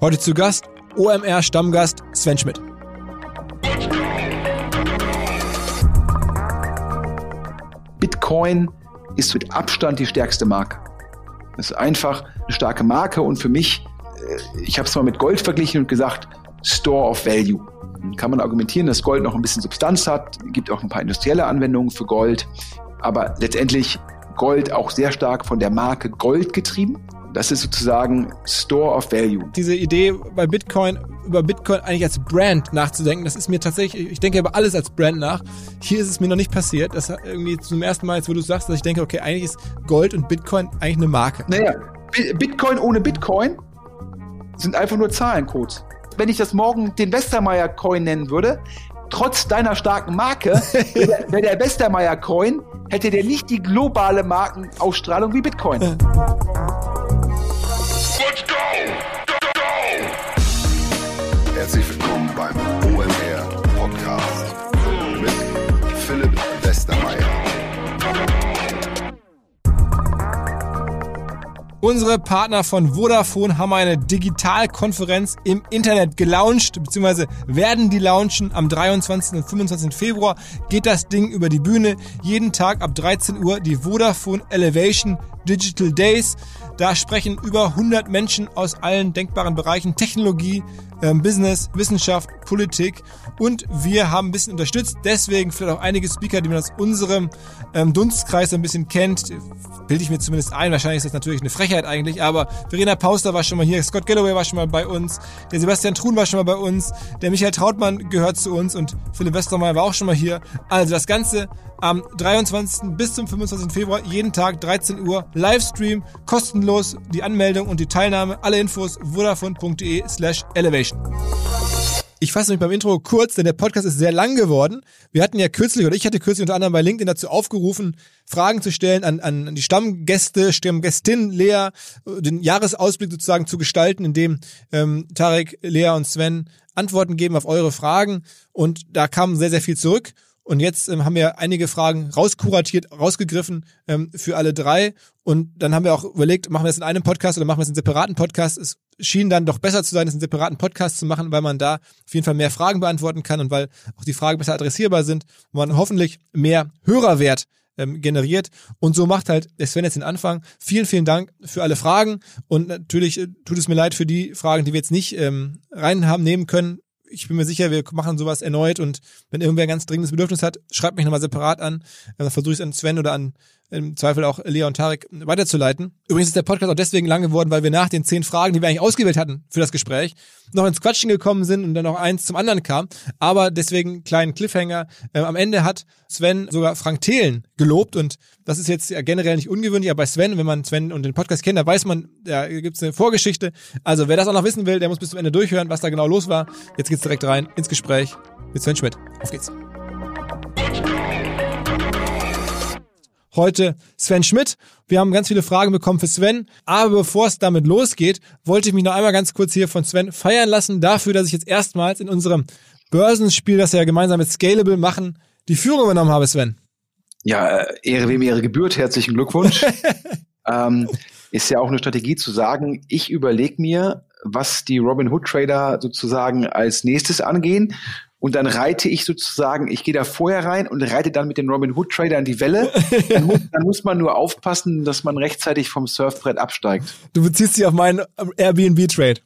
Heute zu Gast OMR-Stammgast Sven Schmidt. Bitcoin ist mit Abstand die stärkste Marke. Das ist einfach eine starke Marke und für mich, äh, ich habe es mal mit Gold verglichen und gesagt, Store of Value. Dann kann man argumentieren, dass Gold noch ein bisschen Substanz hat, gibt auch ein paar industrielle Anwendungen für Gold, aber letztendlich Gold auch sehr stark von der Marke Gold getrieben. Das ist sozusagen Store of Value. Diese Idee bei Bitcoin, über Bitcoin eigentlich als Brand nachzudenken, das ist mir tatsächlich, ich denke über alles als Brand nach. Hier ist es mir noch nicht passiert. Das irgendwie zum ersten Mal, jetzt wo du sagst, dass ich denke, okay, eigentlich ist Gold und Bitcoin eigentlich eine Marke. Naja, Bitcoin ohne Bitcoin sind einfach nur Zahlencodes. Wenn ich das morgen den Westermeier Coin nennen würde, trotz deiner starken Marke, wäre der Westermeier Coin, hätte der nicht die globale Markenausstrahlung wie Bitcoin. Unsere Partner von Vodafone haben eine Digitalkonferenz im Internet gelauncht, beziehungsweise werden die launchen. Am 23. und 25. Februar geht das Ding über die Bühne. Jeden Tag ab 13 Uhr die Vodafone Elevation Digital Days. Da sprechen über 100 Menschen aus allen denkbaren Bereichen Technologie, ähm, Business, Wissenschaft, Politik und wir haben ein bisschen unterstützt. Deswegen vielleicht auch einige Speaker, die man aus unserem ähm, Dunstkreis ein bisschen kennt. Bilde ich mir zumindest ein. Wahrscheinlich ist das natürlich eine Frechheit eigentlich, aber Verena Pauster war schon mal hier, Scott Galloway war schon mal bei uns, der Sebastian Truhn war schon mal bei uns, der Michael Trautmann gehört zu uns und Philipp Westermeier war auch schon mal hier. Also das Ganze am 23. bis zum 25. Februar, jeden Tag 13 Uhr, Livestream, kostenlos, die Anmeldung und die Teilnahme, alle Infos vodafone.de slash elevation. Ich fasse mich beim Intro kurz, denn der Podcast ist sehr lang geworden. Wir hatten ja kürzlich, oder ich hatte kürzlich unter anderem bei LinkedIn dazu aufgerufen, Fragen zu stellen an, an die Stammgäste, Stammgästin Lea, den Jahresausblick sozusagen zu gestalten, indem ähm, Tarek, Lea und Sven Antworten geben auf eure Fragen. Und da kam sehr, sehr viel zurück. Und jetzt ähm, haben wir einige Fragen rauskuratiert, rausgegriffen ähm, für alle drei. Und dann haben wir auch überlegt, machen wir es in einem Podcast oder machen wir es in separaten Podcast. Es schien dann doch besser zu sein, es in separaten Podcast zu machen, weil man da auf jeden Fall mehr Fragen beantworten kann und weil auch die Fragen besser adressierbar sind und man hoffentlich mehr Hörerwert ähm, generiert. Und so macht halt Sven jetzt den Anfang. Vielen, vielen Dank für alle Fragen. Und natürlich äh, tut es mir leid für die Fragen, die wir jetzt nicht ähm, rein haben nehmen können ich bin mir sicher, wir machen sowas erneut und wenn irgendwer ein ganz dringendes Bedürfnis hat, schreibt mich nochmal separat an. Dann versuche ich es an Sven oder an im Zweifel auch Lea und Tarek weiterzuleiten. Übrigens ist der Podcast auch deswegen lang geworden, weil wir nach den zehn Fragen, die wir eigentlich ausgewählt hatten für das Gespräch, noch ins Quatschen gekommen sind und dann noch eins zum anderen kam. Aber deswegen kleinen Cliffhanger. Ähm, am Ende hat Sven sogar Frank Thelen gelobt und das ist jetzt ja generell nicht ungewöhnlich, aber bei Sven, wenn man Sven und den Podcast kennt, da weiß man, da gibt's eine Vorgeschichte. Also wer das auch noch wissen will, der muss bis zum Ende durchhören, was da genau los war. Jetzt geht's direkt rein ins Gespräch mit Sven Schmidt. Auf geht's. Heute Sven Schmidt. Wir haben ganz viele Fragen bekommen für Sven. Aber bevor es damit losgeht, wollte ich mich noch einmal ganz kurz hier von Sven feiern lassen dafür, dass ich jetzt erstmals in unserem Börsenspiel, das wir ja gemeinsam mit Scalable machen, die Führung übernommen habe, Sven. Ja, äh, Ehre wem Ehre gebührt. Herzlichen Glückwunsch. ähm, ist ja auch eine Strategie zu sagen, ich überlege mir, was die Robin Hood Trader sozusagen als nächstes angehen und dann reite ich sozusagen, ich gehe da vorher rein und reite dann mit den Robin Hood Tradern die Welle. Dann muss, dann muss, man nur aufpassen, dass man rechtzeitig vom Surfbrett absteigt. Du beziehst dich auf meinen Airbnb-Trade.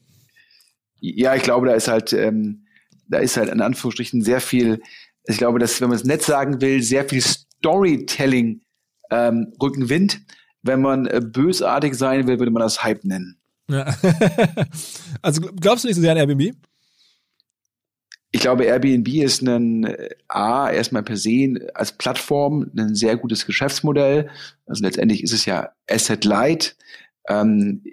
Ja, ich glaube, da ist halt, ähm, da ist halt in Anführungsstrichen sehr viel, ich glaube, dass, wenn man es nett sagen will, sehr viel Storytelling ähm, Rückenwind. Wenn man äh, bösartig sein will, würde man das Hype nennen. Ja. also glaubst du nicht so sehr an Airbnb? Ich glaube, Airbnb ist ein äh, A, erstmal per se als Plattform ein sehr gutes Geschäftsmodell. Also letztendlich ist es ja Asset Light. Ähm,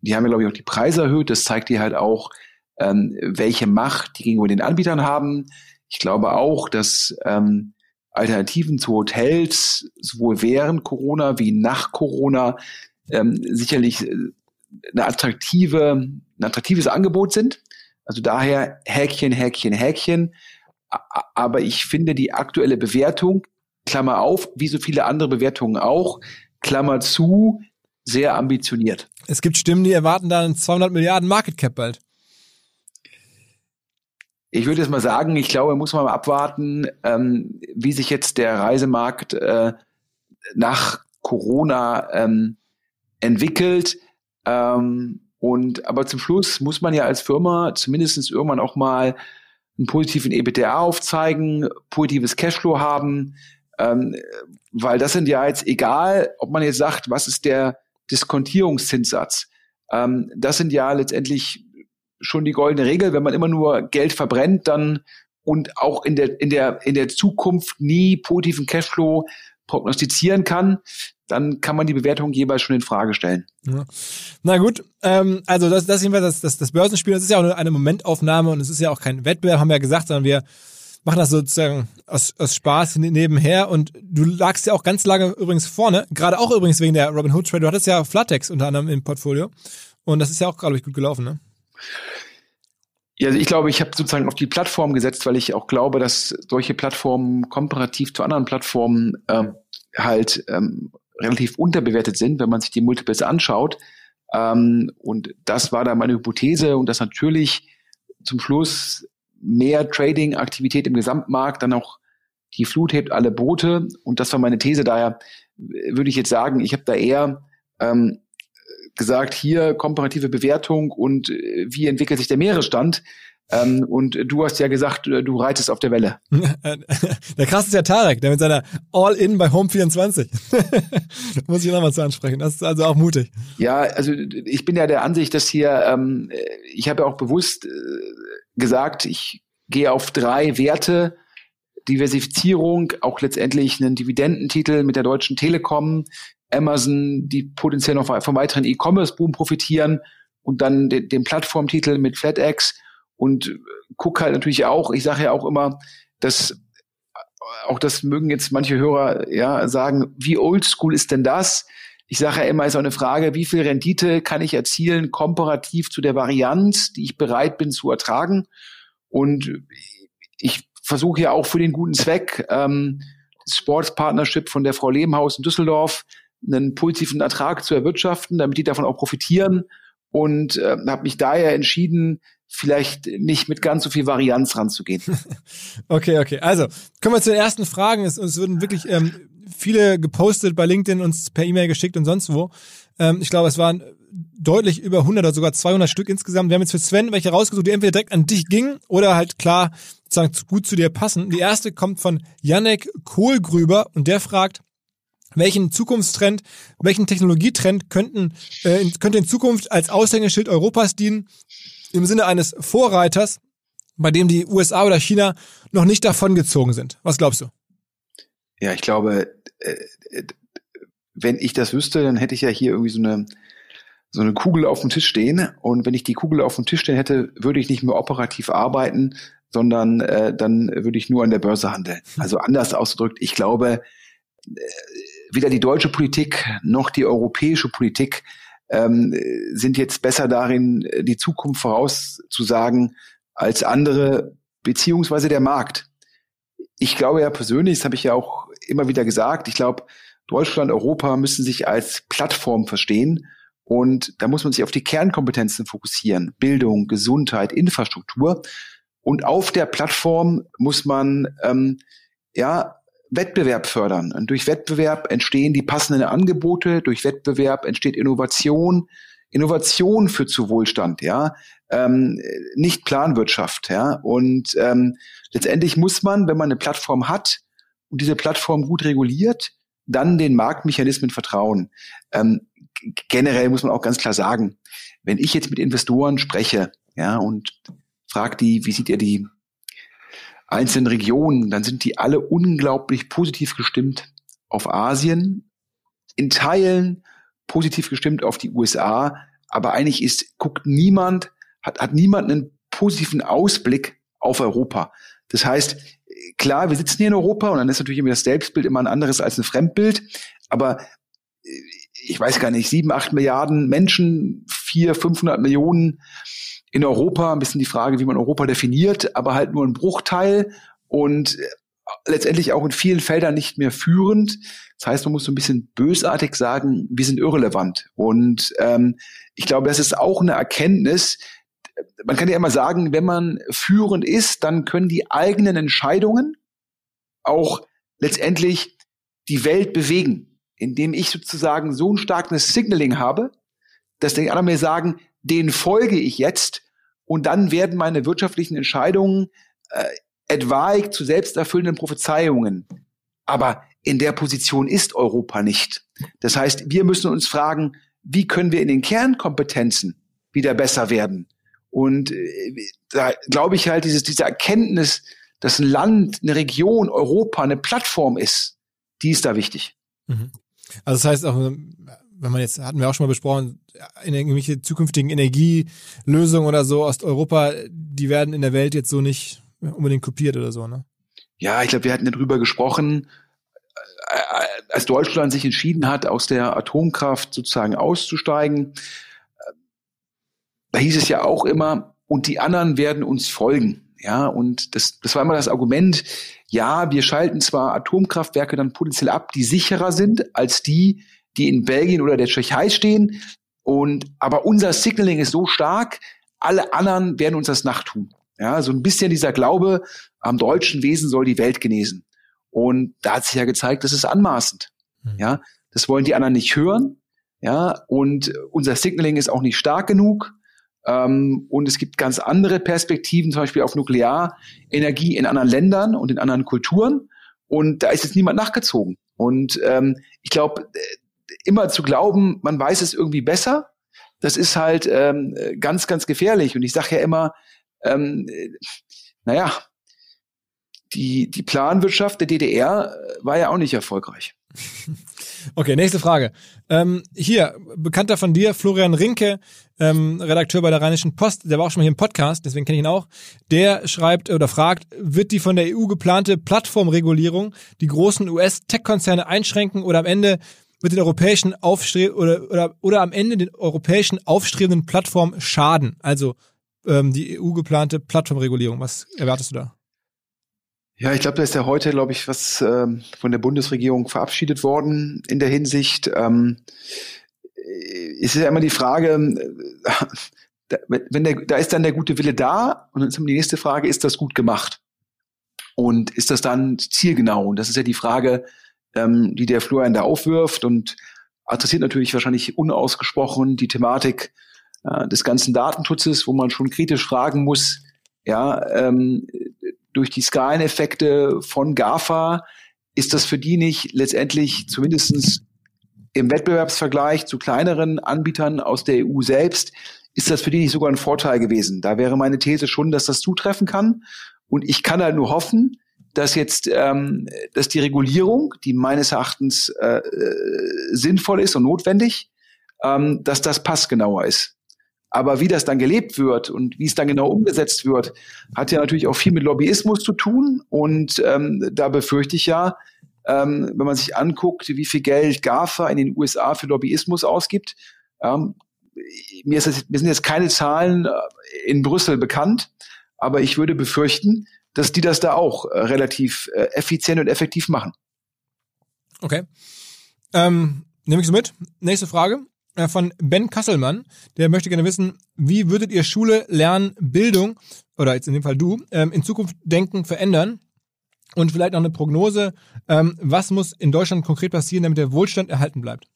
die haben ja, glaube ich, auch die Preise erhöht. Das zeigt dir halt auch, ähm, welche Macht die gegenüber den Anbietern haben. Ich glaube auch, dass ähm, Alternativen zu Hotels sowohl während Corona wie nach Corona ähm, sicherlich äh, eine attraktive, ein attraktives Angebot sind. Also daher Häkchen, Häkchen, Häkchen. Aber ich finde die aktuelle Bewertung, Klammer auf, wie so viele andere Bewertungen auch, Klammer zu, sehr ambitioniert. Es gibt Stimmen, die erwarten dann 200 Milliarden Market Cap bald. Ich würde jetzt mal sagen, ich glaube, muss man mal abwarten, ähm, wie sich jetzt der Reisemarkt äh, nach Corona ähm, entwickelt. Ähm, und aber zum Schluss muss man ja als Firma zumindest irgendwann auch mal einen positiven EBITDA aufzeigen, positives Cashflow haben, ähm, weil das sind ja jetzt egal, ob man jetzt sagt, was ist der Diskontierungszinssatz. Ähm, das sind ja letztendlich schon die goldene Regel. Wenn man immer nur Geld verbrennt, dann und auch in der in der in der Zukunft nie positiven Cashflow prognostizieren kann, dann kann man die Bewertung jeweils schon in Frage stellen. Ja. Na gut, ähm, also das, das ist jedenfalls das, das, das Börsenspiel, das ist ja auch eine Momentaufnahme und es ist ja auch kein Wettbewerb, haben wir ja gesagt, sondern wir machen das sozusagen aus, aus Spaß nebenher und du lagst ja auch ganz lange übrigens vorne, gerade auch übrigens wegen der Robin Hood Trade, du hattest ja Flatex unter anderem im Portfolio und das ist ja auch, glaube ich, gut gelaufen, ne? Ja, also ich glaube, ich habe sozusagen auf die Plattform gesetzt, weil ich auch glaube, dass solche Plattformen komparativ zu anderen Plattformen ähm, halt ähm, relativ unterbewertet sind, wenn man sich die Multiples anschaut. Ähm, und das war da meine Hypothese und dass natürlich zum Schluss mehr Trading-Aktivität im Gesamtmarkt dann auch die Flut hebt alle Boote. Und das war meine These. Daher würde ich jetzt sagen, ich habe da eher ähm, gesagt, hier komparative Bewertung und äh, wie entwickelt sich der Meeresstand. Ähm, und du hast ja gesagt, äh, du reitest auf der Welle. der krass ist ja Tarek, der mit seiner All-In bei Home 24. Muss ich nochmal zu ansprechen. Das ist also auch mutig. Ja, also ich bin ja der Ansicht, dass hier, ähm, ich habe ja auch bewusst äh, gesagt, ich gehe auf drei Werte. Diversifizierung, auch letztendlich einen Dividendentitel mit der Deutschen Telekom, Amazon, die potenziell noch vom weiteren E-Commerce-Boom profitieren und dann den, den Plattformtitel mit FedEx und guck halt natürlich auch, ich sage ja auch immer, dass auch das mögen jetzt manche Hörer ja sagen, wie oldschool ist denn das? Ich sage ja immer, ist auch eine Frage, wie viel Rendite kann ich erzielen komparativ zu der Varianz, die ich bereit bin zu ertragen? Und ich versuche ja auch für den guten Zweck, ähm, das Sportspartnership von der Frau Lehmhaus in Düsseldorf, einen positiven Ertrag zu erwirtschaften, damit die davon auch profitieren. Und äh, habe mich daher entschieden, vielleicht nicht mit ganz so viel Varianz ranzugehen. okay, okay. Also, kommen wir zu den ersten Fragen. Es, es würden wirklich ähm, viele gepostet bei LinkedIn, uns per E-Mail geschickt und sonst wo. Ähm, ich glaube, es waren deutlich über 100 oder sogar 200 Stück insgesamt. Wir haben jetzt für Sven welche rausgesucht, die entweder direkt an dich gingen oder halt klar sozusagen gut zu dir passen. Die erste kommt von Janek Kohlgrüber und der fragt, welchen Zukunftstrend, welchen Technologietrend könnten, äh, könnte in Zukunft als Aushängeschild Europas dienen, im Sinne eines Vorreiters, bei dem die USA oder China noch nicht davongezogen sind. Was glaubst du? Ja, ich glaube, äh, äh, wenn ich das wüsste, dann hätte ich ja hier irgendwie so eine so eine Kugel auf dem Tisch stehen. Und wenn ich die Kugel auf dem Tisch stehen hätte, würde ich nicht mehr operativ arbeiten, sondern äh, dann würde ich nur an der Börse handeln. Also anders ausgedrückt, ich glaube, weder die deutsche Politik noch die europäische Politik ähm, sind jetzt besser darin, die Zukunft vorauszusagen als andere, beziehungsweise der Markt. Ich glaube ja persönlich, das habe ich ja auch immer wieder gesagt, ich glaube, Deutschland, Europa müssen sich als Plattform verstehen. Und da muss man sich auf die Kernkompetenzen fokussieren. Bildung, Gesundheit, Infrastruktur. Und auf der Plattform muss man ähm, ja Wettbewerb fördern. Und durch Wettbewerb entstehen die passenden Angebote, durch Wettbewerb entsteht Innovation. Innovation führt zu Wohlstand, ja, ähm, nicht Planwirtschaft, ja. Und ähm, letztendlich muss man, wenn man eine Plattform hat und diese Plattform gut reguliert, dann den Marktmechanismen vertrauen. Ähm, generell muss man auch ganz klar sagen, wenn ich jetzt mit Investoren spreche, ja, und frage die, wie sieht ihr die einzelnen Regionen, dann sind die alle unglaublich positiv gestimmt auf Asien, in Teilen positiv gestimmt auf die USA, aber eigentlich ist, guckt niemand, hat, hat niemand einen positiven Ausblick auf Europa. Das heißt, klar, wir sitzen hier in Europa und dann ist natürlich immer das Selbstbild immer ein anderes als ein Fremdbild, aber äh, ich weiß gar nicht, sieben, acht Milliarden Menschen, vier, 500 Millionen in Europa, ein bisschen die Frage, wie man Europa definiert, aber halt nur ein Bruchteil und letztendlich auch in vielen Feldern nicht mehr führend. Das heißt, man muss so ein bisschen bösartig sagen, wir sind irrelevant. Und ähm, ich glaube, das ist auch eine Erkenntnis. Man kann ja immer sagen, wenn man führend ist, dann können die eigenen Entscheidungen auch letztendlich die Welt bewegen, indem ich sozusagen so ein starkes Signaling habe, dass die anderen mir sagen, den folge ich jetzt und dann werden meine wirtschaftlichen Entscheidungen äh, etwaig zu selbsterfüllenden Prophezeiungen. Aber in der Position ist Europa nicht. Das heißt, wir müssen uns fragen, wie können wir in den Kernkompetenzen wieder besser werden? Und äh, da glaube ich halt, dieses, diese Erkenntnis, dass ein Land, eine Region, Europa eine Plattform ist, die ist da wichtig. Mhm. Also das heißt auch, wenn man jetzt, hatten wir auch schon mal besprochen, in irgendwelche zukünftigen Energielösungen oder so aus Europa, die werden in der Welt jetzt so nicht unbedingt kopiert oder so, ne? Ja, ich glaube, wir hatten ja drüber gesprochen, äh, als Deutschland sich entschieden hat, aus der Atomkraft sozusagen auszusteigen, da hieß es ja auch immer, und die anderen werden uns folgen. Ja, und das, das war immer das Argument, ja, wir schalten zwar Atomkraftwerke dann potenziell ab, die sicherer sind als die, die in Belgien oder der Tschechei stehen. Und, aber unser Signaling ist so stark, alle anderen werden uns das nachtun. Ja, so ein bisschen dieser Glaube, am deutschen Wesen soll die Welt genesen. Und da hat sich ja gezeigt, das ist anmaßend. Mhm. Ja, das wollen die anderen nicht hören. Ja, und unser Signaling ist auch nicht stark genug. Ähm, und es gibt ganz andere Perspektiven, zum Beispiel auf Nuklearenergie in anderen Ländern und in anderen Kulturen. Und da ist jetzt niemand nachgezogen. Und ähm, ich glaube, immer zu glauben, man weiß es irgendwie besser, das ist halt ähm, ganz, ganz gefährlich. Und ich sage ja immer, ähm, naja, die, die Planwirtschaft der DDR war ja auch nicht erfolgreich. Okay, nächste Frage. Ähm, hier, Bekannter von dir, Florian Rinke, ähm, Redakteur bei der Rheinischen Post, der war auch schon mal hier im Podcast, deswegen kenne ich ihn auch. Der schreibt oder fragt, wird die von der EU geplante Plattformregulierung die großen US-Tech-Konzerne einschränken oder am Ende wird den europäischen Aufstre oder, oder, oder am Ende den europäischen aufstrebenden Plattformen schaden? Also ähm, die EU geplante Plattformregulierung. Was erwartest du da? Ja, ich glaube, da ist ja heute, glaube ich, was ähm, von der Bundesregierung verabschiedet worden in der Hinsicht. Ähm, ist ja immer die Frage, äh, wenn der, da ist dann der gute Wille da und dann ist die nächste Frage, ist das gut gemacht? Und ist das dann zielgenau? Und das ist ja die Frage, ähm, die der Florian da aufwirft und adressiert natürlich wahrscheinlich unausgesprochen die Thematik äh, des ganzen Datenschutzes, wo man schon kritisch fragen muss, ja, ähm, durch die Skaleneffekte von GAFA ist das für die nicht letztendlich zumindestens im Wettbewerbsvergleich zu kleineren Anbietern aus der EU selbst, ist das für die nicht sogar ein Vorteil gewesen. Da wäre meine These schon, dass das zutreffen kann. Und ich kann halt nur hoffen, dass jetzt, ähm, dass die Regulierung, die meines Erachtens äh, äh sinnvoll ist und notwendig, ähm, dass das passgenauer ist. Aber wie das dann gelebt wird und wie es dann genau umgesetzt wird, hat ja natürlich auch viel mit Lobbyismus zu tun. Und ähm, da befürchte ich ja, ähm, wenn man sich anguckt, wie viel Geld GAFA in den USA für Lobbyismus ausgibt. Ähm, mir, ist das, mir sind jetzt keine Zahlen äh, in Brüssel bekannt, aber ich würde befürchten, dass die das da auch äh, relativ äh, effizient und effektiv machen. Okay. Ähm, nehme ich so mit. Nächste Frage. Äh, von Ben Kasselmann. Der möchte gerne wissen, wie würdet ihr Schule, Lernen, Bildung oder jetzt in dem Fall du ähm, in Zukunft denken, verändern? Und vielleicht noch eine Prognose, ähm, was muss in Deutschland konkret passieren, damit der Wohlstand erhalten bleibt?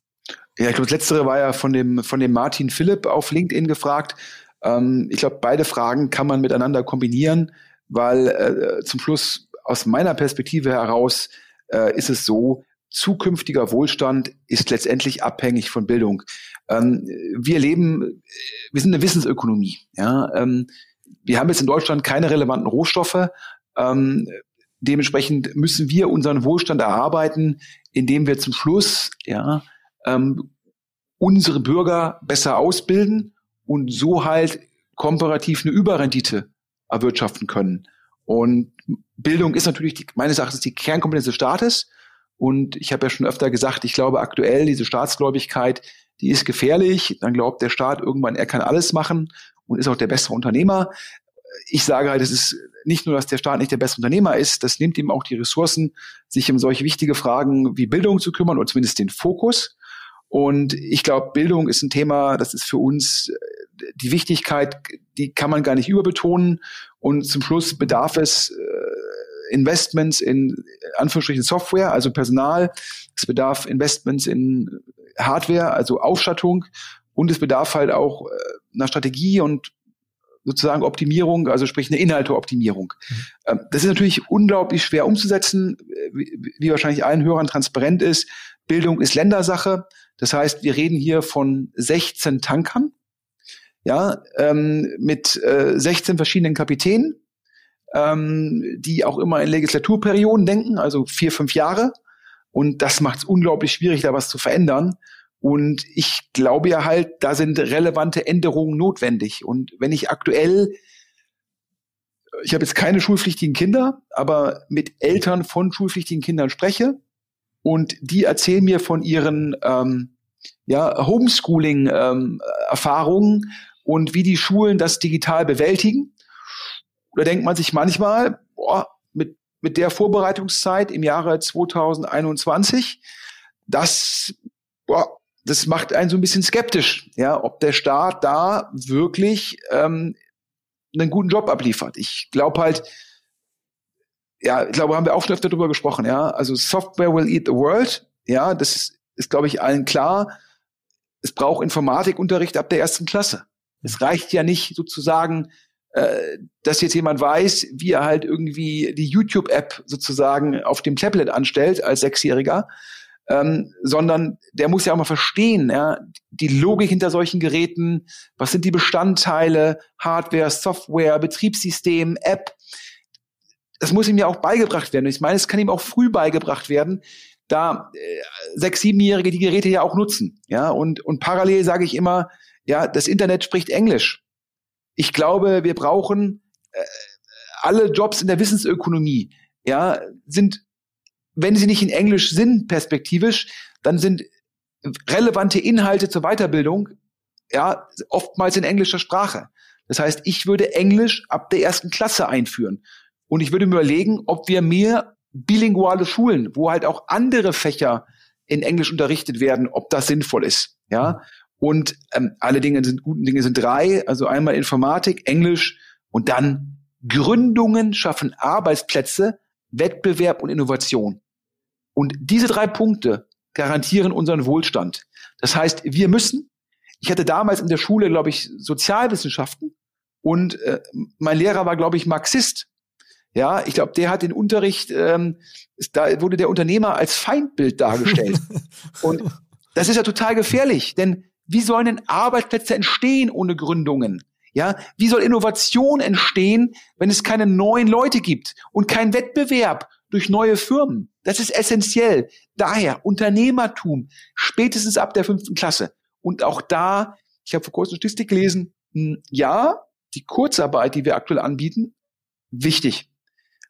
Ja, ich glaube, das letztere war ja von dem, von dem Martin Philipp auf LinkedIn gefragt. Ähm, ich glaube, beide Fragen kann man miteinander kombinieren, weil äh, zum Schluss aus meiner Perspektive heraus äh, ist es so, zukünftiger Wohlstand ist letztendlich abhängig von Bildung. Ähm, wir leben, wir sind eine Wissensökonomie. Ja? Ähm, wir haben jetzt in Deutschland keine relevanten Rohstoffe. Ähm, dementsprechend müssen wir unseren Wohlstand erarbeiten, indem wir zum Schluss ja, ähm, unsere Bürger besser ausbilden und so halt komparativ eine Überrendite erwirtschaften können. Und Bildung ist natürlich die, meines Erachtens die Kernkompetenz des Staates. Und ich habe ja schon öfter gesagt, ich glaube aktuell diese Staatsgläubigkeit, die ist gefährlich. Dann glaubt der Staat irgendwann, er kann alles machen und ist auch der bessere Unternehmer. ich sage halt, es ist nicht nur, dass der Staat nicht der beste Unternehmer ist, das nimmt ihm auch die Ressourcen, sich um solche wichtige Fragen wie Bildung zu kümmern oder zumindest den Fokus. Und ich glaube, Bildung ist ein Thema, das ist für uns die Wichtigkeit, die kann man gar nicht überbetonen. Und zum Schluss bedarf es äh, Investments in Anführungsstrichen Software, also Personal. Es bedarf Investments in Hardware, also Ausstattung. Und es bedarf halt auch äh, einer Strategie und sozusagen Optimierung, also sprich eine Inhalteoptimierung. Mhm. Ähm, das ist natürlich unglaublich schwer umzusetzen, wie, wie wahrscheinlich allen Hörern transparent ist. Bildung ist Ländersache. Das heißt, wir reden hier von 16 Tankern, ja, ähm, mit äh, 16 verschiedenen Kapitänen, ähm, die auch immer in Legislaturperioden denken, also vier, fünf Jahre. Und das macht es unglaublich schwierig, da was zu verändern. Und ich glaube ja halt, da sind relevante Änderungen notwendig. Und wenn ich aktuell, ich habe jetzt keine schulpflichtigen Kinder, aber mit Eltern von schulpflichtigen Kindern spreche und die erzählen mir von ihren ähm, ja, Homeschooling-Erfahrungen ähm, und wie die Schulen das digital bewältigen. Da denkt man sich manchmal, boah, mit, mit der Vorbereitungszeit im Jahre 2021, das boah, das macht einen so ein bisschen skeptisch, ja, ob der Staat da wirklich ähm, einen guten Job abliefert. Ich glaube halt, ja, ich glaube, haben wir auch schon öfter darüber gesprochen, ja. Also Software will eat the world, ja, das ist, ist glaube ich, allen klar. Es braucht Informatikunterricht ab der ersten Klasse. Es reicht ja nicht sozusagen, äh, dass jetzt jemand weiß, wie er halt irgendwie die YouTube-App sozusagen auf dem Tablet anstellt als Sechsjähriger, ähm, sondern der muss ja auch mal verstehen, ja, die Logik hinter solchen Geräten, was sind die Bestandteile, Hardware, Software, Betriebssystem, App. Das muss ihm ja auch beigebracht werden. Ich meine, es kann ihm auch früh beigebracht werden, da äh, sechs, siebenjährige die Geräte ja auch nutzen. Ja, und, und parallel sage ich immer, ja, das Internet spricht Englisch. Ich glaube, wir brauchen äh, alle Jobs in der Wissensökonomie, ja, sind wenn sie nicht in Englisch sind, perspektivisch, dann sind relevante Inhalte zur Weiterbildung ja oftmals in englischer Sprache. Das heißt, ich würde Englisch ab der ersten Klasse einführen. Und ich würde mir überlegen, ob wir mehr bilinguale Schulen, wo halt auch andere Fächer in Englisch unterrichtet werden, ob das sinnvoll ist. Ja. Und ähm, alle Dinge sind guten Dinge sind drei, also einmal Informatik, Englisch und dann Gründungen schaffen Arbeitsplätze, Wettbewerb und Innovation. Und diese drei Punkte garantieren unseren Wohlstand. Das heißt, wir müssen, ich hatte damals in der Schule, glaube ich, Sozialwissenschaften und äh, mein Lehrer war, glaube ich, Marxist. Ja, ich glaube, der hat den Unterricht, ähm, da wurde der Unternehmer als Feindbild dargestellt. und das ist ja total gefährlich, denn wie sollen denn Arbeitsplätze entstehen ohne Gründungen? Ja, wie soll Innovation entstehen, wenn es keine neuen Leute gibt und kein Wettbewerb durch neue Firmen? Das ist essentiell. Daher Unternehmertum, spätestens ab der fünften Klasse. Und auch da, ich habe vor kurzem Statistik gelesen, hm, ja, die Kurzarbeit, die wir aktuell anbieten, wichtig.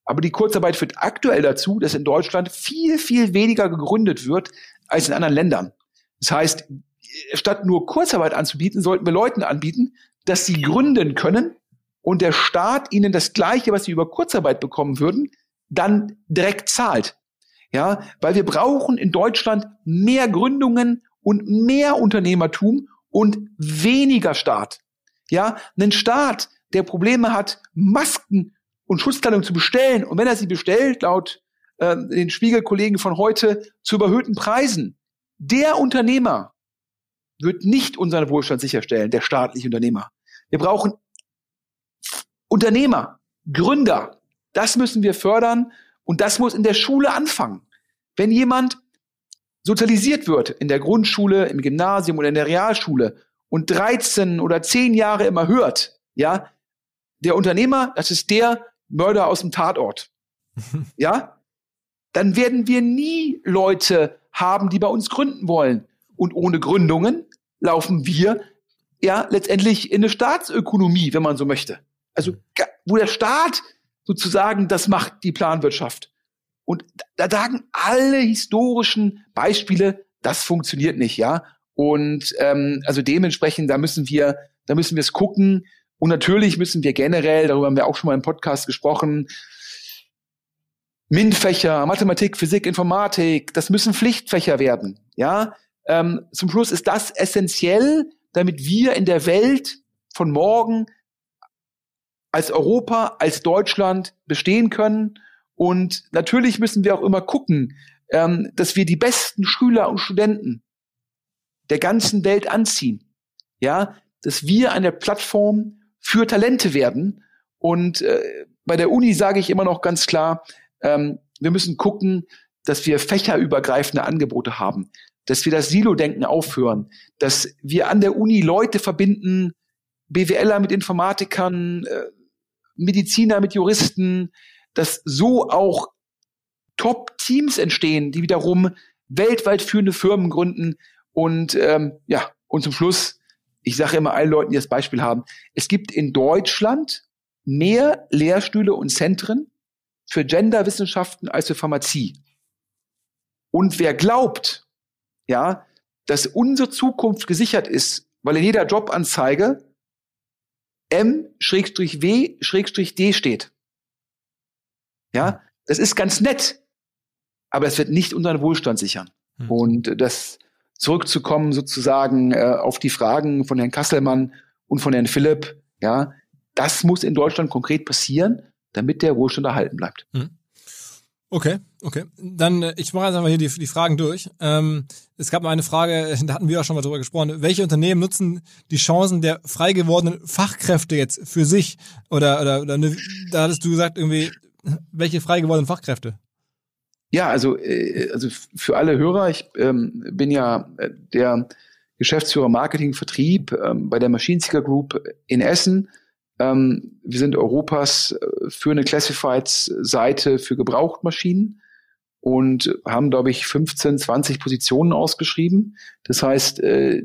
Aber die Kurzarbeit führt aktuell dazu, dass in Deutschland viel, viel weniger gegründet wird als in anderen Ländern. Das heißt, statt nur Kurzarbeit anzubieten, sollten wir Leuten anbieten, dass sie gründen können und der Staat ihnen das Gleiche, was sie über Kurzarbeit bekommen würden, dann direkt zahlt. Ja, weil wir brauchen in Deutschland mehr Gründungen und mehr Unternehmertum und weniger Staat. Ja, einen Staat, der Probleme hat, Masken und Schutzkleidung zu bestellen und wenn er sie bestellt, laut äh, den Spiegelkollegen von heute, zu überhöhten Preisen, der Unternehmer wird nicht unseren Wohlstand sicherstellen, der staatliche Unternehmer. Wir brauchen Unternehmer, Gründer. Das müssen wir fördern und das muss in der Schule anfangen. Wenn jemand sozialisiert wird in der Grundschule, im Gymnasium oder in der Realschule und 13 oder 10 Jahre immer hört, ja, der Unternehmer, das ist der Mörder aus dem Tatort. ja? Dann werden wir nie Leute haben, die bei uns gründen wollen. Und ohne Gründungen laufen wir ja letztendlich in eine Staatsökonomie, wenn man so möchte. Also wo der Staat sozusagen das macht, die Planwirtschaft. Und da sagen alle historischen Beispiele, das funktioniert nicht, ja. Und ähm, also dementsprechend, da müssen wir, da müssen wir es gucken. Und natürlich müssen wir generell, darüber haben wir auch schon mal im Podcast gesprochen, MINT-Fächer, Mathematik, Physik, Informatik, das müssen Pflichtfächer werden. Ja, ähm, zum Schluss ist das essentiell, damit wir in der Welt von morgen als Europa, als Deutschland bestehen können. Und natürlich müssen wir auch immer gucken, ähm, dass wir die besten Schüler und Studenten der ganzen Welt anziehen. Ja, dass wir eine Plattform für Talente werden. Und äh, bei der Uni sage ich immer noch ganz klar, ähm, wir müssen gucken, dass wir fächerübergreifende Angebote haben, dass wir das Silo-Denken aufhören, dass wir an der Uni Leute verbinden, BWLer mit Informatikern, äh, Mediziner mit Juristen, dass so auch Top-Teams entstehen, die wiederum weltweit führende Firmen gründen. Und ähm, ja, und zum Schluss, ich sage immer allen Leuten, die das Beispiel haben, es gibt in Deutschland mehr Lehrstühle und Zentren für Genderwissenschaften als für Pharmazie. Und wer glaubt, ja, dass unsere Zukunft gesichert ist, weil in jeder Jobanzeige M-W-D steht. Ja, das ist ganz nett, aber es wird nicht unseren Wohlstand sichern. Hm. Und das zurückzukommen sozusagen äh, auf die Fragen von Herrn Kasselmann und von Herrn Philipp, ja, das muss in Deutschland konkret passieren, damit der Wohlstand erhalten bleibt. Hm. Okay, okay. Dann, äh, ich mache jetzt einfach hier die, die Fragen durch. Ähm, es gab mal eine Frage, da hatten wir auch schon mal drüber gesprochen. Welche Unternehmen nutzen die Chancen der frei gewordenen Fachkräfte jetzt für sich? Oder, oder, oder ne, da hattest du gesagt, irgendwie, welche frei gewordenen Fachkräfte? Ja, also, äh, also für alle Hörer, ich ähm, bin ja äh, der Geschäftsführer Marketing Vertrieb ähm, bei der Maschinenseeker Group in Essen. Ähm, wir sind Europas äh, führende Classifieds-Seite für Gebrauchtmaschinen und haben, glaube ich, 15, 20 Positionen ausgeschrieben. Das heißt, äh,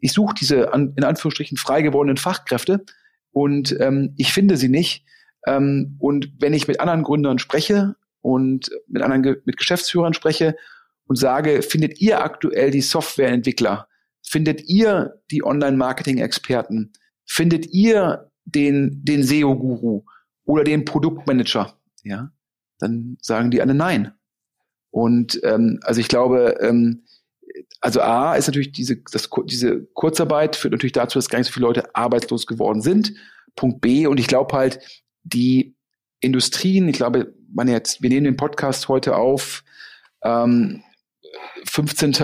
ich suche diese an, in Anführungsstrichen frei gewordenen Fachkräfte und ähm, ich finde sie nicht. Ähm, und wenn ich mit anderen Gründern spreche und mit anderen mit Geschäftsführern spreche und sage, findet ihr aktuell die Softwareentwickler? Findet ihr die Online-Marketing-Experten? Findet ihr den, den SEO-Guru oder den Produktmanager, ja, dann sagen die alle nein. Und ähm, also ich glaube, ähm, also A ist natürlich diese, das, diese Kurzarbeit führt natürlich dazu, dass gar nicht so viele Leute arbeitslos geworden sind. Punkt B, und ich glaube halt, die Industrien, ich glaube, man jetzt, wir nehmen den Podcast heute auf, ähm, 15.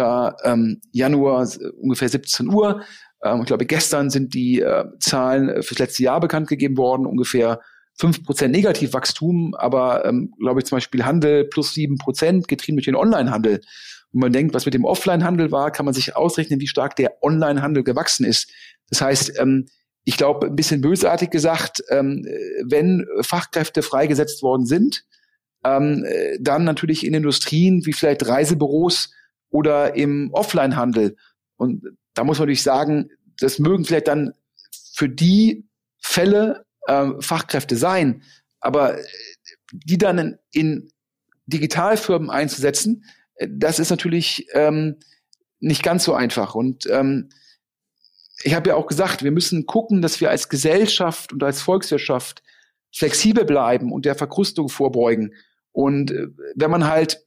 Ähm, Januar, ungefähr 17 Uhr. Ähm, ich glaube, gestern sind die äh, Zahlen äh, fürs letzte Jahr bekannt gegeben worden, ungefähr fünf Prozent Negativwachstum, aber ähm, glaube ich zum Beispiel Handel plus sieben Prozent, getrieben durch den Onlinehandel. Und man denkt, was mit dem Offline-Handel war, kann man sich ausrechnen, wie stark der Online-Handel gewachsen ist. Das heißt, ähm, ich glaube, ein bisschen bösartig gesagt, ähm, wenn Fachkräfte freigesetzt worden sind, ähm, dann natürlich in Industrien wie vielleicht Reisebüros oder im Offline-Handel. Und da muss man natürlich sagen, das mögen vielleicht dann für die Fälle ähm, Fachkräfte sein, aber äh, die dann in, in Digitalfirmen einzusetzen, äh, das ist natürlich ähm, nicht ganz so einfach. Und ähm, ich habe ja auch gesagt, wir müssen gucken, dass wir als Gesellschaft und als Volkswirtschaft flexibel bleiben und der Verkrustung vorbeugen. Und äh, wenn man halt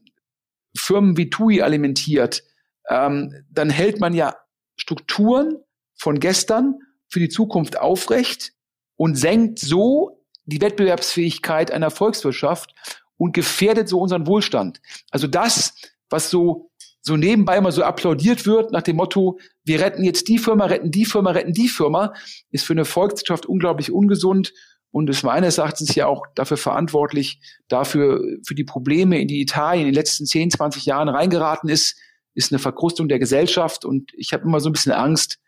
Firmen wie TUI alimentiert, ähm, dann hält man ja Strukturen von gestern für die Zukunft aufrecht und senkt so die Wettbewerbsfähigkeit einer Volkswirtschaft und gefährdet so unseren Wohlstand. Also das, was so so nebenbei immer so applaudiert wird nach dem Motto, wir retten jetzt die Firma, retten die Firma, retten die Firma, ist für eine Volkswirtschaft unglaublich ungesund und ist meines Erachtens ja auch dafür verantwortlich, dafür für die Probleme, in die Italien in den letzten 10, 20 Jahren reingeraten ist, ist eine Verkrustung der Gesellschaft und ich habe immer so ein bisschen Angst,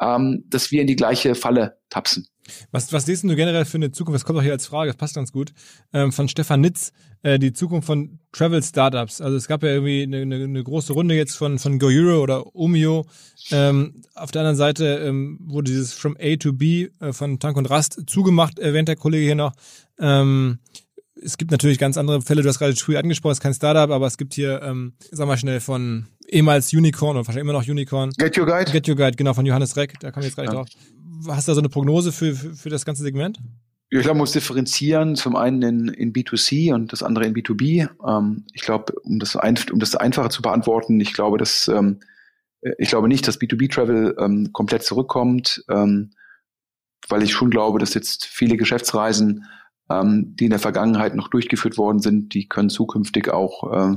ähm, dass wir in die gleiche Falle tapsen. Was, was siehst du generell für eine Zukunft? Das kommt auch hier als Frage, das passt ganz gut. Ähm, von Stefan Nitz, äh, die Zukunft von Travel Startups. Also es gab ja irgendwie eine, eine, eine große Runde jetzt von, von GoEuro oder Omio. Ähm, auf der anderen Seite ähm, wurde dieses From A to B äh, von Tank und Rast zugemacht, erwähnt der Kollege hier noch. Ähm, es gibt natürlich ganz andere Fälle, du hast gerade früh angesprochen, es ist kein Startup, aber es gibt hier, ähm, sag mal schnell, von ehemals Unicorn oder wahrscheinlich immer noch Unicorn. Get Your Guide? Get Your Guide, genau, von Johannes Reck, da kommen wir jetzt gleich ja. drauf. hast du da so eine Prognose für, für, für das ganze Segment? Ich glaube, man muss differenzieren, zum einen in, in B2C und das andere in B2B. Ähm, ich glaube, um das, ein, um das einfacher zu beantworten, ich glaube, dass ähm, ich glaube nicht, dass B2B-Travel ähm, komplett zurückkommt, ähm, weil ich schon glaube, dass jetzt viele Geschäftsreisen, ähm, die in der Vergangenheit noch durchgeführt worden sind, die können zukünftig auch äh,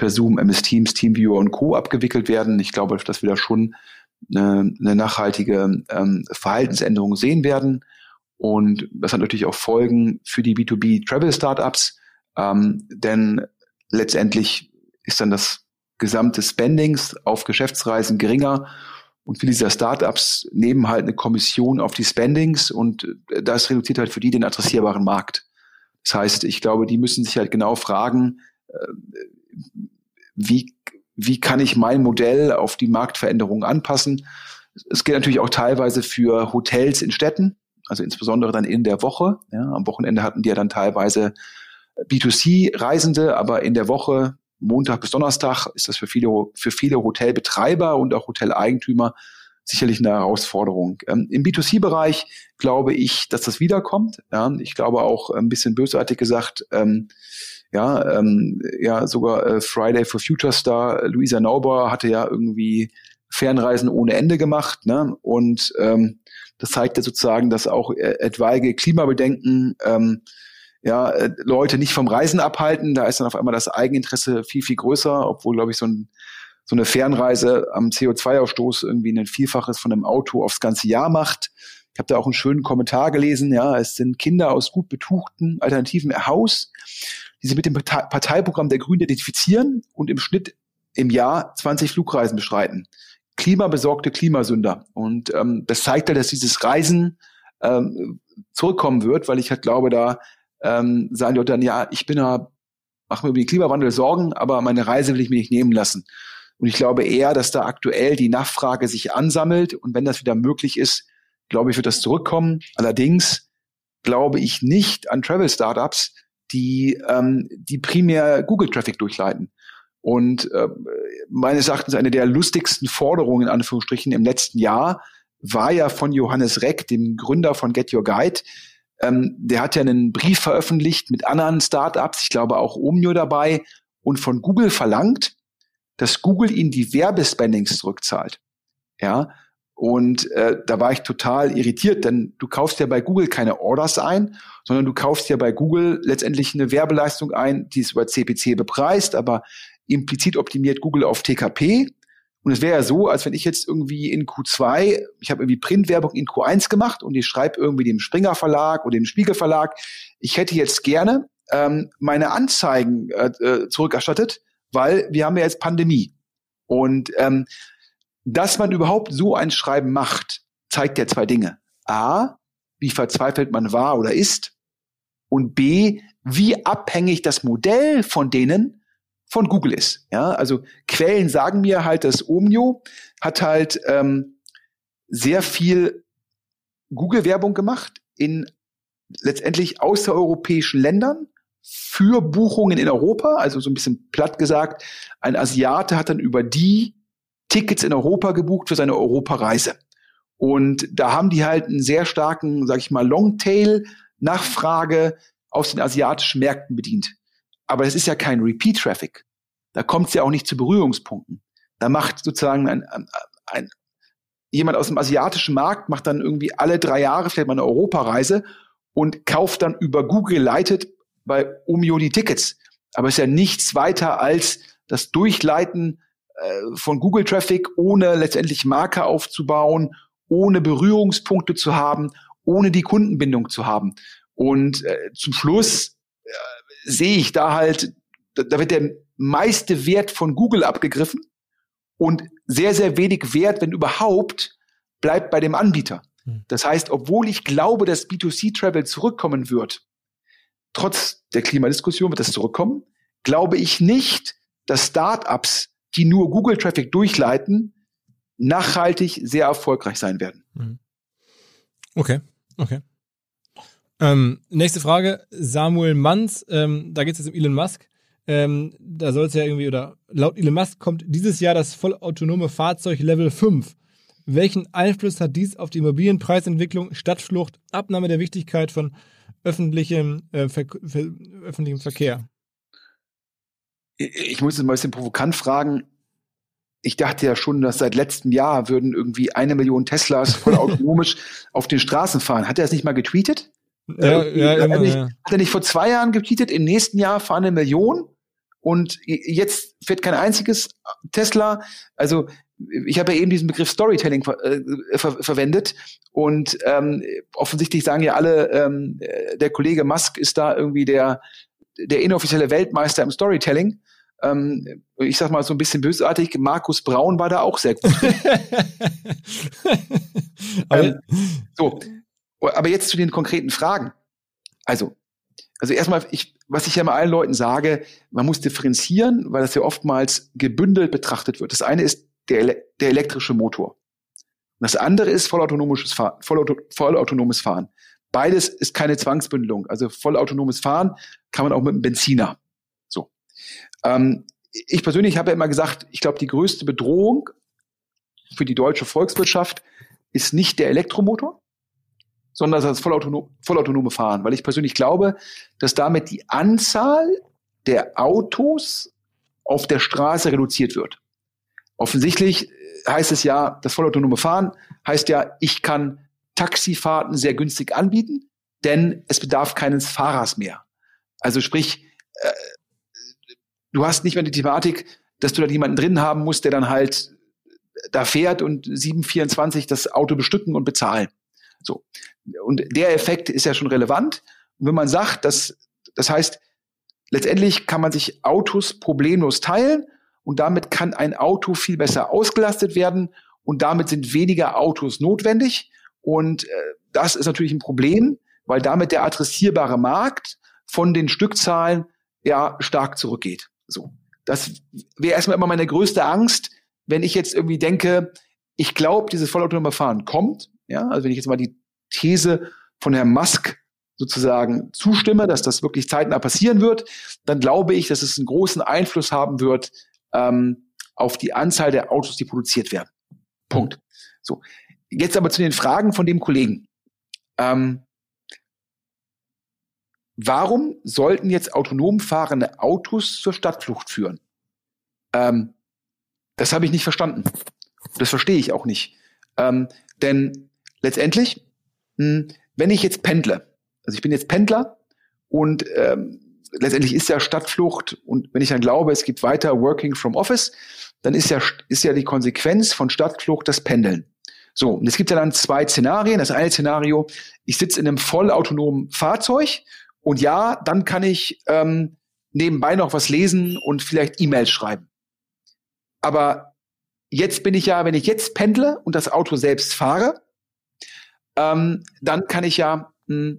per Zoom, MS Teams, TeamViewer und Co. abgewickelt werden. Ich glaube, dass wir da schon eine, eine nachhaltige ähm, Verhaltensänderung sehen werden. Und das hat natürlich auch Folgen für die B2B-Travel-Startups, ähm, denn letztendlich ist dann das gesamte Spendings auf Geschäftsreisen geringer und viele dieser Startups nehmen halt eine Kommission auf die Spendings und das reduziert halt für die den adressierbaren Markt. Das heißt, ich glaube, die müssen sich halt genau fragen, äh, wie, wie kann ich mein Modell auf die Marktveränderungen anpassen? Es geht natürlich auch teilweise für Hotels in Städten also insbesondere dann in der Woche. Ja, am Wochenende hatten die ja dann teilweise B2C-Reisende, aber in der Woche, Montag bis Donnerstag, ist das für viele, für viele Hotelbetreiber und auch Hoteleigentümer sicherlich eine Herausforderung. Ähm, Im B2C-Bereich glaube ich, dass das wiederkommt. Ja, ich glaube auch ein bisschen bösartig gesagt, ähm, ja, ähm, ja, sogar äh, Friday for Future Star Luisa Naubauer hatte ja irgendwie Fernreisen ohne Ende gemacht, ne? Und ähm, das zeigt ja sozusagen, dass auch äh, etwaige Klimabedenken ähm, ja, äh, Leute nicht vom Reisen abhalten. Da ist dann auf einmal das Eigeninteresse viel, viel größer, obwohl, glaube ich, so, ein, so eine Fernreise am CO2-Ausstoß irgendwie ein Vielfaches von einem Auto aufs ganze Jahr macht. Ich habe da auch einen schönen Kommentar gelesen. Ja, es sind Kinder aus gut betuchten Alternativen Haus, die sich mit dem Parteiprogramm der Grünen identifizieren und im Schnitt im Jahr 20 Flugreisen bestreiten klimabesorgte Klimasünder. Und ähm, das zeigt ja, dass dieses Reisen ähm, zurückkommen wird, weil ich halt glaube, da ähm, sagen die Leute dann, ja, ich bin da, mache mir über den Klimawandel Sorgen, aber meine Reise will ich mir nicht nehmen lassen. Und ich glaube eher, dass da aktuell die Nachfrage sich ansammelt und wenn das wieder möglich ist, glaube ich, wird das zurückkommen. Allerdings glaube ich nicht an Travel-Startups, die, ähm, die primär Google-Traffic durchleiten. Und äh, meines Erachtens eine der lustigsten Forderungen in Anführungsstrichen im letzten Jahr war ja von Johannes Reck, dem Gründer von Get Your Guide. Ähm, der hat ja einen Brief veröffentlicht mit anderen Startups, ich glaube auch Omnio dabei, und von Google verlangt, dass Google ihnen die Werbespendings zurückzahlt. Ja, und äh, da war ich total irritiert, denn du kaufst ja bei Google keine Orders ein, sondern du kaufst ja bei Google letztendlich eine Werbeleistung ein, die ist über CPC bepreist, aber implizit optimiert Google auf TKP. Und es wäre ja so, als wenn ich jetzt irgendwie in Q2, ich habe irgendwie Printwerbung in Q1 gemacht und ich schreibe irgendwie dem Springer Verlag oder dem Spiegel Verlag, ich hätte jetzt gerne ähm, meine Anzeigen äh, äh, zurückerstattet, weil wir haben ja jetzt Pandemie. Und ähm, dass man überhaupt so ein Schreiben macht, zeigt ja zwei Dinge. A, wie verzweifelt man war oder ist. Und B, wie abhängig das Modell von denen von Google ist. Ja, also Quellen sagen mir halt, dass Omnio hat halt ähm, sehr viel Google-Werbung gemacht in letztendlich außereuropäischen Ländern für Buchungen in Europa, also so ein bisschen platt gesagt, ein Asiate hat dann über die Tickets in Europa gebucht für seine Europareise. Und da haben die halt einen sehr starken, sag ich mal, Longtail-Nachfrage aus den asiatischen Märkten bedient. Aber es ist ja kein Repeat-Traffic. Da kommt es ja auch nicht zu Berührungspunkten. Da macht sozusagen ein, ein, ein, jemand aus dem asiatischen Markt macht dann irgendwie alle drei Jahre vielleicht mal eine Europareise und kauft dann über Google geleitet bei Omio die Tickets. Aber es ist ja nichts weiter als das Durchleiten von Google Traffic, ohne letztendlich Marke aufzubauen, ohne Berührungspunkte zu haben, ohne die Kundenbindung zu haben. Und äh, zum Schluss äh, sehe ich da halt, da, da wird der meiste Wert von Google abgegriffen und sehr, sehr wenig Wert, wenn überhaupt, bleibt bei dem Anbieter. Hm. Das heißt, obwohl ich glaube, dass B2C-Travel zurückkommen wird, trotz der Klimadiskussion wird das zurückkommen, glaube ich nicht, dass Startups, die nur Google-Traffic durchleiten, nachhaltig sehr erfolgreich sein werden. Hm. Okay, okay. Ähm, nächste Frage, Samuel Manns, ähm, da geht es jetzt um Elon Musk. Ähm, da soll es ja irgendwie, oder laut Elon Musk kommt dieses Jahr das vollautonome Fahrzeug Level 5. Welchen Einfluss hat dies auf die Immobilienpreisentwicklung, Stadtflucht, Abnahme der Wichtigkeit von öffentlichem, äh, Ver Ver öffentlichem Verkehr? Ich muss jetzt mal ein bisschen provokant fragen. Ich dachte ja schon, dass seit letztem Jahr würden irgendwie eine Million Teslas voll autonomisch auf den Straßen fahren. Hat er das nicht mal getweetet? Ja, äh, ja, hat, immer, er nicht, ja. hat er nicht vor zwei Jahren getweetet, im nächsten Jahr fahren eine Million und jetzt fährt kein einziges Tesla. Also ich habe ja eben diesen Begriff Storytelling ver äh, ver verwendet und ähm, offensichtlich sagen ja alle, ähm, der Kollege Musk ist da irgendwie der, der inoffizielle Weltmeister im Storytelling. Ähm, ich sag mal so ein bisschen bösartig, Markus Braun war da auch sehr gut. ähm, so, aber jetzt zu den konkreten Fragen. Also, also erstmal, ich, was ich ja mal allen Leuten sage, man muss differenzieren, weil das ja oftmals gebündelt betrachtet wird. Das eine ist der, der elektrische Motor. Und das andere ist vollautonomes, Fahr vollauto vollautonomes Fahren. Beides ist keine Zwangsbündelung. Also vollautonomes Fahren kann man auch mit einem Benziner. Ähm, ich persönlich habe ja immer gesagt, ich glaube, die größte Bedrohung für die deutsche Volkswirtschaft ist nicht der Elektromotor, sondern das vollautonom, vollautonome Fahren. Weil ich persönlich glaube, dass damit die Anzahl der Autos auf der Straße reduziert wird. Offensichtlich heißt es ja, das vollautonome Fahren heißt ja, ich kann Taxifahrten sehr günstig anbieten, denn es bedarf keines Fahrers mehr. Also sprich, äh, du hast nicht mehr die Thematik, dass du da jemanden drin haben musst, der dann halt da fährt und 724 das Auto bestücken und bezahlen. So. Und der Effekt ist ja schon relevant. Und wenn man sagt, dass, das heißt, letztendlich kann man sich Autos problemlos teilen und damit kann ein Auto viel besser ausgelastet werden und damit sind weniger Autos notwendig. Und äh, das ist natürlich ein Problem, weil damit der adressierbare Markt von den Stückzahlen ja stark zurückgeht. So. Das wäre erstmal immer meine größte Angst, wenn ich jetzt irgendwie denke, ich glaube, dieses vollautonome Fahren kommt. Ja, also wenn ich jetzt mal die These von Herrn Musk sozusagen zustimme, dass das wirklich zeitnah passieren wird, dann glaube ich, dass es einen großen Einfluss haben wird ähm, auf die Anzahl der Autos, die produziert werden. Punkt. So. Jetzt aber zu den Fragen von dem Kollegen. Ähm, warum sollten jetzt autonom fahrende Autos zur Stadtflucht führen? Ähm, das habe ich nicht verstanden. Das verstehe ich auch nicht. Ähm, denn letztendlich, mh, wenn ich jetzt pendle, also ich bin jetzt Pendler und ähm, letztendlich ist ja Stadtflucht und wenn ich dann glaube, es gibt weiter Working from Office, dann ist ja, ist ja die Konsequenz von Stadtflucht das Pendeln. So, und es gibt ja dann zwei Szenarien. Das eine Szenario, ich sitze in einem vollautonomen Fahrzeug und ja, dann kann ich ähm, nebenbei noch was lesen und vielleicht E-Mails schreiben. Aber jetzt bin ich ja, wenn ich jetzt pendle und das Auto selbst fahre, ähm, dann kann ich ja mh,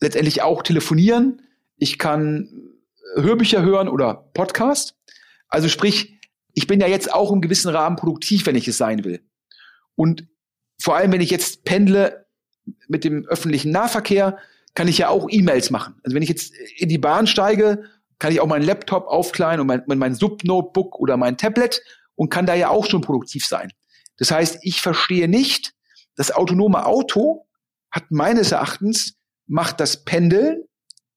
letztendlich auch telefonieren. Ich kann Hörbücher hören oder Podcast. Also sprich, ich bin ja jetzt auch im gewissen Rahmen produktiv, wenn ich es sein will. Und vor allem, wenn ich jetzt pendle mit dem öffentlichen Nahverkehr, kann ich ja auch E-Mails machen. Also wenn ich jetzt in die Bahn steige, kann ich auch meinen Laptop aufkleiden und mein, mein Subnotebook oder mein Tablet und kann da ja auch schon produktiv sein. Das heißt, ich verstehe nicht, das autonome Auto hat meines Erachtens, macht das Pendeln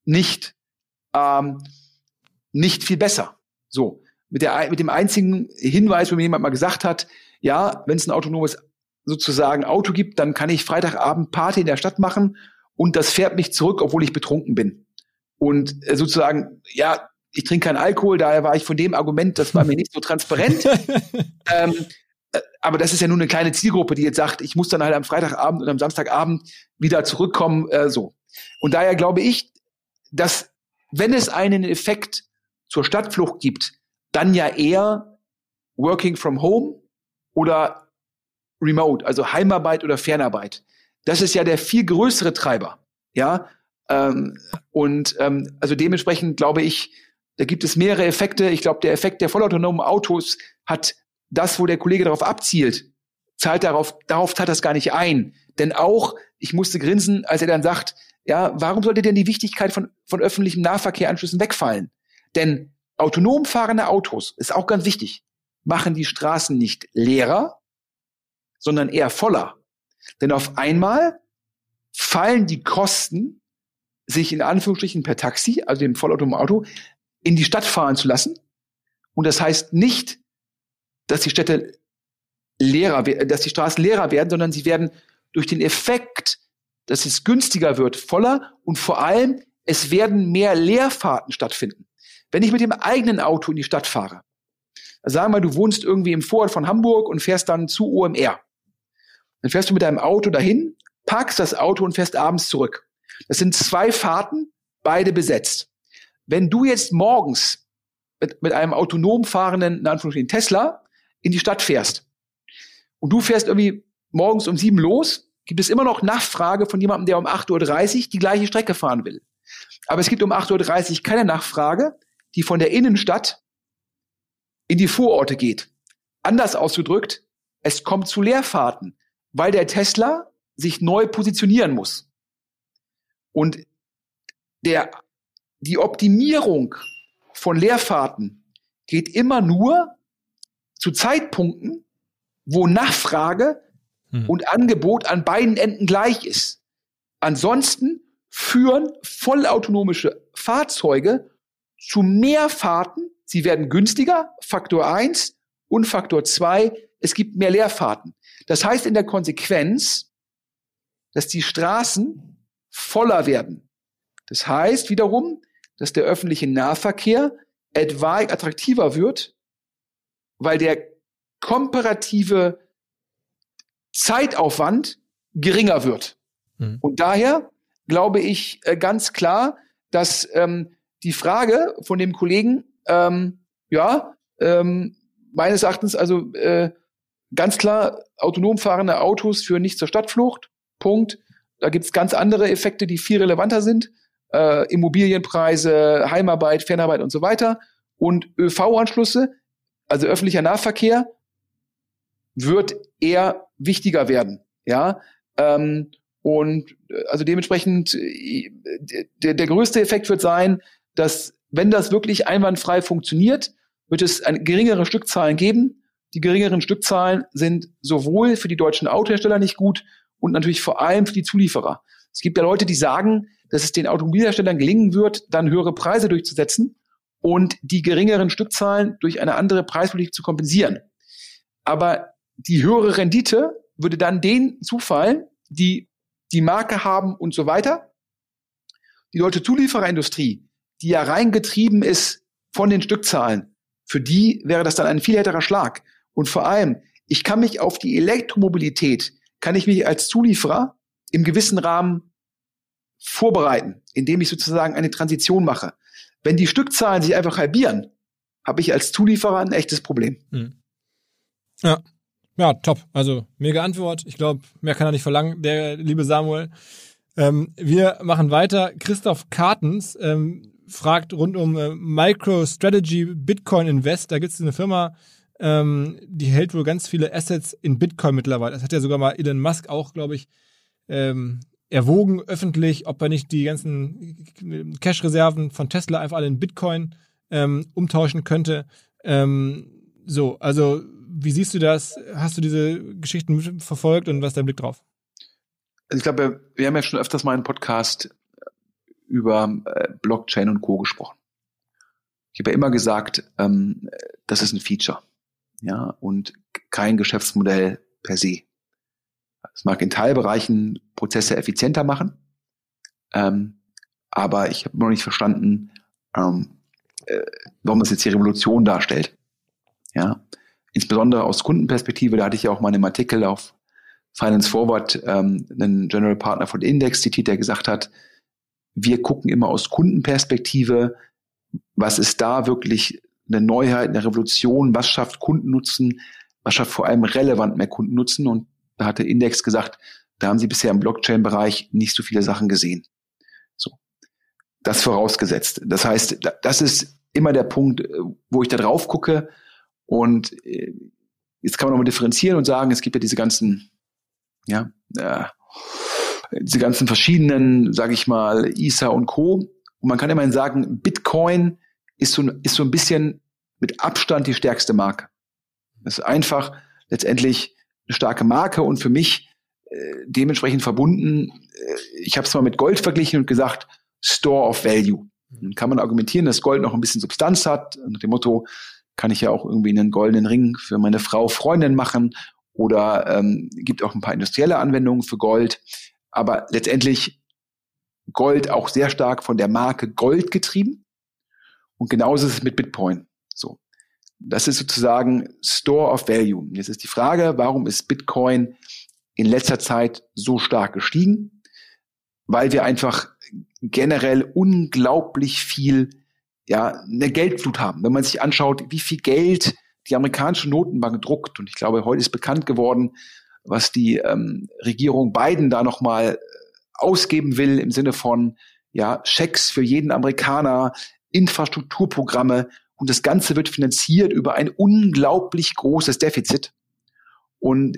nicht, ähm, nicht viel besser. So. Mit, der, mit dem einzigen Hinweis, wo mir jemand mal gesagt hat, ja, wenn es ein autonomes sozusagen Auto gibt, dann kann ich Freitagabend Party in der Stadt machen und das fährt mich zurück, obwohl ich betrunken bin. Und äh, sozusagen, ja, ich trinke keinen Alkohol, daher war ich von dem Argument, das war mir nicht so transparent. ähm, äh, aber das ist ja nur eine kleine Zielgruppe, die jetzt sagt, ich muss dann halt am Freitagabend und am Samstagabend wieder zurückkommen, äh, so. Und daher glaube ich, dass wenn es einen Effekt zur Stadtflucht gibt, dann ja eher Working from Home oder Remote, also Heimarbeit oder Fernarbeit. Das ist ja der viel größere Treiber, ja. Ähm, und ähm, also dementsprechend glaube ich, da gibt es mehrere Effekte. Ich glaube, der Effekt der vollautonomen Autos hat das, wo der Kollege darauf abzielt, zahlt darauf, darauf zahlt das gar nicht ein. Denn auch, ich musste grinsen, als er dann sagt, ja, warum sollte denn die Wichtigkeit von, von öffentlichem Nahverkehranschlüssen wegfallen? Denn autonom fahrende Autos, ist auch ganz wichtig, machen die Straßen nicht leerer, sondern eher voller. Denn auf einmal fallen die Kosten, sich in Anführungsstrichen per Taxi, also dem vollautonomen Auto, in die Stadt fahren zu lassen. Und das heißt nicht, dass die Städte leerer, dass die Straßen leerer werden, sondern sie werden durch den Effekt, dass es günstiger wird, voller und vor allem es werden mehr Leerfahrten stattfinden. Wenn ich mit dem eigenen Auto in die Stadt fahre, sagen wir mal, du wohnst irgendwie im Vorort von Hamburg und fährst dann zu OMR. Dann fährst du mit deinem Auto dahin, parkst das Auto und fährst abends zurück. Das sind zwei Fahrten, beide besetzt. Wenn du jetzt morgens mit, mit einem autonom fahrenden, in Anführungsstrichen Tesla, in die Stadt fährst und du fährst irgendwie morgens um sieben los, gibt es immer noch Nachfrage von jemandem, der um 8.30 Uhr die gleiche Strecke fahren will. Aber es gibt um 8.30 Uhr keine Nachfrage, die von der Innenstadt in die Vororte geht. Anders ausgedrückt, es kommt zu Leerfahrten, weil der Tesla sich neu positionieren muss. Und der, die Optimierung von Leerfahrten geht immer nur zu Zeitpunkten, wo Nachfrage hm. und Angebot an beiden Enden gleich ist. Ansonsten führen vollautonomische Fahrzeuge zu mehr Fahrten. Sie werden günstiger, Faktor eins und Faktor zwei. Es gibt mehr Leerfahrten. Das heißt in der Konsequenz, dass die Straßen voller werden. Das heißt wiederum, dass der öffentliche Nahverkehr etwaig attraktiver wird, weil der komparative Zeitaufwand geringer wird. Mhm. Und daher glaube ich äh, ganz klar, dass ähm, die Frage von dem Kollegen, ähm, ja, ähm, meines Erachtens also äh, ganz klar autonom fahrende Autos führen nicht zur Stadtflucht. Punkt. Da gibt's ganz andere Effekte, die viel relevanter sind. Äh, Immobilienpreise, Heimarbeit, Fernarbeit und so weiter. Und ÖV-Anschlüsse, also öffentlicher Nahverkehr, wird eher wichtiger werden. Ja, ähm, und äh, also dementsprechend äh, der, der größte Effekt wird sein, dass wenn das wirklich einwandfrei funktioniert, wird es eine geringere Stückzahlen geben. Die geringeren Stückzahlen sind sowohl für die deutschen Autohersteller nicht gut und natürlich vor allem für die Zulieferer. Es gibt ja Leute, die sagen, dass es den Automobilherstellern gelingen wird, dann höhere Preise durchzusetzen und die geringeren Stückzahlen durch eine andere Preispolitik zu kompensieren. Aber die höhere Rendite würde dann denen zufallen, die die Marke haben und so weiter. Die deutsche Zuliefererindustrie, die ja reingetrieben ist von den Stückzahlen, für die wäre das dann ein viel härterer Schlag. Und vor allem, ich kann mich auf die Elektromobilität, kann ich mich als Zulieferer im gewissen Rahmen vorbereiten, indem ich sozusagen eine Transition mache. Wenn die Stückzahlen sich einfach halbieren, habe ich als Zulieferer ein echtes Problem. Hm. Ja. Ja, top. Also mega Antwort. Ich glaube, mehr kann er nicht verlangen, der liebe Samuel. Ähm, wir machen weiter. Christoph Kartens ähm, fragt rund um äh, MicroStrategy Bitcoin Invest. Da gibt es eine Firma, ähm, die hält wohl ganz viele Assets in Bitcoin mittlerweile. Das hat ja sogar mal Elon Musk auch, glaube ich, ähm, erwogen öffentlich, ob er nicht die ganzen Cash-Reserven von Tesla einfach alle in Bitcoin ähm, umtauschen könnte. Ähm, so, also wie siehst du das? Hast du diese Geschichten verfolgt und was ist dein Blick drauf? Also ich glaube, wir haben ja schon öfters mal einen Podcast über äh, Blockchain und Co. gesprochen. Ich habe ja immer gesagt, ähm, das ist ein Feature, ja, und kein Geschäftsmodell per se. Es mag in Teilbereichen Prozesse effizienter machen, ähm, aber ich habe noch nicht verstanden, ähm, äh, warum das jetzt die Revolution darstellt. Ja, insbesondere aus Kundenperspektive, da hatte ich ja auch mal in einem Artikel auf Finance Forward ähm, einen General Partner von Index zitiert, der gesagt hat, wir gucken immer aus Kundenperspektive, was ist da wirklich eine Neuheit, eine Revolution, was schafft Kundennutzen, was schafft vor allem relevant mehr Kundennutzen und da hatte Index gesagt, da haben sie bisher im Blockchain-Bereich nicht so viele Sachen gesehen. So. Das vorausgesetzt. Das heißt, das ist immer der Punkt, äh, wo ich da drauf gucke, und äh, jetzt kann man nochmal differenzieren und sagen, es gibt ja diese ganzen, ja, äh, diese ganzen verschiedenen, sage ich mal, ISA und Co. Und man kann immerhin sagen, Bitcoin ist so, ist so ein bisschen mit Abstand die stärkste Marke. Das ist einfach letztendlich eine starke Marke und für mich äh, dementsprechend verbunden. Äh, ich habe es mal mit Gold verglichen und gesagt, Store of Value. Dann kann man argumentieren, dass Gold noch ein bisschen Substanz hat. Nach dem Motto, kann ich ja auch irgendwie einen goldenen Ring für meine Frau, Freundin machen oder ähm, gibt auch ein paar industrielle Anwendungen für Gold. Aber letztendlich Gold auch sehr stark von der Marke Gold getrieben. Und genauso ist es mit Bitcoin. So. Das ist sozusagen Store of Value. Jetzt ist die Frage, warum ist Bitcoin in letzter Zeit so stark gestiegen? Weil wir einfach generell unglaublich viel, ja, eine Geldflut haben. Wenn man sich anschaut, wie viel Geld die amerikanische Notenbank druckt, und ich glaube, heute ist bekannt geworden, was die ähm, Regierung Biden da nochmal ausgeben will im Sinne von ja, Schecks für jeden Amerikaner, Infrastrukturprogramme und das Ganze wird finanziert über ein unglaublich großes Defizit. Und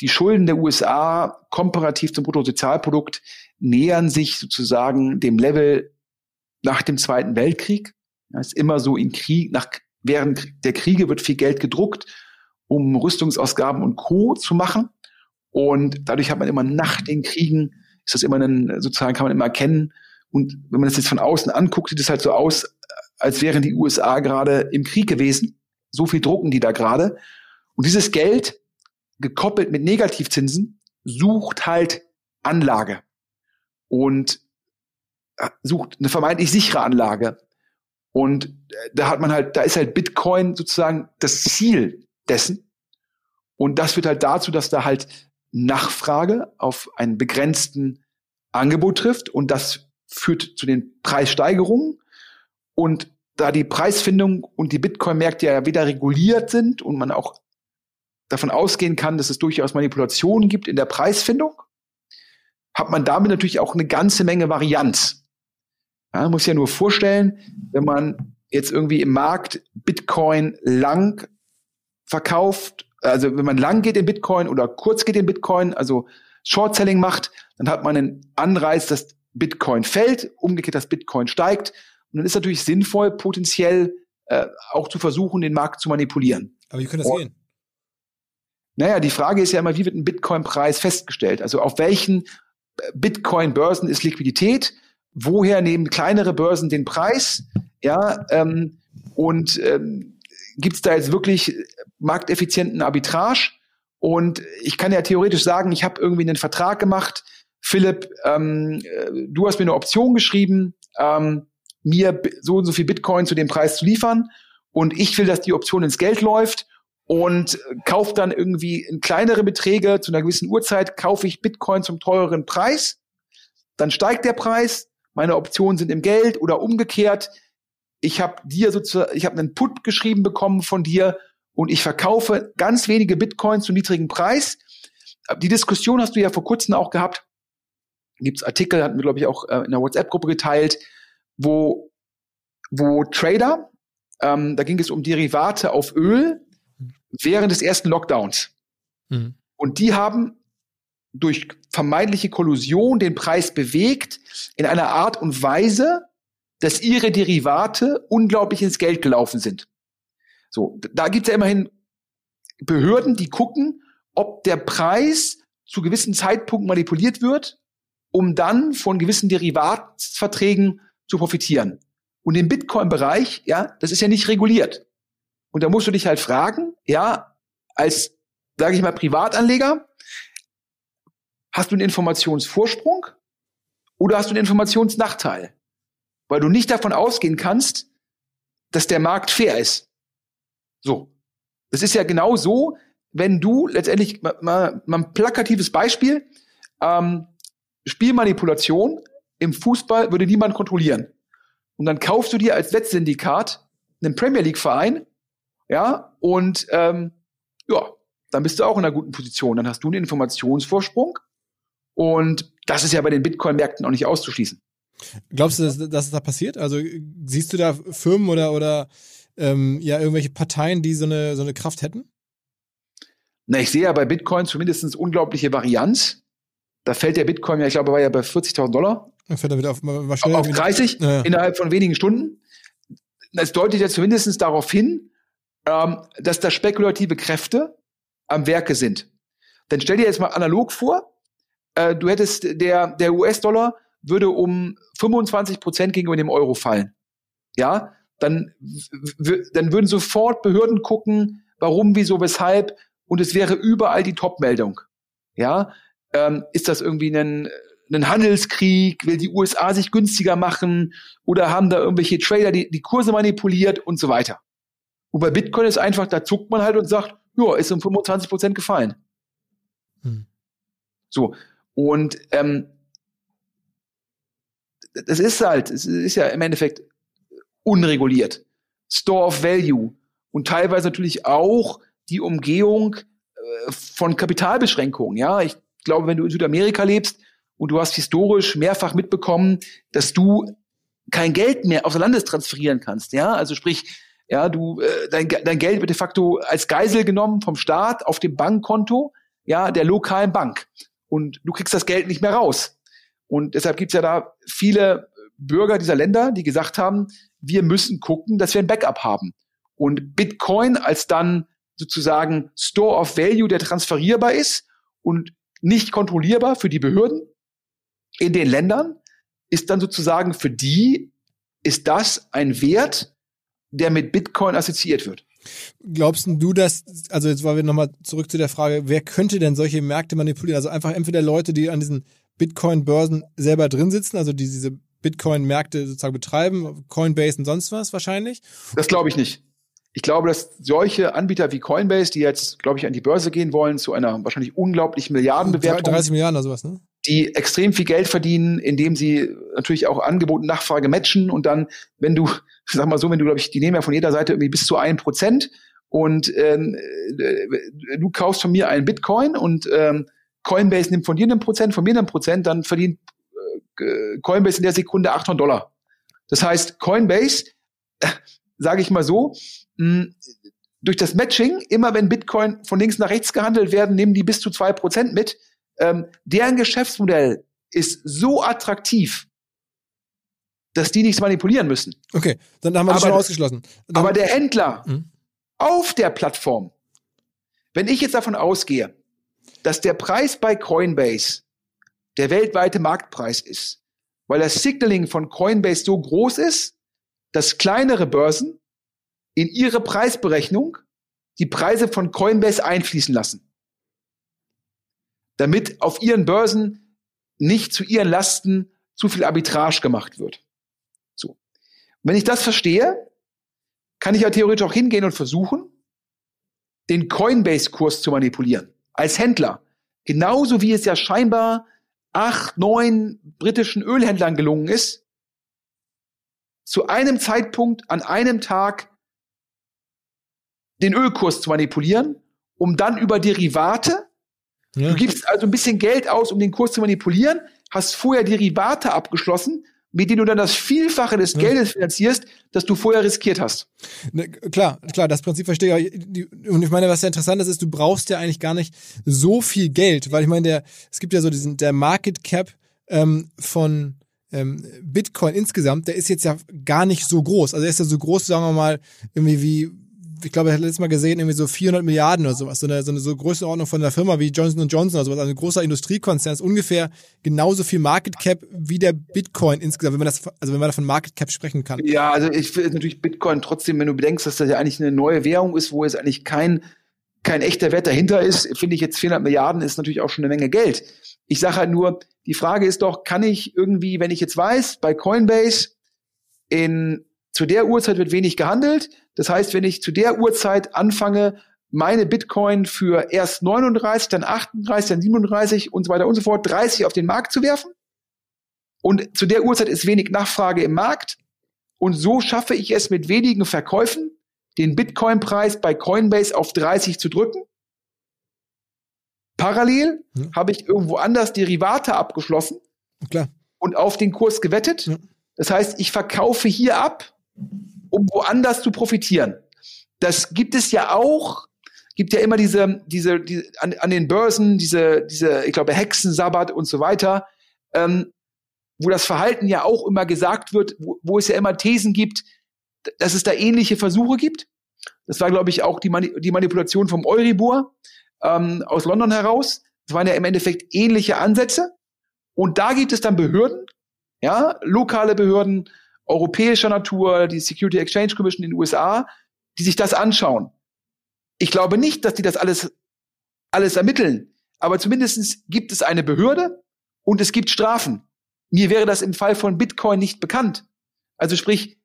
die Schulden der USA komparativ zum Bruttosozialprodukt nähern sich sozusagen dem Level nach dem Zweiten Weltkrieg. Das ist immer so in Krieg, nach, während der Kriege wird viel Geld gedruckt, um Rüstungsausgaben und Co. zu machen. Und dadurch hat man immer nach den Kriegen ist das immer ein, sozusagen kann man immer erkennen. Und wenn man das jetzt von außen anguckt, sieht es halt so aus, als wären die USA gerade im Krieg gewesen. So viel drucken die da gerade. Und dieses Geld, gekoppelt mit Negativzinsen, sucht halt Anlage. Und äh, sucht eine vermeintlich sichere Anlage. Und äh, da hat man halt, da ist halt Bitcoin sozusagen das Ziel dessen. Und das führt halt dazu, dass da halt Nachfrage auf einen begrenzten Angebot trifft und das führt zu den Preissteigerungen. Und da die Preisfindung und die Bitcoin-Märkte ja wieder reguliert sind und man auch davon ausgehen kann, dass es durchaus Manipulationen gibt in der Preisfindung, hat man damit natürlich auch eine ganze Menge Varianz. Ja, man muss ja nur vorstellen, wenn man jetzt irgendwie im Markt Bitcoin lang verkauft also wenn man lang geht in Bitcoin oder kurz geht in Bitcoin, also Short Selling macht, dann hat man einen Anreiz, dass Bitcoin fällt, umgekehrt, dass Bitcoin steigt. Und dann ist natürlich sinnvoll, potenziell äh, auch zu versuchen, den Markt zu manipulieren. Aber wie könnte das Und, gehen? Naja, die Frage ist ja immer, wie wird ein Bitcoin-Preis festgestellt? Also auf welchen äh, Bitcoin-Börsen ist Liquidität? Woher nehmen kleinere Börsen den Preis? Ja, ähm, und ähm, gibt es da jetzt wirklich markteffizienten Arbitrage? Und ich kann ja theoretisch sagen, ich habe irgendwie einen Vertrag gemacht. Philipp, ähm, äh, du hast mir eine Option geschrieben, ähm, mir so und so viel Bitcoin zu dem Preis zu liefern. Und ich will, dass die Option ins Geld läuft und kaufe dann irgendwie in kleinere Beträge zu einer gewissen Uhrzeit, kaufe ich Bitcoin zum teureren Preis. Dann steigt der Preis, meine Optionen sind im Geld oder umgekehrt ich habe dir sozusagen, ich habe einen Put geschrieben bekommen von dir und ich verkaufe ganz wenige Bitcoins zu niedrigem Preis. Die Diskussion hast du ja vor kurzem auch gehabt. Gibt's Artikel, hatten wir glaube ich auch äh, in der WhatsApp-Gruppe geteilt, wo wo Trader, ähm, da ging es um Derivate auf Öl während des ersten Lockdowns. Mhm. Und die haben durch vermeintliche Kollusion den Preis bewegt in einer Art und Weise, dass ihre Derivate unglaublich ins Geld gelaufen sind. So, da gibt's ja immerhin Behörden, die gucken, ob der Preis zu gewissen Zeitpunkten manipuliert wird, um dann von gewissen Derivatsverträgen zu profitieren. Und im Bitcoin-Bereich, ja, das ist ja nicht reguliert. Und da musst du dich halt fragen, ja, als, sage ich mal, Privatanleger, hast du einen Informationsvorsprung oder hast du einen Informationsnachteil? weil du nicht davon ausgehen kannst, dass der Markt fair ist. So. Das ist ja genau so, wenn du letztendlich mal, mal, mal ein plakatives Beispiel, ähm, Spielmanipulation im Fußball würde niemand kontrollieren. Und dann kaufst du dir als Wettsyndikat einen Premier League Verein, ja, und ähm, ja, dann bist du auch in einer guten Position. Dann hast du einen Informationsvorsprung und das ist ja bei den Bitcoin-Märkten auch nicht auszuschließen. Glaubst du, dass, dass es da passiert? Also siehst du da Firmen oder, oder ähm, ja irgendwelche Parteien, die so eine, so eine Kraft hätten? Na, ich sehe ja bei Bitcoin zumindest unglaubliche Varianz. Da fällt der Bitcoin ja, ich glaube, war ja bei 40.000 Dollar. Dann fällt er wieder auf, schnell auf 30 ja. innerhalb von wenigen Stunden. Das deutet ja zumindest darauf hin, ähm, dass da spekulative Kräfte am Werke sind. Dann stell dir jetzt mal analog vor, äh, du hättest der, der US-Dollar würde um 25 Prozent gegenüber dem Euro fallen. Ja, dann, dann würden sofort Behörden gucken, warum, wieso, weshalb, und es wäre überall die Top-Meldung. Ja, ähm, ist das irgendwie ein, ein Handelskrieg? Will die USA sich günstiger machen? Oder haben da irgendwelche Trader die, die Kurse manipuliert und so weiter? Und bei Bitcoin ist einfach, da zuckt man halt und sagt, ja, ist um 25 Prozent gefallen. Hm. So. Und ähm, das ist halt, es ist ja im Endeffekt unreguliert. Store of Value und teilweise natürlich auch die Umgehung äh, von Kapitalbeschränkungen. Ja, ich glaube, wenn du in Südamerika lebst und du hast historisch mehrfach mitbekommen, dass du kein Geld mehr aufs Landes transferieren kannst. Ja, also sprich, ja, du äh, dein, dein Geld wird de facto als Geisel genommen vom Staat auf dem Bankkonto, ja, der lokalen Bank und du kriegst das Geld nicht mehr raus. Und deshalb gibt's ja da viele Bürger dieser Länder, die gesagt haben, wir müssen gucken, dass wir ein Backup haben. Und Bitcoin als dann sozusagen Store of Value, der transferierbar ist und nicht kontrollierbar für die Behörden in den Ländern, ist dann sozusagen für die, ist das ein Wert, der mit Bitcoin assoziiert wird. Glaubst du, dass, also jetzt wollen wir nochmal zurück zu der Frage, wer könnte denn solche Märkte manipulieren? Also einfach entweder Leute, die an diesen Bitcoin-Börsen selber drin sitzen, also die diese Bitcoin-Märkte sozusagen betreiben, Coinbase und sonst was wahrscheinlich? Das glaube ich nicht. Ich glaube, dass solche Anbieter wie Coinbase, die jetzt, glaube ich, an die Börse gehen wollen, zu einer wahrscheinlich unglaublichen Milliardenbewertung. 30 Milliarden oder sowas, ne? Die extrem viel Geld verdienen, indem sie natürlich auch Angebot und Nachfrage matchen und dann, wenn du, sag mal so, wenn du, glaube ich, die nehmen ja von jeder Seite irgendwie bis zu ein Prozent und ähm, äh, du kaufst von mir einen Bitcoin und ähm, Coinbase nimmt von dir einen Prozent, von mir einen Prozent, dann verdient äh, Coinbase in der Sekunde 800 Dollar. Das heißt, Coinbase, äh, sage ich mal so, mh, durch das Matching, immer wenn Bitcoin von links nach rechts gehandelt werden, nehmen die bis zu zwei Prozent mit. Ähm, deren Geschäftsmodell ist so attraktiv, dass die nichts manipulieren müssen. Okay, dann haben wir das schon ausgeschlossen. Dann aber der Händler hm? auf der Plattform, wenn ich jetzt davon ausgehe, dass der Preis bei Coinbase der weltweite Marktpreis ist, weil das Signaling von Coinbase so groß ist, dass kleinere Börsen in ihre Preisberechnung die Preise von Coinbase einfließen lassen. Damit auf ihren Börsen nicht zu ihren Lasten zu viel Arbitrage gemacht wird. So. Und wenn ich das verstehe, kann ich ja theoretisch auch hingehen und versuchen, den Coinbase-Kurs zu manipulieren. Als Händler. Genauso wie es ja scheinbar acht, neun britischen Ölhändlern gelungen ist, zu einem Zeitpunkt an einem Tag den Ölkurs zu manipulieren, um dann über Derivate, ja. du gibst also ein bisschen Geld aus, um den Kurs zu manipulieren, hast vorher Derivate abgeschlossen, mit denen du dann das Vielfache des Geldes finanzierst, das du vorher riskiert hast. Ne, klar, klar, das Prinzip verstehe ich. Und ich meine, was ja interessant ist, ist, du brauchst ja eigentlich gar nicht so viel Geld, weil ich meine, der, es gibt ja so diesen, der Market Cap ähm, von ähm, Bitcoin insgesamt, der ist jetzt ja gar nicht so groß. Also er ist ja so groß, sagen wir mal, irgendwie wie ich glaube, ich hatte letztes Mal gesehen, irgendwie so 400 Milliarden oder sowas. So eine, so eine so Größenordnung von einer Firma wie Johnson Johnson oder sowas. Also ein großer Industriekonzern ist ungefähr genauso viel Market Cap wie der Bitcoin insgesamt, wenn man das, also wenn man davon Market Cap sprechen kann. Ja, also ich finde natürlich Bitcoin trotzdem, wenn du bedenkst, dass das ja eigentlich eine neue Währung ist, wo jetzt eigentlich kein, kein echter Wert dahinter ist, finde ich jetzt 400 Milliarden ist natürlich auch schon eine Menge Geld. Ich sage halt nur, die Frage ist doch, kann ich irgendwie, wenn ich jetzt weiß, bei Coinbase in zu der Uhrzeit wird wenig gehandelt. Das heißt, wenn ich zu der Uhrzeit anfange, meine Bitcoin für erst 39, dann 38, dann 37 und so weiter und so fort, 30 auf den Markt zu werfen. Und zu der Uhrzeit ist wenig Nachfrage im Markt. Und so schaffe ich es mit wenigen Verkäufen, den Bitcoin-Preis bei Coinbase auf 30 zu drücken. Parallel ja. habe ich irgendwo anders Derivate abgeschlossen Klar. und auf den Kurs gewettet. Ja. Das heißt, ich verkaufe hier ab um woanders zu profitieren. Das gibt es ja auch, gibt ja immer diese, diese, die, an, an den Börsen, diese, diese, ich glaube, Hexensabbat und so weiter, ähm, wo das Verhalten ja auch immer gesagt wird, wo, wo es ja immer Thesen gibt, dass es da ähnliche Versuche gibt. Das war, glaube ich, auch die, Mani die Manipulation vom Euribor. ähm, aus London heraus. Das waren ja im Endeffekt ähnliche Ansätze. Und da gibt es dann Behörden, ja, lokale Behörden europäischer Natur, die Security Exchange Commission in den USA, die sich das anschauen. Ich glaube nicht, dass die das alles, alles ermitteln. Aber zumindest gibt es eine Behörde und es gibt Strafen. Mir wäre das im Fall von Bitcoin nicht bekannt. Also sprich,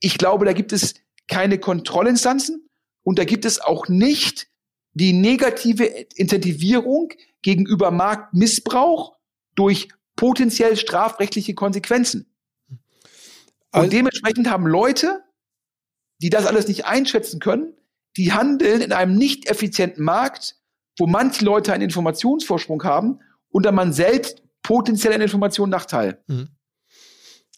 ich glaube, da gibt es keine Kontrollinstanzen und da gibt es auch nicht die negative Incentivierung gegenüber Marktmissbrauch durch potenziell strafrechtliche Konsequenzen. Und dementsprechend haben Leute, die das alles nicht einschätzen können, die handeln in einem nicht effizienten Markt, wo manche Leute einen Informationsvorsprung haben und dann man selbst potenziell an Informationen Nachteil. Mhm.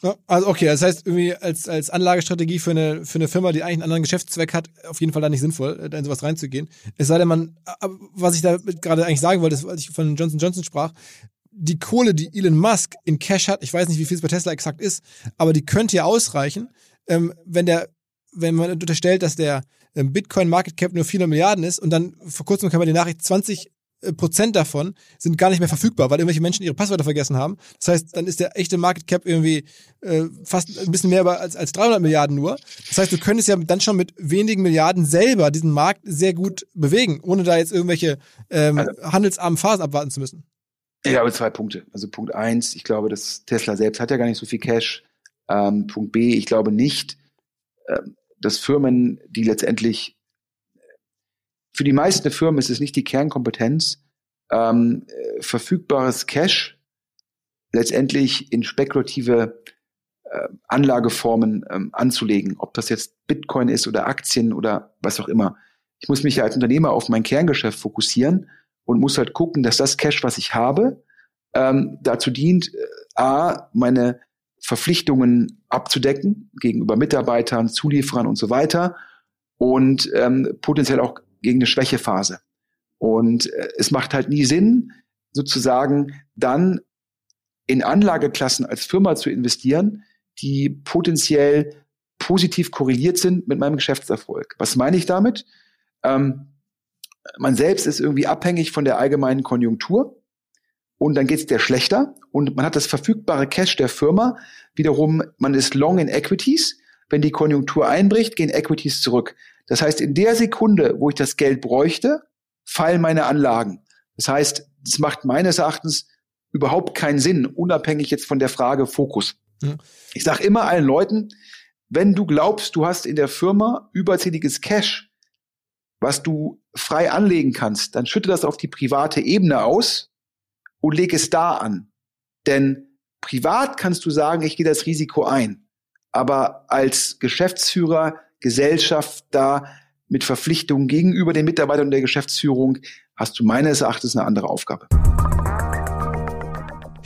Ja, also okay, das heißt irgendwie als, als Anlagestrategie für eine, für eine Firma, die eigentlich einen anderen Geschäftszweck hat, auf jeden Fall da nicht sinnvoll, äh, da in sowas reinzugehen. Es sei denn, man, was ich da gerade eigentlich sagen wollte, als ich von Johnson Johnson sprach, die Kohle, die Elon Musk in Cash hat, ich weiß nicht, wie viel es bei Tesla exakt ist, aber die könnte ja ausreichen, ähm, wenn der, wenn man unterstellt, dass der ähm, Bitcoin Market Cap nur 400 Milliarden ist und dann vor kurzem kam ja die Nachricht, 20 äh, Prozent davon sind gar nicht mehr verfügbar, weil irgendwelche Menschen ihre Passwörter vergessen haben. Das heißt, dann ist der echte Market Cap irgendwie äh, fast ein bisschen mehr als, als 300 Milliarden nur. Das heißt, du könntest ja dann schon mit wenigen Milliarden selber diesen Markt sehr gut bewegen, ohne da jetzt irgendwelche ähm, also, handelsarmen Phasen abwarten zu müssen. Ich habe zwei Punkte. Also Punkt eins, ich glaube, dass Tesla selbst hat ja gar nicht so viel Cash. Ähm, Punkt B, ich glaube nicht, ähm, dass Firmen, die letztendlich für die meisten Firmen ist es nicht die Kernkompetenz, ähm, äh, verfügbares Cash letztendlich in spekulative äh, Anlageformen ähm, anzulegen, ob das jetzt Bitcoin ist oder Aktien oder was auch immer. Ich muss mich ja als Unternehmer auf mein Kerngeschäft fokussieren und muss halt gucken, dass das Cash, was ich habe, ähm, dazu dient, äh, a, meine Verpflichtungen abzudecken gegenüber Mitarbeitern, Zulieferern und so weiter und ähm, potenziell auch gegen eine Schwächephase. Und äh, es macht halt nie Sinn, sozusagen dann in Anlageklassen als Firma zu investieren, die potenziell positiv korreliert sind mit meinem Geschäftserfolg. Was meine ich damit? Ähm, man selbst ist irgendwie abhängig von der allgemeinen Konjunktur und dann geht es dir schlechter und man hat das verfügbare Cash der Firma. Wiederum, man ist long in Equities. Wenn die Konjunktur einbricht, gehen Equities zurück. Das heißt, in der Sekunde, wo ich das Geld bräuchte, fallen meine Anlagen. Das heißt, es macht meines Erachtens überhaupt keinen Sinn, unabhängig jetzt von der Frage Fokus. Mhm. Ich sage immer allen Leuten, wenn du glaubst, du hast in der Firma überzähliges Cash, was du frei anlegen kannst, dann schütte das auf die private Ebene aus und leg es da an. Denn privat kannst du sagen, ich gehe das Risiko ein. Aber als Geschäftsführer, Gesellschaft da mit Verpflichtungen gegenüber den Mitarbeitern der Geschäftsführung hast du meines Erachtens eine andere Aufgabe.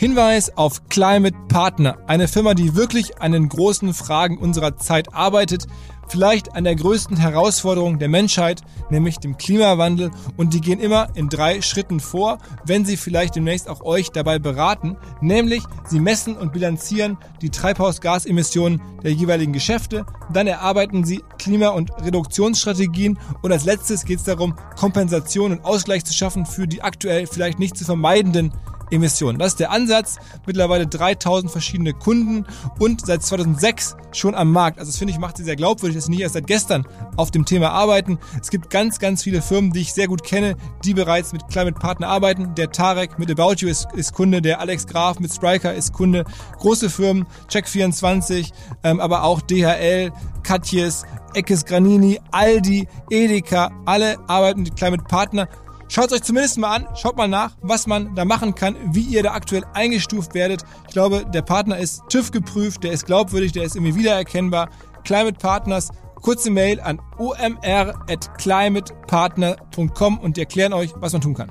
Hinweis auf Climate Partner, eine Firma, die wirklich an den großen Fragen unserer Zeit arbeitet, vielleicht an der größten Herausforderung der Menschheit, nämlich dem Klimawandel. Und die gehen immer in drei Schritten vor, wenn sie vielleicht demnächst auch euch dabei beraten. Nämlich, sie messen und bilanzieren die Treibhausgasemissionen der jeweiligen Geschäfte. Dann erarbeiten sie Klima- und Reduktionsstrategien. Und als letztes geht es darum, Kompensation und Ausgleich zu schaffen für die aktuell vielleicht nicht zu vermeidenden Emissionen. Das ist der Ansatz. Mittlerweile 3000 verschiedene Kunden und seit 2006 schon am Markt. Also das finde ich macht sie sehr glaubwürdig, dass sie nicht erst seit gestern auf dem Thema arbeiten. Es gibt ganz, ganz viele Firmen, die ich sehr gut kenne, die bereits mit Climate Partner arbeiten. Der Tarek mit About You ist, ist Kunde, der Alex Graf mit Striker ist Kunde. Große Firmen, Check24, ähm, aber auch DHL, Katjes, Eckes Granini, Aldi, Edeka, alle arbeiten mit Climate Partner. Schaut euch zumindest mal an, schaut mal nach, was man da machen kann, wie ihr da aktuell eingestuft werdet. Ich glaube, der Partner ist TÜV geprüft, der ist glaubwürdig, der ist irgendwie wiedererkennbar. Climate Partners, kurze Mail an omr@climatepartner.com und die erklären euch, was man tun kann.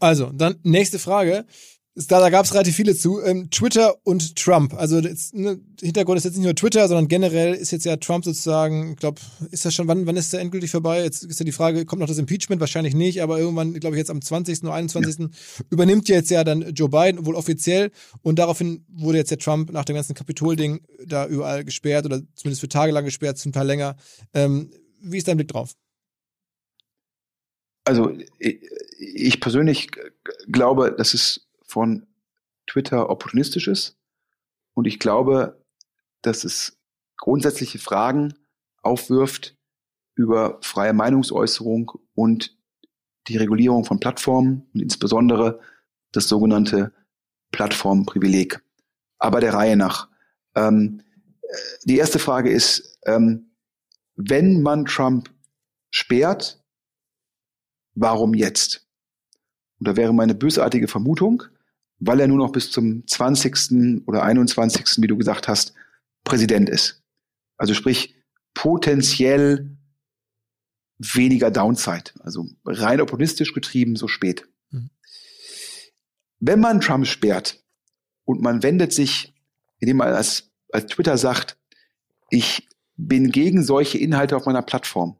Also, dann nächste Frage. Da, da gab es relativ viele zu. Ähm, Twitter und Trump. Also das, ne, Hintergrund ist jetzt nicht nur Twitter, sondern generell ist jetzt ja Trump sozusagen, ich glaube, ist das schon, wann, wann ist der endgültig vorbei? Jetzt ist ja die Frage, kommt noch das Impeachment? Wahrscheinlich nicht, aber irgendwann, glaube ich, jetzt am 20. oder 21. Ja. übernimmt jetzt ja dann Joe Biden, wohl offiziell. Und daraufhin wurde jetzt der Trump nach dem ganzen Kapitol-Ding da überall gesperrt oder zumindest für Tage lang gesperrt, zum Teil länger. Ähm, wie ist dein Blick drauf? Also ich persönlich glaube, dass es von Twitter opportunistisch ist und ich glaube, dass es grundsätzliche Fragen aufwirft über freie Meinungsäußerung und die Regulierung von Plattformen und insbesondere das sogenannte Plattformprivileg. Aber der Reihe nach. Ähm, die erste Frage ist, ähm, wenn man Trump sperrt, warum jetzt? Und da wäre meine bösartige Vermutung, weil er nur noch bis zum 20. oder 21., wie du gesagt hast, Präsident ist. Also sprich, potenziell weniger Downside, also rein opportunistisch getrieben, so spät. Mhm. Wenn man Trump sperrt und man wendet sich, indem man als, als Twitter sagt, ich bin gegen solche Inhalte auf meiner Plattform,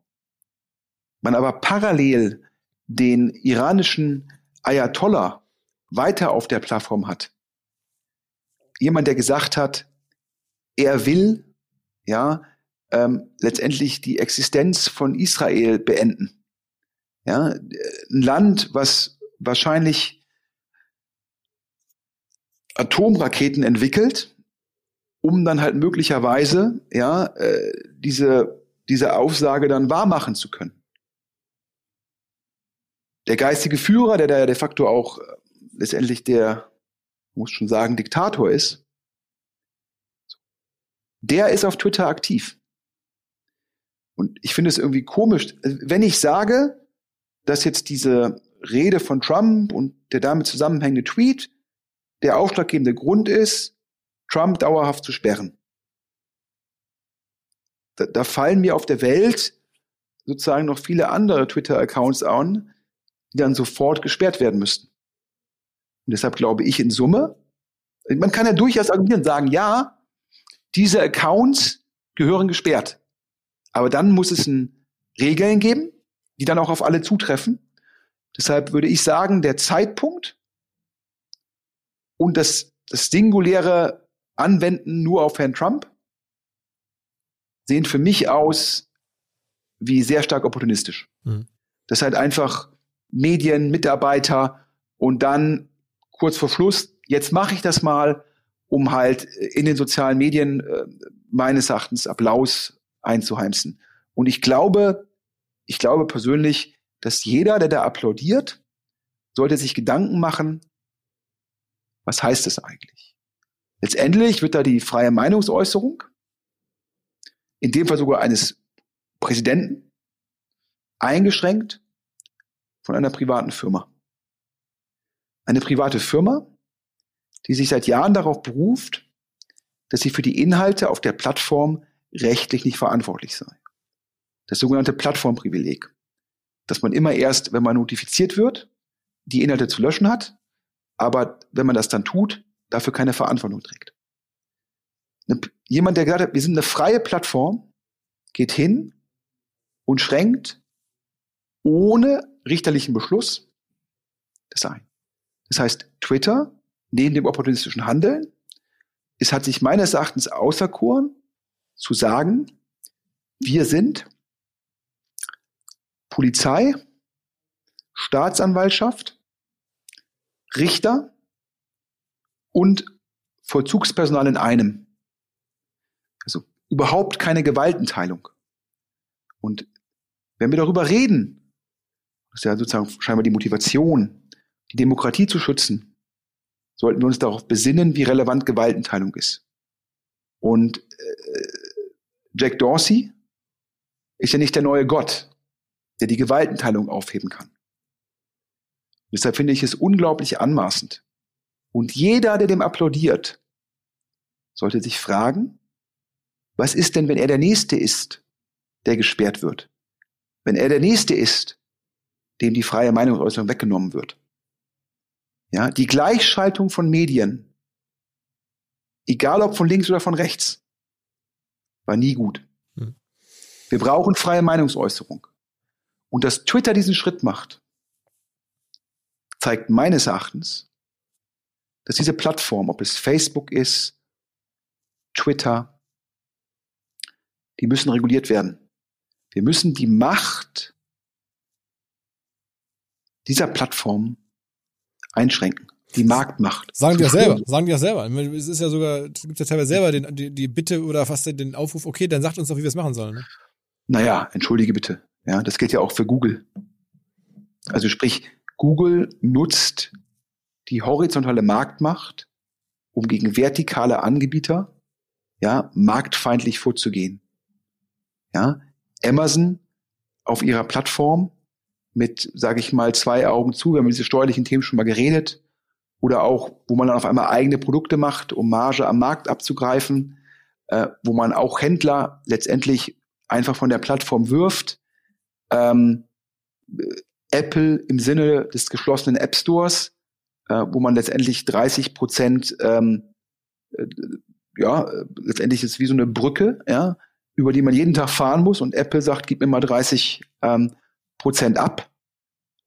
man aber parallel den iranischen Ayatollah weiter auf der Plattform hat. Jemand, der gesagt hat, er will ja ähm, letztendlich die Existenz von Israel beenden. Ja, ein Land, was wahrscheinlich Atomraketen entwickelt, um dann halt möglicherweise ja äh, diese diese Aussage dann wahrmachen zu können der geistige Führer, der da de facto auch äh, letztendlich der, muss schon sagen, Diktator ist, der ist auf Twitter aktiv. Und ich finde es irgendwie komisch, wenn ich sage, dass jetzt diese Rede von Trump und der damit zusammenhängende Tweet der ausschlaggebende Grund ist, Trump dauerhaft zu sperren. Da, da fallen mir auf der Welt sozusagen noch viele andere Twitter-Accounts an, die dann sofort gesperrt werden müssten. Und deshalb glaube ich in Summe, man kann ja durchaus argumentieren, sagen, ja, diese Accounts gehören gesperrt. Aber dann muss es ein Regeln geben, die dann auch auf alle zutreffen. Deshalb würde ich sagen, der Zeitpunkt und das, das singuläre Anwenden nur auf Herrn Trump sehen für mich aus wie sehr stark opportunistisch. Mhm. Das halt einfach Medien, Mitarbeiter und dann kurz vor Schluss, jetzt mache ich das mal, um halt in den sozialen Medien äh, meines Erachtens Applaus einzuheimsen. Und ich glaube, ich glaube persönlich, dass jeder, der da applaudiert, sollte sich Gedanken machen, was heißt das eigentlich? Letztendlich wird da die freie Meinungsäußerung, in dem Fall sogar eines Präsidenten, eingeschränkt von einer privaten Firma. Eine private Firma, die sich seit Jahren darauf beruft, dass sie für die Inhalte auf der Plattform rechtlich nicht verantwortlich sei. Das sogenannte Plattformprivileg, dass man immer erst, wenn man notifiziert wird, die Inhalte zu löschen hat, aber wenn man das dann tut, dafür keine Verantwortung trägt. Jemand, der gesagt hat, wir sind eine freie Plattform, geht hin und schränkt ohne richterlichen Beschluss das ein. Das heißt, Twitter, neben dem opportunistischen Handeln, es hat sich meines Erachtens auserkoren, zu sagen, wir sind Polizei, Staatsanwaltschaft, Richter und Vollzugspersonal in einem. Also überhaupt keine Gewaltenteilung. Und wenn wir darüber reden, das ist ja sozusagen scheinbar die Motivation, die Demokratie zu schützen, sollten wir uns darauf besinnen, wie relevant Gewaltenteilung ist. Und äh, Jack Dorsey ist ja nicht der neue Gott, der die Gewaltenteilung aufheben kann. Deshalb finde ich es unglaublich anmaßend. Und jeder, der dem applaudiert, sollte sich fragen, was ist denn, wenn er der Nächste ist, der gesperrt wird? Wenn er der Nächste ist, dem die freie Meinungsäußerung weggenommen wird. Ja, die Gleichschaltung von Medien, egal ob von links oder von rechts, war nie gut. Hm. Wir brauchen freie Meinungsäußerung. Und dass Twitter diesen Schritt macht, zeigt meines Erachtens, dass diese Plattform, ob es Facebook ist, Twitter, die müssen reguliert werden. Wir müssen die Macht dieser Plattform einschränken. Die Marktmacht. Sagen die ja selber, sagen die ja selber. Es ist ja sogar, es gibt ja teilweise selber den, die, die Bitte oder fast den Aufruf, okay, dann sagt uns doch, wie wir es machen sollen. Ne? Naja, entschuldige bitte. Ja, das gilt ja auch für Google. Also sprich, Google nutzt die horizontale Marktmacht, um gegen vertikale Anbieter, ja, marktfeindlich vorzugehen. Ja, Amazon auf ihrer Plattform mit, sage ich mal, zwei Augen zu, wir haben diese steuerlichen Themen schon mal geredet, oder auch, wo man dann auf einmal eigene Produkte macht, um Marge am Markt abzugreifen, äh, wo man auch Händler letztendlich einfach von der Plattform wirft. Ähm, Apple im Sinne des geschlossenen App Stores, äh, wo man letztendlich 30 Prozent, ähm, äh, ja, letztendlich ist wie so eine Brücke, ja, über die man jeden Tag fahren muss. Und Apple sagt, gib mir mal 30 ähm, Prozent ab.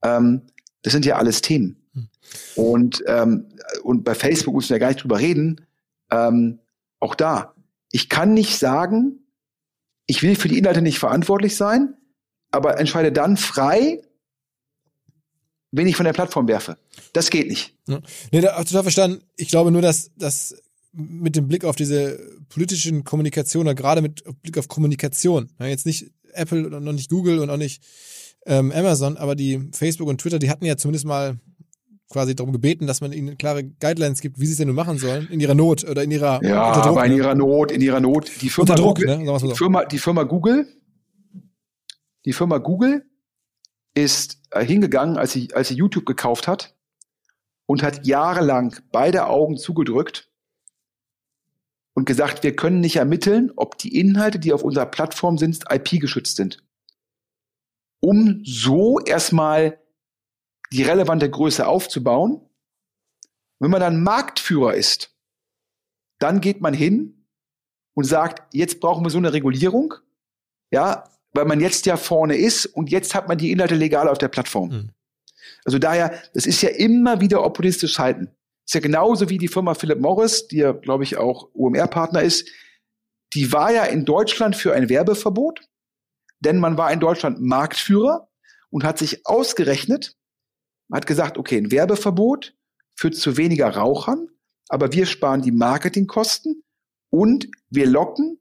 Ähm, das sind ja alles Themen. Hm. Und, ähm, und bei Facebook müssen wir gar nicht drüber reden. Ähm, auch da, ich kann nicht sagen, ich will für die Inhalte nicht verantwortlich sein, aber entscheide dann frei, wen ich von der Plattform werfe. Das geht nicht. Ja. Nee, da, total verstanden. Ich glaube nur, dass, dass mit dem Blick auf diese politischen Kommunikation oder gerade mit Blick auf Kommunikation, ja, jetzt nicht Apple und noch nicht Google und auch nicht ähm, Amazon, aber die Facebook und Twitter, die hatten ja zumindest mal quasi darum gebeten, dass man ihnen klare Guidelines gibt, wie sie es denn nun machen sollen, in ihrer Not oder in ihrer Ja, aber in ne? ihrer Not, in ihrer Not. Die Firma, Druck, Google, ne? die, Firma, die Firma Google, die Firma Google ist äh, hingegangen, als sie, als sie YouTube gekauft hat und hat jahrelang beide Augen zugedrückt und gesagt, wir können nicht ermitteln, ob die Inhalte, die auf unserer Plattform sind, IP geschützt sind. Um so erstmal die relevante Größe aufzubauen. Wenn man dann Marktführer ist, dann geht man hin und sagt, jetzt brauchen wir so eine Regulierung. Ja, weil man jetzt ja vorne ist und jetzt hat man die Inhalte legal auf der Plattform. Mhm. Also daher, das ist ja immer wieder opportunistisch halten. Ist ja genauso wie die Firma Philip Morris, die ja, glaube ich, auch OMR-Partner ist. Die war ja in Deutschland für ein Werbeverbot, denn man war in Deutschland Marktführer und hat sich ausgerechnet, hat gesagt, okay, ein Werbeverbot führt zu weniger Rauchern, aber wir sparen die Marketingkosten und wir locken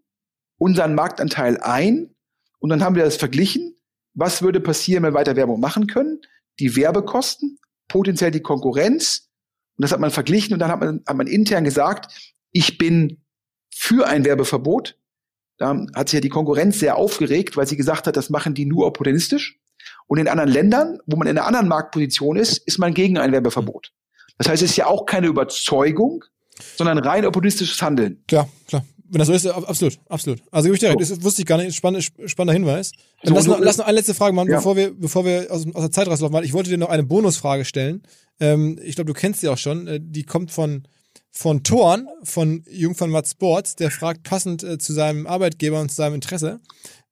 unseren Marktanteil ein und dann haben wir das verglichen. Was würde passieren, wenn wir weiter Werbung machen können? Die Werbekosten, potenziell die Konkurrenz. Und das hat man verglichen und dann hat man, hat man intern gesagt, ich bin für ein Werbeverbot. Da hat sich ja die Konkurrenz sehr aufgeregt, weil sie gesagt hat, das machen die nur opportunistisch. Und in anderen Ländern, wo man in einer anderen Marktposition ist, ist man gegen ein Werbeverbot. Das heißt, es ist ja auch keine Überzeugung, sondern rein opportunistisches Handeln. Klar, klar wenn das so ist, absolut, absolut. Also ich dir recht, das wusste ich gar nicht, Spannend, spannender Hinweis. So, lass, noch, lass noch eine letzte Frage machen, ja. bevor wir, bevor wir aus, aus der Zeitkreislauf machen. Ich wollte dir noch eine Bonusfrage stellen. Ähm, ich glaube, du kennst sie auch schon. Äh, die kommt von von Thorn, von Jungfern Matt Sports, der fragt passend äh, zu seinem Arbeitgeber und zu seinem Interesse.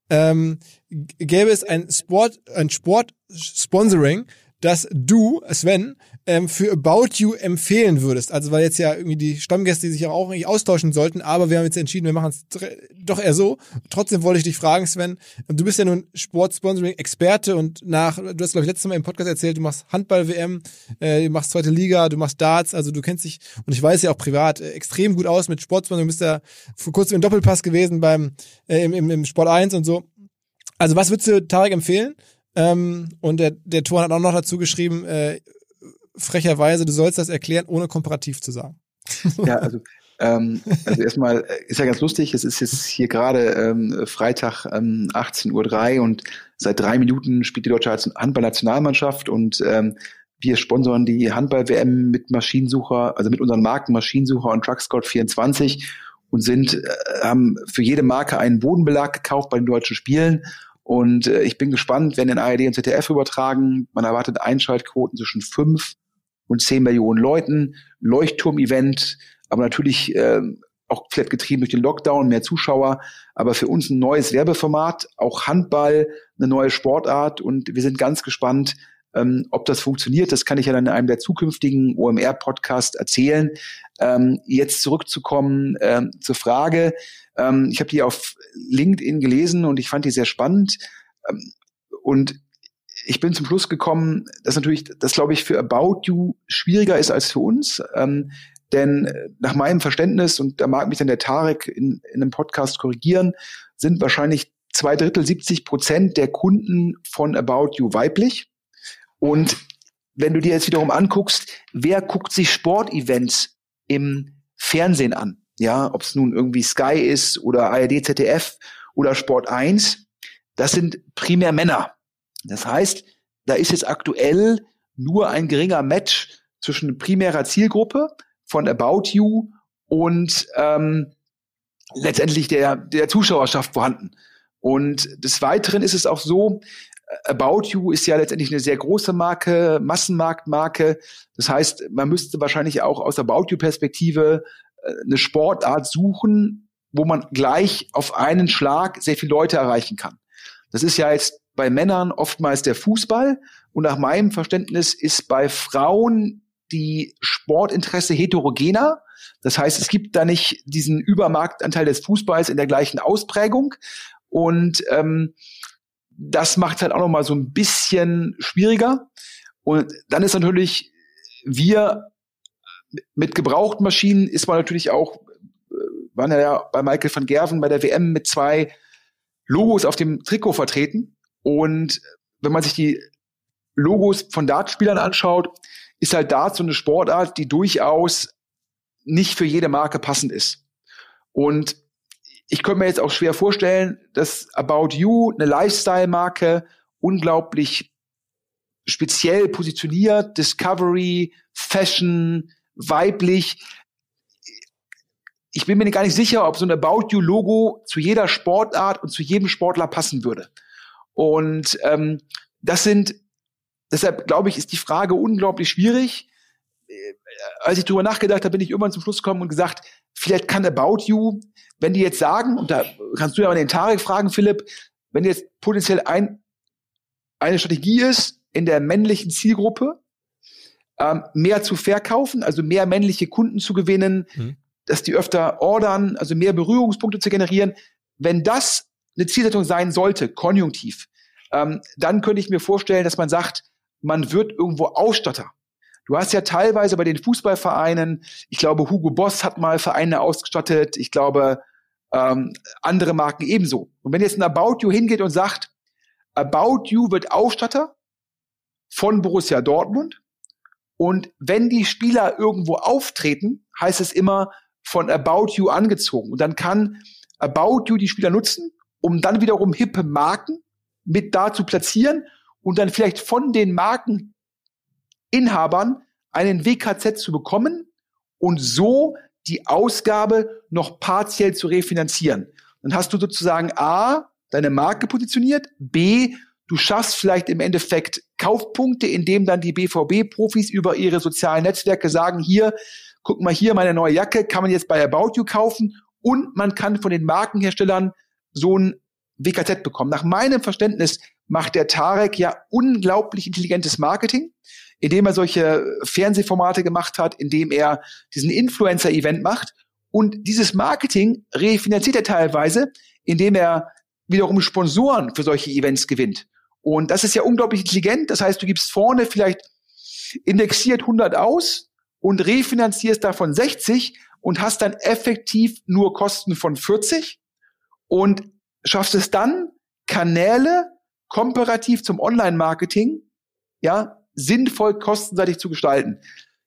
Ähm, gäbe es ein Sport, ein Sport-Sponsoring, das du, Sven, ähm, für About You empfehlen würdest. Also weil jetzt ja irgendwie die Stammgäste sich auch nicht austauschen sollten, aber wir haben jetzt entschieden, wir machen es doch eher so. Trotzdem wollte ich dich fragen, Sven, du bist ja nun Sportsponsoring-Experte und nach, du hast glaube ich letztes Mal im Podcast erzählt, du machst Handball-WM, äh, du machst zweite Liga, du machst Darts, also du kennst dich und ich weiß ja auch privat äh, extrem gut aus mit Sportsponsoring. Du bist ja vor kurzem im Doppelpass gewesen beim äh, im, im, im Sport 1 und so. Also was würdest du Tarek empfehlen? Ähm, und der, der Tor hat auch noch dazu geschrieben, äh, frecherweise, du sollst das erklären, ohne komparativ zu sagen. Ja, also, ähm, also erstmal äh, ist ja ganz lustig, es ist jetzt hier gerade ähm, Freitag ähm, 18.03 Uhr und seit drei Minuten spielt die deutsche Handballnationalmannschaft und ähm, wir sponsoren die Handball-WM mit Maschinensucher, also mit unseren Marken Maschinensucher und Truckscout 24 und sind, äh, haben für jede Marke einen Bodenbelag gekauft bei den deutschen Spielen und äh, ich bin gespannt, wenn in ARD und ZDF übertragen. Man erwartet Einschaltquoten zwischen fünf und 10 Millionen Leuten, Leuchtturm-Event, aber natürlich äh, auch vielleicht getrieben durch den Lockdown, mehr Zuschauer, aber für uns ein neues Werbeformat, auch Handball, eine neue Sportart und wir sind ganz gespannt, ähm, ob das funktioniert. Das kann ich ja dann in einem der zukünftigen OMR-Podcasts erzählen. Ähm, jetzt zurückzukommen ähm, zur Frage. Ähm, ich habe die auf LinkedIn gelesen und ich fand die sehr spannend. Ähm, und ich bin zum Schluss gekommen, dass natürlich, das glaube ich, für About You schwieriger ist als für uns. Ähm, denn äh, nach meinem Verständnis, und da mag mich dann der Tarek in, in einem Podcast korrigieren, sind wahrscheinlich zwei Drittel, 70 Prozent der Kunden von About You weiblich. Und wenn du dir jetzt wiederum anguckst, wer guckt sich Sportevents im Fernsehen an? Ja, ob es nun irgendwie Sky ist oder ARD, ZDF oder Sport 1, das sind primär Männer. Das heißt, da ist jetzt aktuell nur ein geringer Match zwischen primärer Zielgruppe von About You und ähm, letztendlich der, der Zuschauerschaft vorhanden. Und des Weiteren ist es auch so, About You ist ja letztendlich eine sehr große Marke, Massenmarktmarke. Das heißt, man müsste wahrscheinlich auch aus About You Perspektive äh, eine Sportart suchen, wo man gleich auf einen Schlag sehr viele Leute erreichen kann. Das ist ja jetzt bei Männern oftmals der Fußball und nach meinem Verständnis ist bei Frauen die Sportinteresse heterogener. Das heißt, es gibt da nicht diesen Übermarktanteil des Fußballs in der gleichen Ausprägung. Und ähm, das macht es halt auch noch mal so ein bisschen schwieriger. Und dann ist natürlich wir mit gebrauchten Maschinen ist man natürlich auch, äh, waren ja bei Michael van Gerven bei der WM mit zwei Logos auf dem Trikot vertreten. Und wenn man sich die Logos von Dartspielern anschaut, ist halt Dart so eine Sportart, die durchaus nicht für jede Marke passend ist. Und ich könnte mir jetzt auch schwer vorstellen, dass About You, eine Lifestyle-Marke, unglaublich speziell positioniert, Discovery, Fashion, weiblich. Ich bin mir gar nicht sicher, ob so ein About You-Logo zu jeder Sportart und zu jedem Sportler passen würde. Und ähm, das sind, deshalb glaube ich, ist die Frage unglaublich schwierig. Äh, als ich darüber nachgedacht habe, bin ich irgendwann zum Schluss gekommen und gesagt, vielleicht kann About You wenn die jetzt sagen, und da kannst du ja mal den Tarek fragen, Philipp, wenn jetzt potenziell ein, eine Strategie ist, in der männlichen Zielgruppe ähm, mehr zu verkaufen, also mehr männliche Kunden zu gewinnen, mhm. dass die öfter ordern, also mehr Berührungspunkte zu generieren, wenn das eine Zielsetzung sein sollte, konjunktiv, ähm, dann könnte ich mir vorstellen, dass man sagt, man wird irgendwo Ausstatter. Du hast ja teilweise bei den Fußballvereinen, ich glaube, Hugo Boss hat mal Vereine ausgestattet, ich glaube, ähm, andere Marken ebenso. Und wenn jetzt ein About You hingeht und sagt, About You wird Ausstatter von Borussia Dortmund und wenn die Spieler irgendwo auftreten, heißt es immer von About You angezogen. Und dann kann About You die Spieler nutzen, um dann wiederum hippe Marken mit da zu platzieren und dann vielleicht von den Marken Inhabern einen WKZ zu bekommen und so die Ausgabe noch partiell zu refinanzieren. Dann hast du sozusagen A, deine Marke positioniert, B, du schaffst vielleicht im Endeffekt Kaufpunkte, indem dann die BVB-Profis über ihre sozialen Netzwerke sagen, hier, guck mal hier, meine neue Jacke kann man jetzt bei About You kaufen und man kann von den Markenherstellern so ein WKZ bekommen. Nach meinem Verständnis macht der Tarek ja unglaublich intelligentes Marketing indem er solche Fernsehformate gemacht hat, indem er diesen Influencer-Event macht. Und dieses Marketing refinanziert er teilweise, indem er wiederum Sponsoren für solche Events gewinnt. Und das ist ja unglaublich intelligent. Das heißt, du gibst vorne vielleicht indexiert 100 aus und refinanzierst davon 60 und hast dann effektiv nur Kosten von 40 und schaffst es dann, Kanäle komparativ zum Online-Marketing, ja, sinnvoll kostenseitig zu gestalten.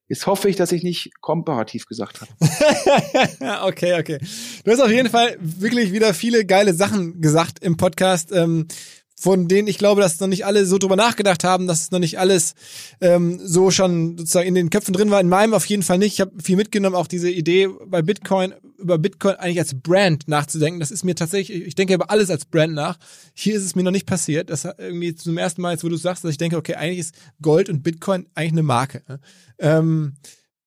Jetzt hoffe ich, dass ich nicht komparativ gesagt habe. okay, okay. Du hast auf jeden Fall wirklich wieder viele geile Sachen gesagt im Podcast. Ähm, von denen ich glaube, dass noch nicht alle so drüber nachgedacht haben, dass es noch nicht alles ähm, so schon sozusagen in den Köpfen drin war. In meinem auf jeden Fall nicht. Ich habe viel mitgenommen, auch diese Idee bei Bitcoin, über Bitcoin eigentlich als Brand nachzudenken. Das ist mir tatsächlich, ich denke über alles als Brand nach. Hier ist es mir noch nicht passiert. Das irgendwie zum ersten Mal, jetzt wo du sagst, dass ich denke, okay, eigentlich ist Gold und Bitcoin eigentlich eine Marke. Ähm,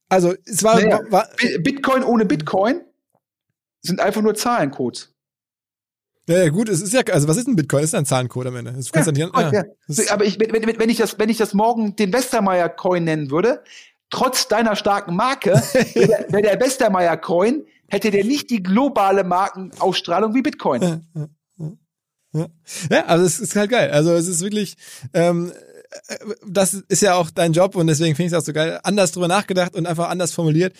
also es war, naja, war Bitcoin ohne Bitcoin sind einfach nur Zahlencodes. Ja, ja, gut, es ist ja, also was ist ein Bitcoin? ist ein Zahlencode am Ende. Du kannst ja, nicht, ja, ja. Aber ich, wenn, wenn, ich das, wenn ich das morgen den Westermeier Coin nennen würde, trotz deiner starken Marke, wäre der, der Westermeier Coin, hätte der nicht die globale Markenausstrahlung wie Bitcoin. Ja, ja, also es ist halt geil. Also es ist wirklich, ähm, das ist ja auch dein Job und deswegen finde ich es auch so geil. Anders drüber nachgedacht und einfach anders formuliert.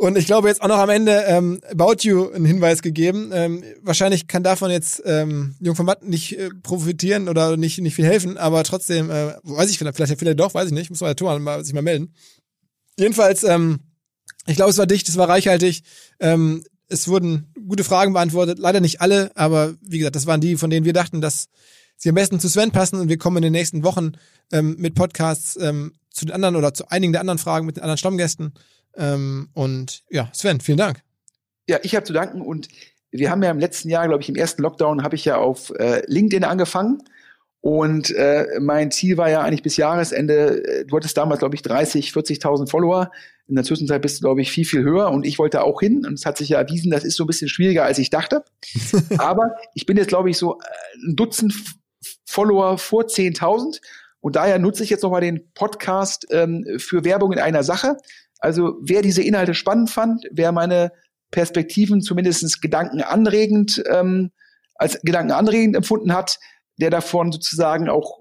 Und ich glaube jetzt auch noch am Ende ähm, About You einen Hinweis gegeben. Ähm, wahrscheinlich kann davon jetzt ähm, Jung von Matt nicht äh, profitieren oder nicht nicht viel helfen, aber trotzdem, äh, weiß ich vielleicht, vielleicht, vielleicht doch, weiß ich nicht, muss mal der Thomas mal, sich mal melden. Jedenfalls, ähm, ich glaube, es war dicht, es war reichhaltig. Ähm, es wurden gute Fragen beantwortet, leider nicht alle, aber wie gesagt, das waren die, von denen wir dachten, dass sie am besten zu Sven passen und wir kommen in den nächsten Wochen ähm, mit Podcasts ähm, zu den anderen oder zu einigen der anderen Fragen mit den anderen Stammgästen. Ähm, und ja, Sven, vielen Dank. Ja, ich habe zu danken und wir haben ja im letzten Jahr, glaube ich, im ersten Lockdown habe ich ja auf äh, LinkedIn angefangen und äh, mein Ziel war ja eigentlich bis Jahresende, äh, du hattest damals, glaube ich, 30, 40.000 Follower. In der Zwischenzeit bist du, glaube ich, viel, viel höher und ich wollte auch hin. Und es hat sich ja erwiesen, das ist so ein bisschen schwieriger, als ich dachte. Aber ich bin jetzt, glaube ich, so äh, ein Dutzend Follower vor 10.000. Und daher nutze ich jetzt nochmal den Podcast ähm, für Werbung in einer Sache. Also wer diese Inhalte spannend fand, wer meine Perspektiven zumindest gedankenanregend ähm, als gedankenanregend empfunden hat, der davon sozusagen auch,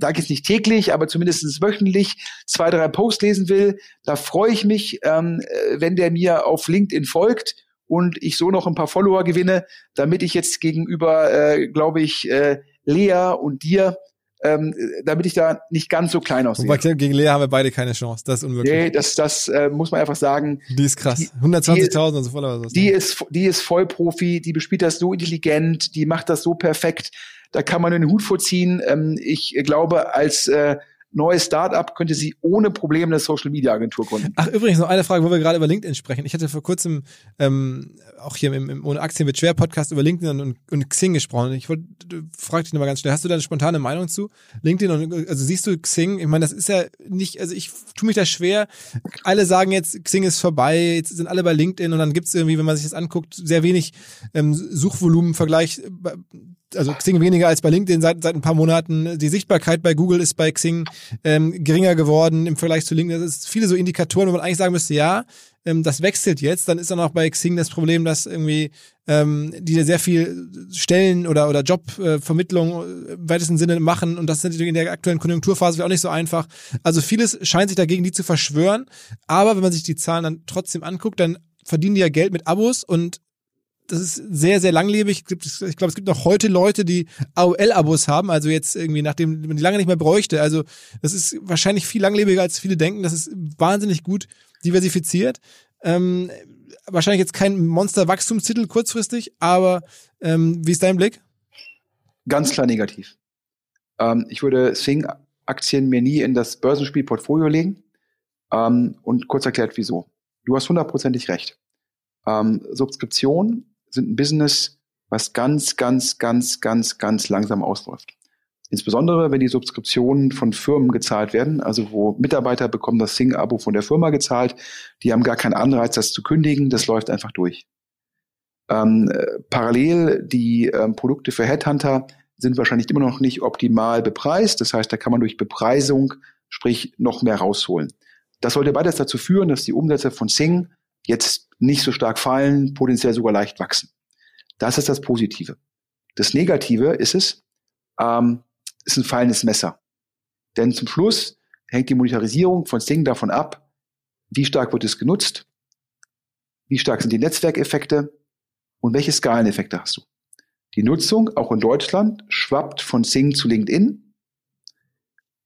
sage ich nicht täglich, aber zumindest wöchentlich zwei, drei Posts lesen will, da freue ich mich, ähm, wenn der mir auf LinkedIn folgt und ich so noch ein paar Follower gewinne, damit ich jetzt gegenüber, äh, glaube ich, äh, Lea und dir ähm, damit ich da nicht ganz so klein aussehe. Wobei gegen Lea haben wir beide keine Chance. Das ist unmöglich. Nee, das, das äh, muss man einfach sagen. Die ist krass. 120.000 und so voll oder so. Die ist, die ist Vollprofi, die bespielt das so intelligent, die macht das so perfekt. Da kann man den Hut vorziehen. Ähm, ich glaube, als äh, neues Startup könnte sie ohne Probleme eine Social Media Agentur gründen. Ach, übrigens noch eine Frage, wo wir gerade über LinkedIn sprechen. Ich hatte vor kurzem ähm, auch hier im, im Ohne Aktien wird schwer Podcast über LinkedIn und, und Xing gesprochen. Ich wollte, frage dich nochmal ganz schnell, hast du da eine spontane Meinung zu LinkedIn und also siehst du Xing? Ich meine, das ist ja nicht, also ich tue mich da schwer. Alle sagen jetzt, Xing ist vorbei, jetzt sind alle bei LinkedIn und dann gibt's irgendwie, wenn man sich das anguckt, sehr wenig ähm, Suchvolumen im Vergleich also Xing weniger als bei LinkedIn seit, seit ein paar Monaten. Die Sichtbarkeit bei Google ist bei Xing ähm, geringer geworden im Vergleich zu LinkedIn. Das ist viele so Indikatoren, wo man eigentlich sagen müsste, ja, ähm, das wechselt jetzt. Dann ist dann auch bei Xing das Problem, dass irgendwie ähm, die sehr viel Stellen oder, oder Jobvermittlung äh, im weitesten Sinne machen und das ist natürlich in der aktuellen Konjunkturphase auch nicht so einfach. Also vieles scheint sich dagegen die zu verschwören. Aber wenn man sich die Zahlen dann trotzdem anguckt, dann verdienen die ja Geld mit Abos und das ist sehr, sehr langlebig. Ich glaube, es gibt noch heute Leute, die AOL-Abos haben, also jetzt irgendwie, nachdem man die lange nicht mehr bräuchte. Also das ist wahrscheinlich viel langlebiger, als viele denken. Das ist wahnsinnig gut diversifiziert. Ähm, wahrscheinlich jetzt kein Monster-Wachstumstitel kurzfristig, aber ähm, wie ist dein Blick? Ganz klar negativ. Ähm, ich würde Sing-Aktien mir nie in das Börsenspiel-Portfolio legen. Ähm, und kurz erklärt, wieso. Du hast hundertprozentig recht. Ähm, Subskription sind ein Business, was ganz, ganz, ganz, ganz, ganz langsam ausläuft. Insbesondere, wenn die Subskriptionen von Firmen gezahlt werden, also wo Mitarbeiter bekommen das Sing-Abo von der Firma gezahlt, die haben gar keinen Anreiz, das zu kündigen, das läuft einfach durch. Ähm, äh, parallel die ähm, Produkte für Headhunter sind wahrscheinlich immer noch nicht optimal bepreist. Das heißt, da kann man durch Bepreisung, sprich, noch mehr rausholen. Das sollte beides dazu führen, dass die Umsätze von Sing jetzt nicht so stark fallen, potenziell sogar leicht wachsen. Das ist das Positive. Das Negative ist es, ähm, ist ein fallendes Messer. Denn zum Schluss hängt die Monetarisierung von Sting davon ab, wie stark wird es genutzt, wie stark sind die Netzwerkeffekte und welche Skaleneffekte hast du. Die Nutzung, auch in Deutschland, schwappt von Sing zu LinkedIn.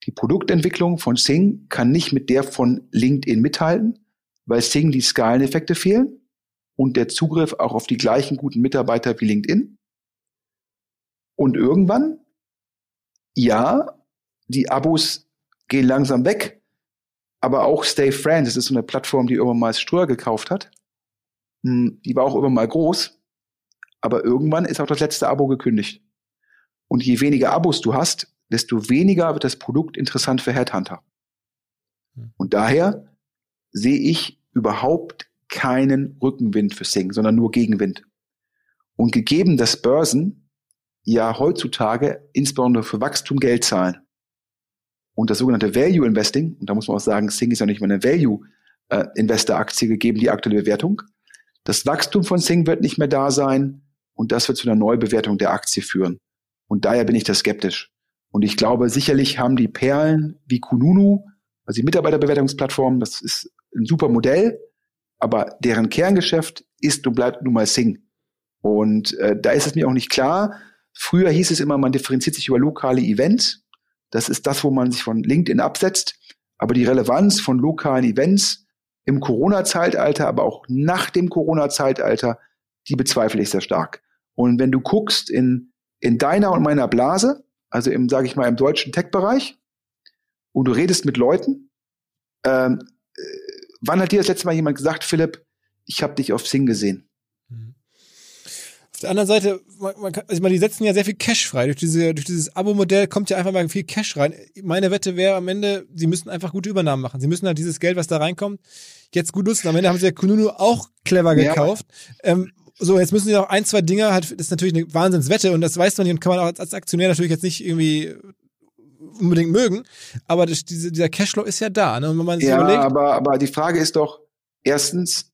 Die Produktentwicklung von Sing kann nicht mit der von LinkedIn mithalten, weil Sing die Skaleneffekte fehlen und der Zugriff auch auf die gleichen guten Mitarbeiter wie LinkedIn. Und irgendwann ja, die Abos gehen langsam weg, aber auch Stay Friends, das ist so eine Plattform, die irgendwann mal Ströer gekauft hat. Hm, die war auch irgendwann mal groß, aber irgendwann ist auch das letzte Abo gekündigt. Und je weniger Abos du hast, desto weniger wird das Produkt interessant für Headhunter. Hm. Und daher sehe ich überhaupt keinen Rückenwind für Sing, sondern nur Gegenwind. Und gegeben, dass Börsen ja heutzutage insbesondere für Wachstum Geld zahlen und das sogenannte Value Investing, und da muss man auch sagen, Sing ist ja nicht mal eine Value äh, Investor Aktie gegeben, die aktuelle Bewertung. Das Wachstum von Sing wird nicht mehr da sein und das wird zu einer Neubewertung der Aktie führen. Und daher bin ich da skeptisch. Und ich glaube, sicherlich haben die Perlen wie Kununu, also die Mitarbeiterbewertungsplattform, das ist ein super Modell, aber deren Kerngeschäft ist und bleibt nun mal Sing. Und äh, da ist es mir auch nicht klar. Früher hieß es immer, man differenziert sich über lokale Events. Das ist das, wo man sich von LinkedIn absetzt. Aber die Relevanz von lokalen Events im Corona-Zeitalter, aber auch nach dem Corona-Zeitalter, die bezweifle ich sehr stark. Und wenn du guckst in, in deiner und meiner Blase, also im, sage ich mal, im deutschen Tech-Bereich, und du redest mit Leuten, ähm, äh, wann hat dir das letzte Mal jemand gesagt, Philipp, ich habe dich auf Sing gesehen? Mhm. Auf der anderen Seite, man, man kann, also die setzen ja sehr viel Cash frei. Durch, diese, durch dieses Abo-Modell kommt ja einfach mal viel Cash rein. Meine Wette wäre am Ende, sie müssen einfach gute Übernahmen machen. Sie müssen halt dieses Geld, was da reinkommt, jetzt gut nutzen. Am Ende haben sie ja Kununu auch clever gekauft. Ja. Ähm, so, jetzt müssen sie noch ein, zwei Dinge, halt, das ist natürlich eine Wahnsinnswette und das weiß man nicht und kann man auch als Aktionär natürlich jetzt nicht irgendwie unbedingt mögen, aber das, diese, dieser Cashflow ist ja da. Ne? Und wenn man sich ja, überlegt, aber, aber die Frage ist doch, erstens,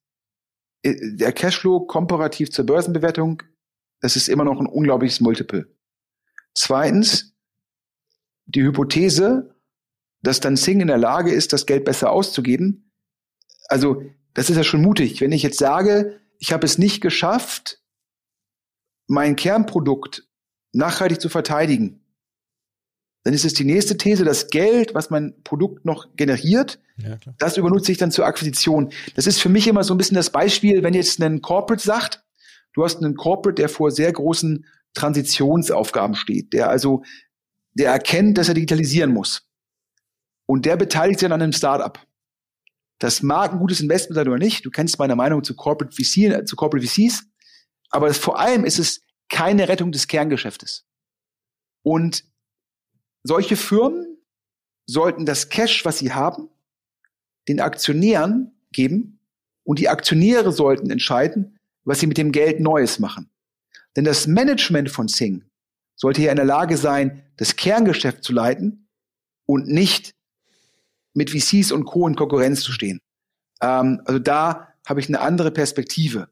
äh, der Cashflow komparativ zur Börsenbewertung, das ist immer noch ein unglaubliches Multiple. Zweitens, die Hypothese, dass dann Sing in der Lage ist, das Geld besser auszugeben. Also, das ist ja schon mutig. Wenn ich jetzt sage, ich habe es nicht geschafft, mein Kernprodukt nachhaltig zu verteidigen, dann ist es die nächste These, das Geld, was mein Produkt noch generiert, ja, das übernutze ich dann zur Akquisition. Das ist für mich immer so ein bisschen das Beispiel, wenn jetzt ein Corporate sagt, du hast einen Corporate, der vor sehr großen Transitionsaufgaben steht, der also, der erkennt, dass er digitalisieren muss. Und der beteiligt sich dann an einem Startup. Das mag ein gutes Investment sein oder nicht. Du kennst meine Meinung zu Corporate, VC, zu Corporate VCs. Aber vor allem ist es keine Rettung des Kerngeschäftes. Und solche Firmen sollten das Cash, was sie haben, den Aktionären geben und die Aktionäre sollten entscheiden, was sie mit dem Geld Neues machen. Denn das Management von Sing sollte ja in der Lage sein, das Kerngeschäft zu leiten und nicht mit VCs und Co. in Konkurrenz zu stehen. Ähm, also da habe ich eine andere Perspektive.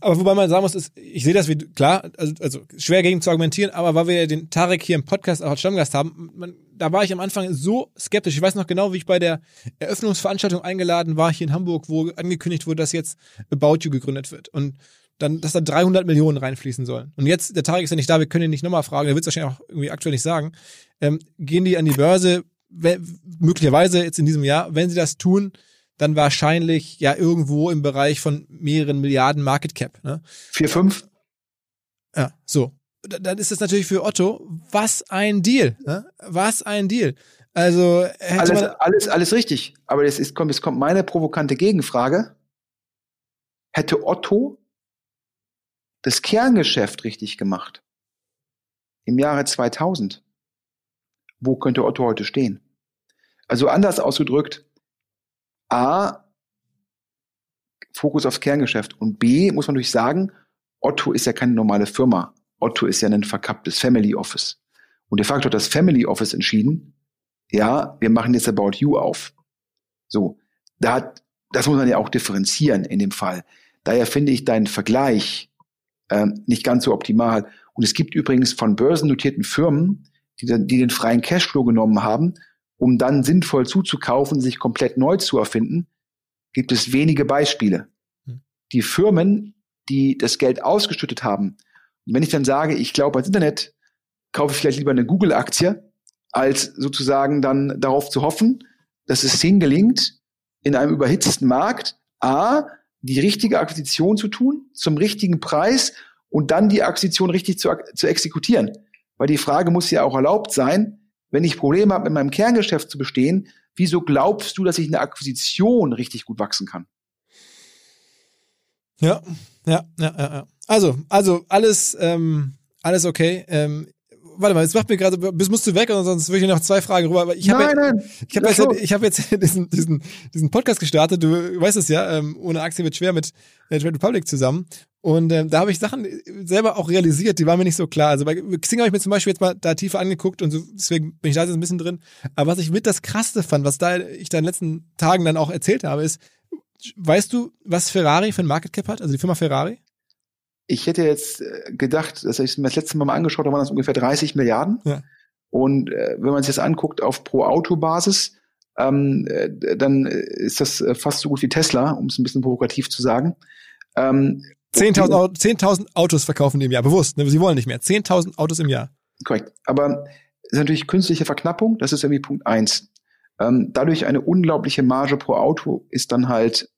Aber wobei man sagen muss, ist, ich sehe das wie, klar, also, also schwer gegen zu argumentieren, aber weil wir den Tarek hier im Podcast auch als Stammgast haben, man, da war ich am Anfang so skeptisch. Ich weiß noch genau, wie ich bei der Eröffnungsveranstaltung eingeladen war hier in Hamburg, wo angekündigt wurde, dass jetzt About You gegründet wird. Und dann, dass da 300 Millionen reinfließen sollen. Und jetzt, der Tarek ist ja nicht da, wir können ihn nicht nochmal fragen, der wird es wahrscheinlich auch irgendwie aktuell nicht sagen. Ähm, gehen die an die Börse, möglicherweise jetzt in diesem Jahr, wenn sie das tun, dann wahrscheinlich ja irgendwo im Bereich von mehreren Milliarden Market Cap. Ne? Vier, fünf? Ja, so. Dann ist es natürlich für Otto, was ein Deal. Ne? Was ein Deal. Also alles, alles, alles richtig. Aber jetzt, ist, kommt, jetzt kommt meine provokante Gegenfrage. Hätte Otto das Kerngeschäft richtig gemacht im Jahre 2000, wo könnte Otto heute stehen? Also anders ausgedrückt, A, Fokus aufs Kerngeschäft und B, muss man natürlich sagen, Otto ist ja keine normale Firma. Otto ist ja ein verkapptes Family Office. Und de facto hat das Family Office entschieden, ja, wir machen jetzt About You auf. So, da hat, das muss man ja auch differenzieren in dem Fall. Daher finde ich deinen Vergleich ähm, nicht ganz so optimal. Und es gibt übrigens von börsennotierten Firmen, die, die den freien Cashflow genommen haben um dann sinnvoll zuzukaufen, sich komplett neu zu erfinden, gibt es wenige Beispiele. Hm. Die Firmen, die das Geld ausgeschüttet haben, und wenn ich dann sage, ich glaube ans Internet, kaufe ich vielleicht lieber eine Google-Aktie, als sozusagen dann darauf zu hoffen, dass es Sing gelingt, in einem überhitzten Markt A, die richtige Akquisition zu tun, zum richtigen Preis und dann die Akquisition richtig zu, zu exekutieren. Weil die Frage muss ja auch erlaubt sein, wenn ich Probleme habe, in meinem Kerngeschäft zu bestehen, wieso glaubst du, dass ich eine Akquisition richtig gut wachsen kann? Ja, ja, ja, ja. ja. Also, also alles, ähm, alles okay. Ähm, warte mal, jetzt macht mir gerade, bis musst du weg, oder sonst würde ich noch zwei Fragen rüber. Aber ich habe nein, ich habe jetzt, ich habe jetzt diesen, diesen, diesen Podcast gestartet. Du weißt es ja, ähm, ohne Aktien wird schwer mit äh, Trade Republic zusammen. Und ähm, da habe ich Sachen selber auch realisiert, die waren mir nicht so klar. Also bei Xing habe ich mir zum Beispiel jetzt mal da tiefer angeguckt und so, deswegen bin ich da jetzt ein bisschen drin. Aber was ich mit das Krasseste fand, was da ich da in den letzten Tagen dann auch erzählt habe, ist, weißt du, was Ferrari für ein Market Cap hat? Also die Firma Ferrari? Ich hätte jetzt äh, gedacht, dass ich mir das letzte Mal mal angeschaut habe, waren das ungefähr 30 Milliarden. Ja. Und äh, wenn man sich das anguckt auf Pro-Auto-Basis, ähm, äh, dann ist das äh, fast so gut wie Tesla, um es ein bisschen provokativ zu sagen. Ähm, 10.000 10 Autos verkaufen die im Jahr, bewusst. Ne? Sie wollen nicht mehr. 10.000 Autos im Jahr. Korrekt. Aber es ist natürlich künstliche Verknappung, das ist irgendwie Punkt eins. Ähm, dadurch eine unglaubliche Marge pro Auto ist dann halt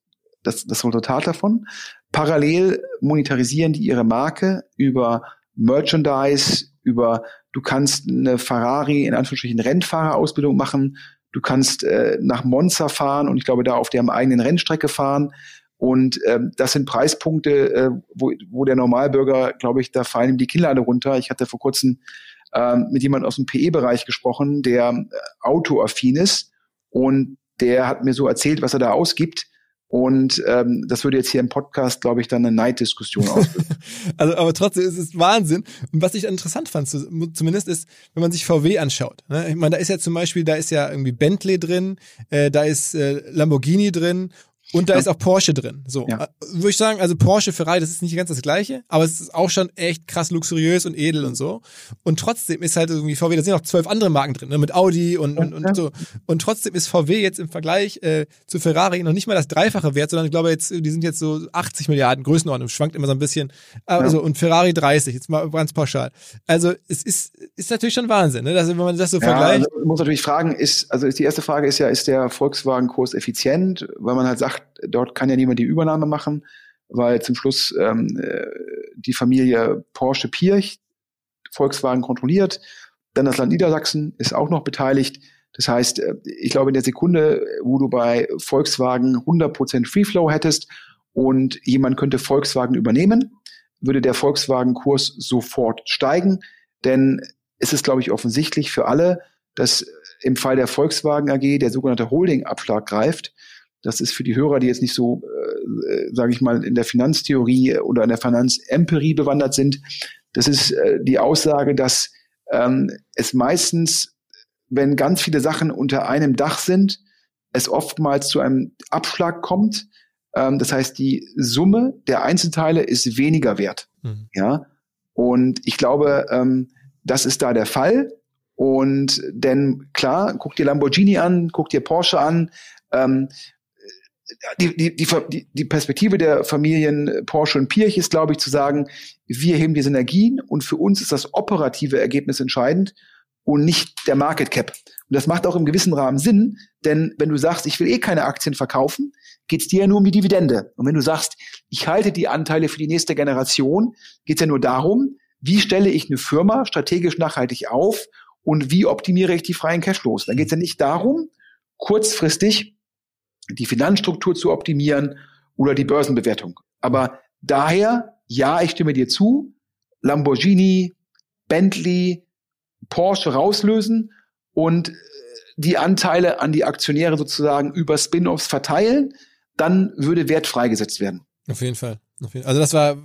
das, das Resultat davon. Parallel monetarisieren die ihre Marke über Merchandise, über du kannst eine Ferrari in Anführungsstrichen Rennfahrerausbildung machen, du kannst äh, nach Monza fahren und ich glaube da auf deren eigenen Rennstrecke fahren. Und ähm, das sind Preispunkte, äh, wo, wo der Normalbürger, glaube ich, da fallen ihm die Kinnlade runter. Ich hatte vor kurzem ähm, mit jemandem aus dem PE-Bereich gesprochen, der äh, autoaffin ist und der hat mir so erzählt, was er da ausgibt. Und ähm, das würde jetzt hier im Podcast, glaube ich, dann eine Neiddiskussion auslösen. also, aber trotzdem ist es Wahnsinn. Und was ich interessant fand, zumindest ist, wenn man sich VW anschaut. Ne? Ich meine, da ist ja zum Beispiel, da ist ja irgendwie Bentley drin, äh, da ist äh, Lamborghini drin und da ja. ist auch Porsche drin. So, ja. Äh, würde ich sagen, also Porsche, Ferrari, das ist nicht ganz das Gleiche, aber es ist auch schon echt krass luxuriös und edel und so. Und trotzdem ist halt irgendwie VW, da sind noch zwölf andere Marken drin, ne, mit Audi und, und, und so. Und trotzdem ist VW jetzt im Vergleich äh, zu Ferrari noch nicht mal das Dreifache wert, sondern ich glaube jetzt, die sind jetzt so 80 Milliarden Größenordnung, schwankt immer so ein bisschen. Also, ja. und Ferrari 30, jetzt mal ganz pauschal. Also, es ist, ist natürlich schon Wahnsinn, ne, dass, wenn man das so vergleicht. Also, man muss natürlich fragen, ist, also ist die erste Frage ist ja, ist der Volkswagen-Kurs effizient? Weil man halt sagt, dort kann ja niemand die Übernahme machen, weil zum Schluss ähm, äh, die Familie Porsche Pirch Volkswagen kontrolliert. Dann das Land Niedersachsen ist auch noch beteiligt. Das heißt, äh, ich glaube, in der Sekunde, wo du bei Volkswagen 100% Free Flow hättest und jemand könnte Volkswagen übernehmen, würde der Volkswagen-Kurs sofort steigen. Denn es ist, glaube ich, offensichtlich für alle, dass im Fall der Volkswagen AG der sogenannte Holding-Abschlag greift. Das ist für die Hörer, die jetzt nicht so, äh, äh sage ich mal, in der Finanztheorie oder in der Finanzempirie bewandert sind. Das ist äh, die Aussage, dass ähm, es meistens, wenn ganz viele Sachen unter einem Dach sind, es oftmals zu einem Abschlag kommt. Ähm, das heißt, die Summe der Einzelteile ist weniger wert. Mhm. Ja. Und ich glaube, ähm, das ist da der Fall. Und denn klar, guck dir Lamborghini an, guck dir Porsche an. Ähm, die, die, die, die Perspektive der Familien Porsche und Pirch ist, glaube ich, zu sagen, wir heben die Synergien und für uns ist das operative Ergebnis entscheidend und nicht der Market Cap. Und das macht auch im gewissen Rahmen Sinn, denn wenn du sagst, ich will eh keine Aktien verkaufen, geht es dir ja nur um die Dividende. Und wenn du sagst, ich halte die Anteile für die nächste Generation, geht es ja nur darum, wie stelle ich eine Firma strategisch nachhaltig auf und wie optimiere ich die freien Cashflows. Dann geht es ja nicht darum, kurzfristig die Finanzstruktur zu optimieren oder die Börsenbewertung. Aber daher, ja, ich stimme dir zu, Lamborghini, Bentley, Porsche rauslösen und äh, die Anteile an die Aktionäre sozusagen über Spin-offs verteilen, dann würde Wert freigesetzt werden. Auf jeden Fall. Also das war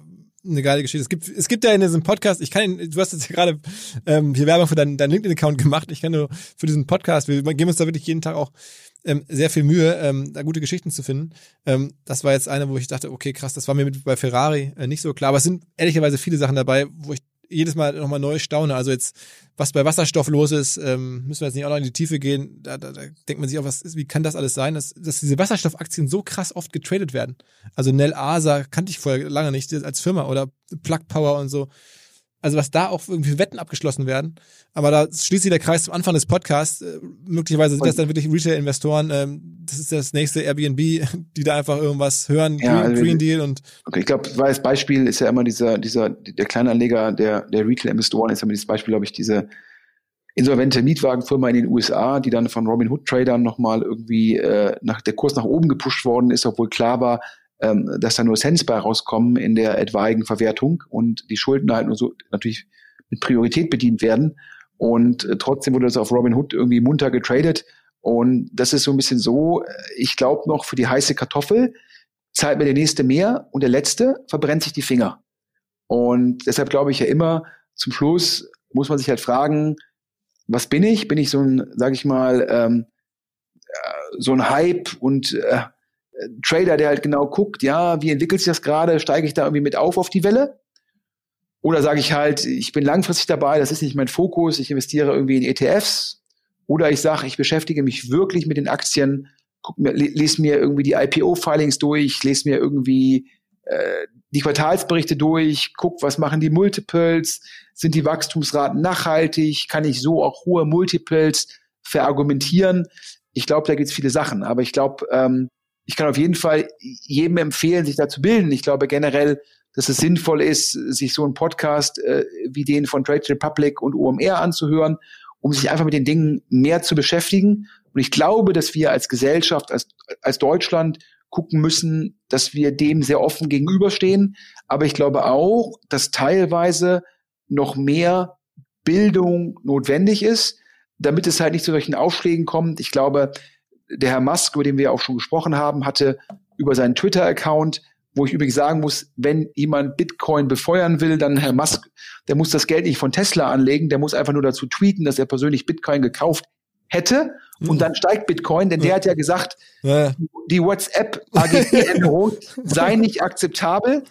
eine geile Geschichte. Es gibt, es gibt ja in diesem Podcast, ich kann, du hast jetzt ja gerade ähm, hier Werbung für deinen, deinen LinkedIn-Account gemacht. Ich kann nur für diesen Podcast, wir geben uns da wirklich jeden Tag auch ähm, sehr viel Mühe, ähm, da gute Geschichten zu finden. Ähm, das war jetzt eine, wo ich dachte, okay, krass, das war mir mit, bei Ferrari äh, nicht so klar. Aber es sind ehrlicherweise viele Sachen dabei, wo ich jedes Mal nochmal neu staune. Also jetzt, was bei Wasserstoff los ist, ähm, müssen wir jetzt nicht auch noch in die Tiefe gehen. Da, da, da denkt man sich auch, was ist, wie kann das alles sein, dass, dass diese Wasserstoffaktien so krass oft getradet werden. Also Nel Asa kannte ich vorher lange nicht als Firma oder Plug Power und so. Also was da auch irgendwie Wetten abgeschlossen werden. Aber da schließt sich der Kreis zum Anfang des Podcasts. Äh, möglicherweise sind das dann wirklich Retail-Investoren. Ähm, das ist das nächste Airbnb, die da einfach irgendwas hören, ja, Green, also, Green Deal und. Okay, ich glaube, das Beispiel ist ja immer dieser, dieser, der Kleinanleger der, der Retail-Investoren ist immer dieses Beispiel, glaube ich, diese insolvente Mietwagenfirma in den USA, die dann von Robin Hood Tradern nochmal irgendwie äh, nach der Kurs nach oben gepusht worden ist, obwohl klar war, ähm, dass da nur Cents bei rauskommen in der etwaigen Verwertung und die Schulden halt nur so natürlich mit Priorität bedient werden. Und äh, trotzdem wurde das auf Robin Hood irgendwie munter getradet. Und das ist so ein bisschen so, äh, ich glaube noch für die heiße Kartoffel zahlt mir der nächste mehr und der letzte verbrennt sich die Finger. Und deshalb glaube ich ja immer, zum Schluss muss man sich halt fragen, was bin ich? Bin ich so ein, sag ich mal, ähm, äh, so ein Hype und äh, Trader, der halt genau guckt, ja, wie entwickelt sich das gerade? Steige ich da irgendwie mit auf auf die Welle? Oder sage ich halt, ich bin langfristig dabei, das ist nicht mein Fokus, ich investiere irgendwie in ETFs. Oder ich sage, ich beschäftige mich wirklich mit den Aktien, guck mir, lese mir irgendwie die IPO-Filings durch, lese mir irgendwie äh, die Quartalsberichte durch, guck, was machen die Multiples, sind die Wachstumsraten nachhaltig, kann ich so auch hohe Multiples verargumentieren. Ich glaube, da gibt es viele Sachen, aber ich glaube, ähm, ich kann auf jeden Fall jedem empfehlen, sich da zu bilden. Ich glaube generell, dass es sinnvoll ist, sich so einen Podcast äh, wie den von Trade Republic und OMR anzuhören, um sich einfach mit den Dingen mehr zu beschäftigen. Und ich glaube, dass wir als Gesellschaft, als, als Deutschland gucken müssen, dass wir dem sehr offen gegenüberstehen. Aber ich glaube auch, dass teilweise noch mehr Bildung notwendig ist, damit es halt nicht zu solchen Aufschlägen kommt. Ich glaube, der Herr Musk, über den wir auch schon gesprochen haben, hatte über seinen Twitter-Account, wo ich übrigens sagen muss, wenn jemand Bitcoin befeuern will, dann Herr Musk, der muss das Geld nicht von Tesla anlegen, der muss einfach nur dazu tweeten, dass er persönlich Bitcoin gekauft hätte und hm. dann steigt Bitcoin, denn der hat ja gesagt, ja. die WhatsApp-AGB-Änderung sei nicht akzeptabel.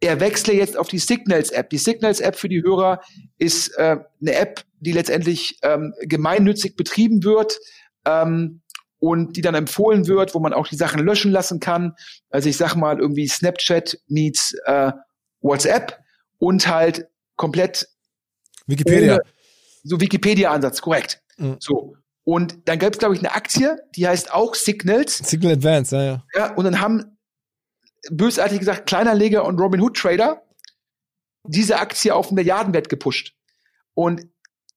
Er wechsle jetzt auf die Signals-App. Die Signals-App für die Hörer ist äh, eine App, die letztendlich ähm, gemeinnützig betrieben wird ähm, und die dann empfohlen wird, wo man auch die Sachen löschen lassen kann. Also ich sag mal irgendwie Snapchat meets äh, WhatsApp und halt komplett Wikipedia. Ohne, so Wikipedia-Ansatz, korrekt. Mhm. So. Und dann gab es, glaube ich, eine Aktie, die heißt auch Signals. Signal Advance, ja, ja. Ja, und dann haben bösartig gesagt Kleinerleger und Robin Hood Trader diese Aktie auf einen Milliardenwert gepusht. Und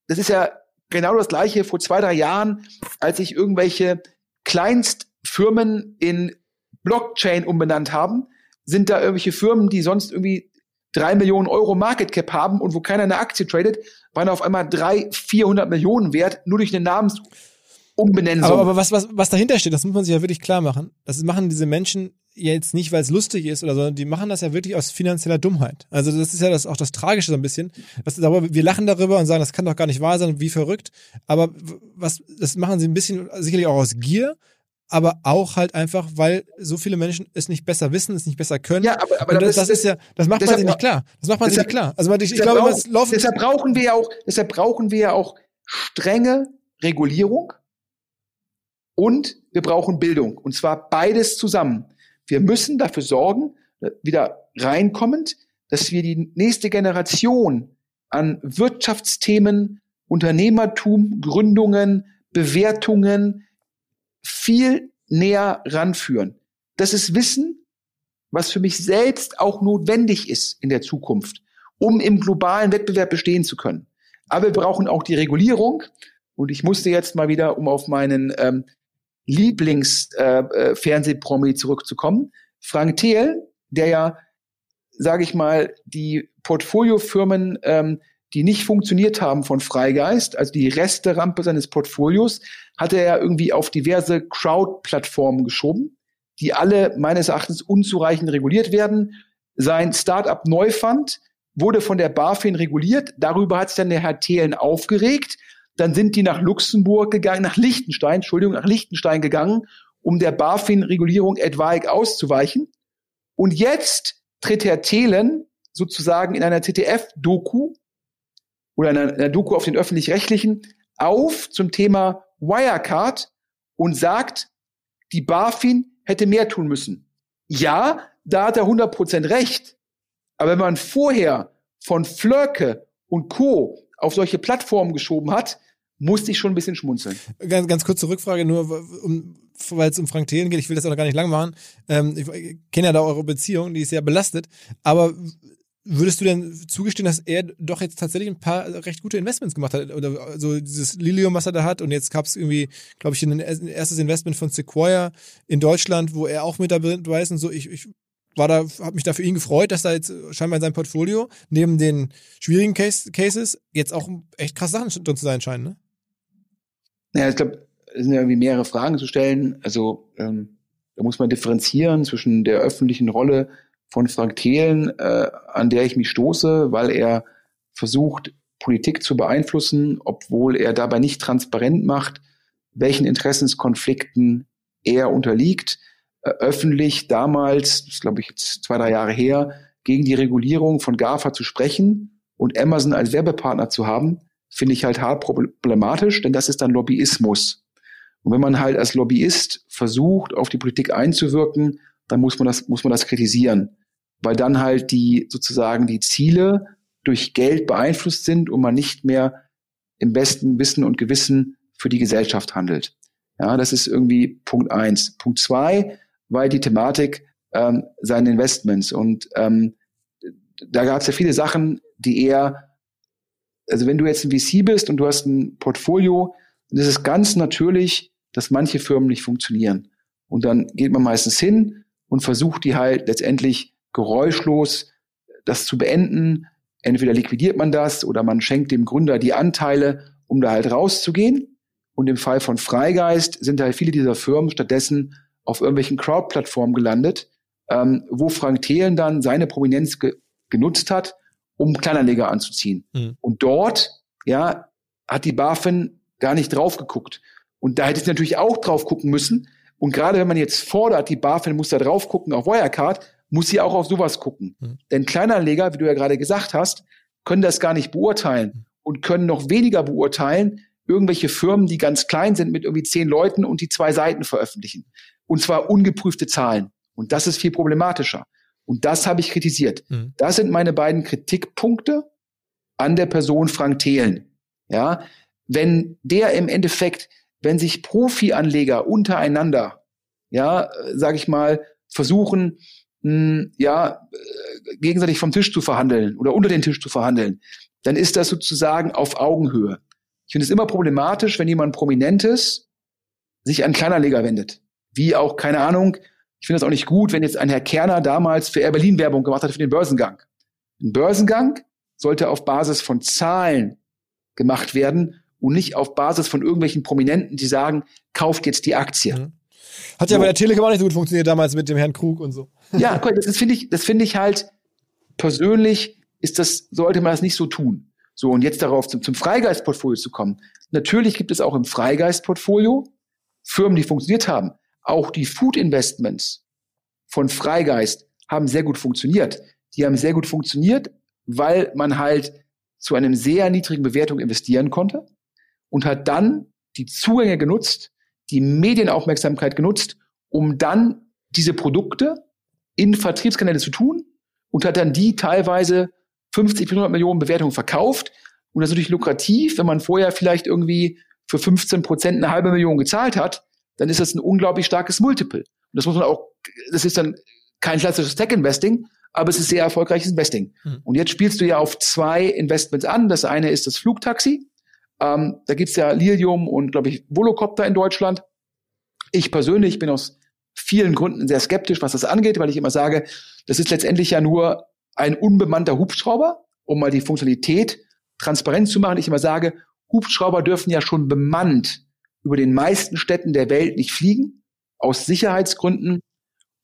das ist ja genau das gleiche vor zwei, drei Jahren, als sich irgendwelche Kleinstfirmen in Blockchain umbenannt haben, sind da irgendwelche Firmen, die sonst irgendwie drei Millionen Euro Market Cap haben und wo keiner eine Aktie tradet, waren auf einmal drei, vierhundert Millionen wert, nur durch eine Namensumbenennung. Aber, aber was, was, was dahinter steht, das muss man sich ja wirklich klar machen. Das machen diese Menschen jetzt nicht, weil es lustig ist oder so, die machen das ja wirklich aus finanzieller Dummheit. Also das ist ja das, auch das Tragische so ein bisschen. Was, wir lachen darüber und sagen, das kann doch gar nicht wahr sein, wie verrückt. Aber was, das machen sie ein bisschen sicherlich auch aus Gier, aber auch halt einfach, weil so viele Menschen es nicht besser wissen, es nicht besser können. Ja, aber, aber das, das ist ja, das macht man sich nicht klar. Das macht man deshalb, sich nicht klar. Also ich, ich glaube, brauch, laufen deshalb brauchen wir ja auch, deshalb brauchen wir ja auch strenge Regulierung und wir brauchen Bildung und zwar beides zusammen. Wir müssen dafür sorgen, wieder reinkommend, dass wir die nächste Generation an Wirtschaftsthemen, Unternehmertum, Gründungen, Bewertungen, viel näher ranführen. Das ist Wissen, was für mich selbst auch notwendig ist in der Zukunft, um im globalen Wettbewerb bestehen zu können. Aber wir brauchen auch die Regulierung. Und ich musste jetzt mal wieder, um auf meinen ähm, Lieblings-Fernsehpromi äh, äh zurückzukommen, Frank Thelen, der ja, sage ich mal, die Portfoliofirmen ähm, die nicht funktioniert haben von Freigeist, also die Resterampe seines Portfolios, hat er ja irgendwie auf diverse Crowd-Plattformen geschoben, die alle meines Erachtens unzureichend reguliert werden. Sein Startup Neufund wurde von der BaFin reguliert. Darüber hat sich dann der Herr Thelen aufgeregt. Dann sind die nach Luxemburg gegangen, nach Liechtenstein, Entschuldigung, nach Liechtenstein gegangen, um der BaFin-Regulierung etwaig auszuweichen. Und jetzt tritt Herr Thelen sozusagen in einer ZDF-Doku oder einer, einer Doku auf den öffentlich-rechtlichen auf zum Thema Wirecard und sagt, die BaFin hätte mehr tun müssen. Ja, da hat er 100% recht. Aber wenn man vorher von Flörke und Co. auf solche Plattformen geschoben hat, musste ich schon ein bisschen schmunzeln. Ganz, ganz kurze Rückfrage, nur um, weil es um Frank Thelen geht, ich will das auch noch gar nicht lang machen. Ähm, ich kenne ja da eure Beziehung, die ist sehr belastet, aber Würdest du denn zugestehen, dass er doch jetzt tatsächlich ein paar recht gute Investments gemacht hat? Oder so also dieses Lilium, was er da hat, und jetzt gab es irgendwie, glaube ich, ein erstes Investment von Sequoia in Deutschland, wo er auch mit dabei ist und so. Ich, ich war da, habe mich da für ihn gefreut, dass da jetzt scheinbar in seinem Portfolio neben den schwierigen Case, Cases jetzt auch echt krasse Sachen drin zu sein scheinen, ne? Naja, ich glaube, es sind ja irgendwie mehrere Fragen zu stellen. Also ähm, da muss man differenzieren zwischen der öffentlichen Rolle von Frank Thelen, äh, an der ich mich stoße, weil er versucht, Politik zu beeinflussen, obwohl er dabei nicht transparent macht, welchen Interessenskonflikten er unterliegt. Öffentlich damals, das glaube ich jetzt zwei, drei Jahre her, gegen die Regulierung von GAFA zu sprechen und Amazon als Werbepartner zu haben, finde ich halt hart problematisch, denn das ist dann Lobbyismus. Und wenn man halt als Lobbyist versucht, auf die Politik einzuwirken, dann muss man das, muss man das kritisieren weil dann halt die sozusagen die Ziele durch Geld beeinflusst sind und man nicht mehr im besten Wissen und Gewissen für die Gesellschaft handelt. Ja, das ist irgendwie Punkt eins. Punkt zwei war die Thematik ähm, seine Investments und ähm, da gab es ja viele Sachen, die eher, also wenn du jetzt ein VC bist und du hast ein Portfolio, dann ist es ganz natürlich, dass manche Firmen nicht funktionieren. Und dann geht man meistens hin und versucht die halt letztendlich geräuschlos das zu beenden. Entweder liquidiert man das oder man schenkt dem Gründer die Anteile, um da halt rauszugehen. Und im Fall von Freigeist sind halt viele dieser Firmen stattdessen auf irgendwelchen Crowd-Plattformen gelandet, ähm, wo Frank Thelen dann seine Prominenz ge genutzt hat, um Kleinanleger anzuziehen. Mhm. Und dort, ja, hat die BaFin gar nicht drauf geguckt. Und da hätte es natürlich auch drauf gucken müssen. Und gerade wenn man jetzt fordert, die BaFin muss da drauf gucken auf Wirecard, muss sie auch auf sowas gucken. Mhm. Denn Kleinanleger, wie du ja gerade gesagt hast, können das gar nicht beurteilen mhm. und können noch weniger beurteilen, irgendwelche Firmen, die ganz klein sind mit irgendwie zehn Leuten und die zwei Seiten veröffentlichen. Und zwar ungeprüfte Zahlen. Und das ist viel problematischer. Und das habe ich kritisiert. Mhm. Das sind meine beiden Kritikpunkte an der Person Frank Thelen. Ja, wenn der im Endeffekt, wenn sich Profianleger untereinander, ja, sage ich mal, versuchen, mh, ja, äh, gegenseitig vom Tisch zu verhandeln oder unter den Tisch zu verhandeln, dann ist das sozusagen auf Augenhöhe. Ich finde es immer problematisch, wenn jemand Prominentes sich an Kleinerleger wendet. Wie auch, keine Ahnung, ich finde es auch nicht gut, wenn jetzt ein Herr Kerner damals für Air Berlin Werbung gemacht hat für den Börsengang. Ein Börsengang sollte auf Basis von Zahlen gemacht werden und nicht auf Basis von irgendwelchen Prominenten, die sagen, kauft jetzt die Aktie. Mhm. Hat ja so. bei der Telekom auch nicht so gut funktioniert damals mit dem Herrn Krug und so. Ja, das finde ich, das finde ich halt persönlich ist das, sollte man das nicht so tun. So, und jetzt darauf zum, zum Freigeist-Portfolio zu kommen. Natürlich gibt es auch im Freigeist-Portfolio Firmen, die funktioniert haben. Auch die Food-Investments von Freigeist haben sehr gut funktioniert. Die haben sehr gut funktioniert, weil man halt zu einem sehr niedrigen Bewertung investieren konnte und hat dann die Zugänge genutzt, die Medienaufmerksamkeit genutzt, um dann diese Produkte in Vertriebskanäle zu tun und hat dann die teilweise 50 bis 100 Millionen Bewertungen verkauft. Und das ist natürlich lukrativ, wenn man vorher vielleicht irgendwie für 15 Prozent eine halbe Million gezahlt hat, dann ist das ein unglaublich starkes Multiple. Und das muss man auch, das ist dann kein klassisches Tech-Investing, aber es ist sehr erfolgreiches Investing. Mhm. Und jetzt spielst du ja auf zwei Investments an. Das eine ist das Flugtaxi. Ähm, da gibt's ja Lilium und, glaube ich, Volocopter in Deutschland. Ich persönlich bin aus vielen Gründen sehr skeptisch, was das angeht, weil ich immer sage, das ist letztendlich ja nur ein unbemannter Hubschrauber, um mal die Funktionalität transparent zu machen. Ich immer sage, Hubschrauber dürfen ja schon bemannt über den meisten Städten der Welt nicht fliegen, aus Sicherheitsgründen.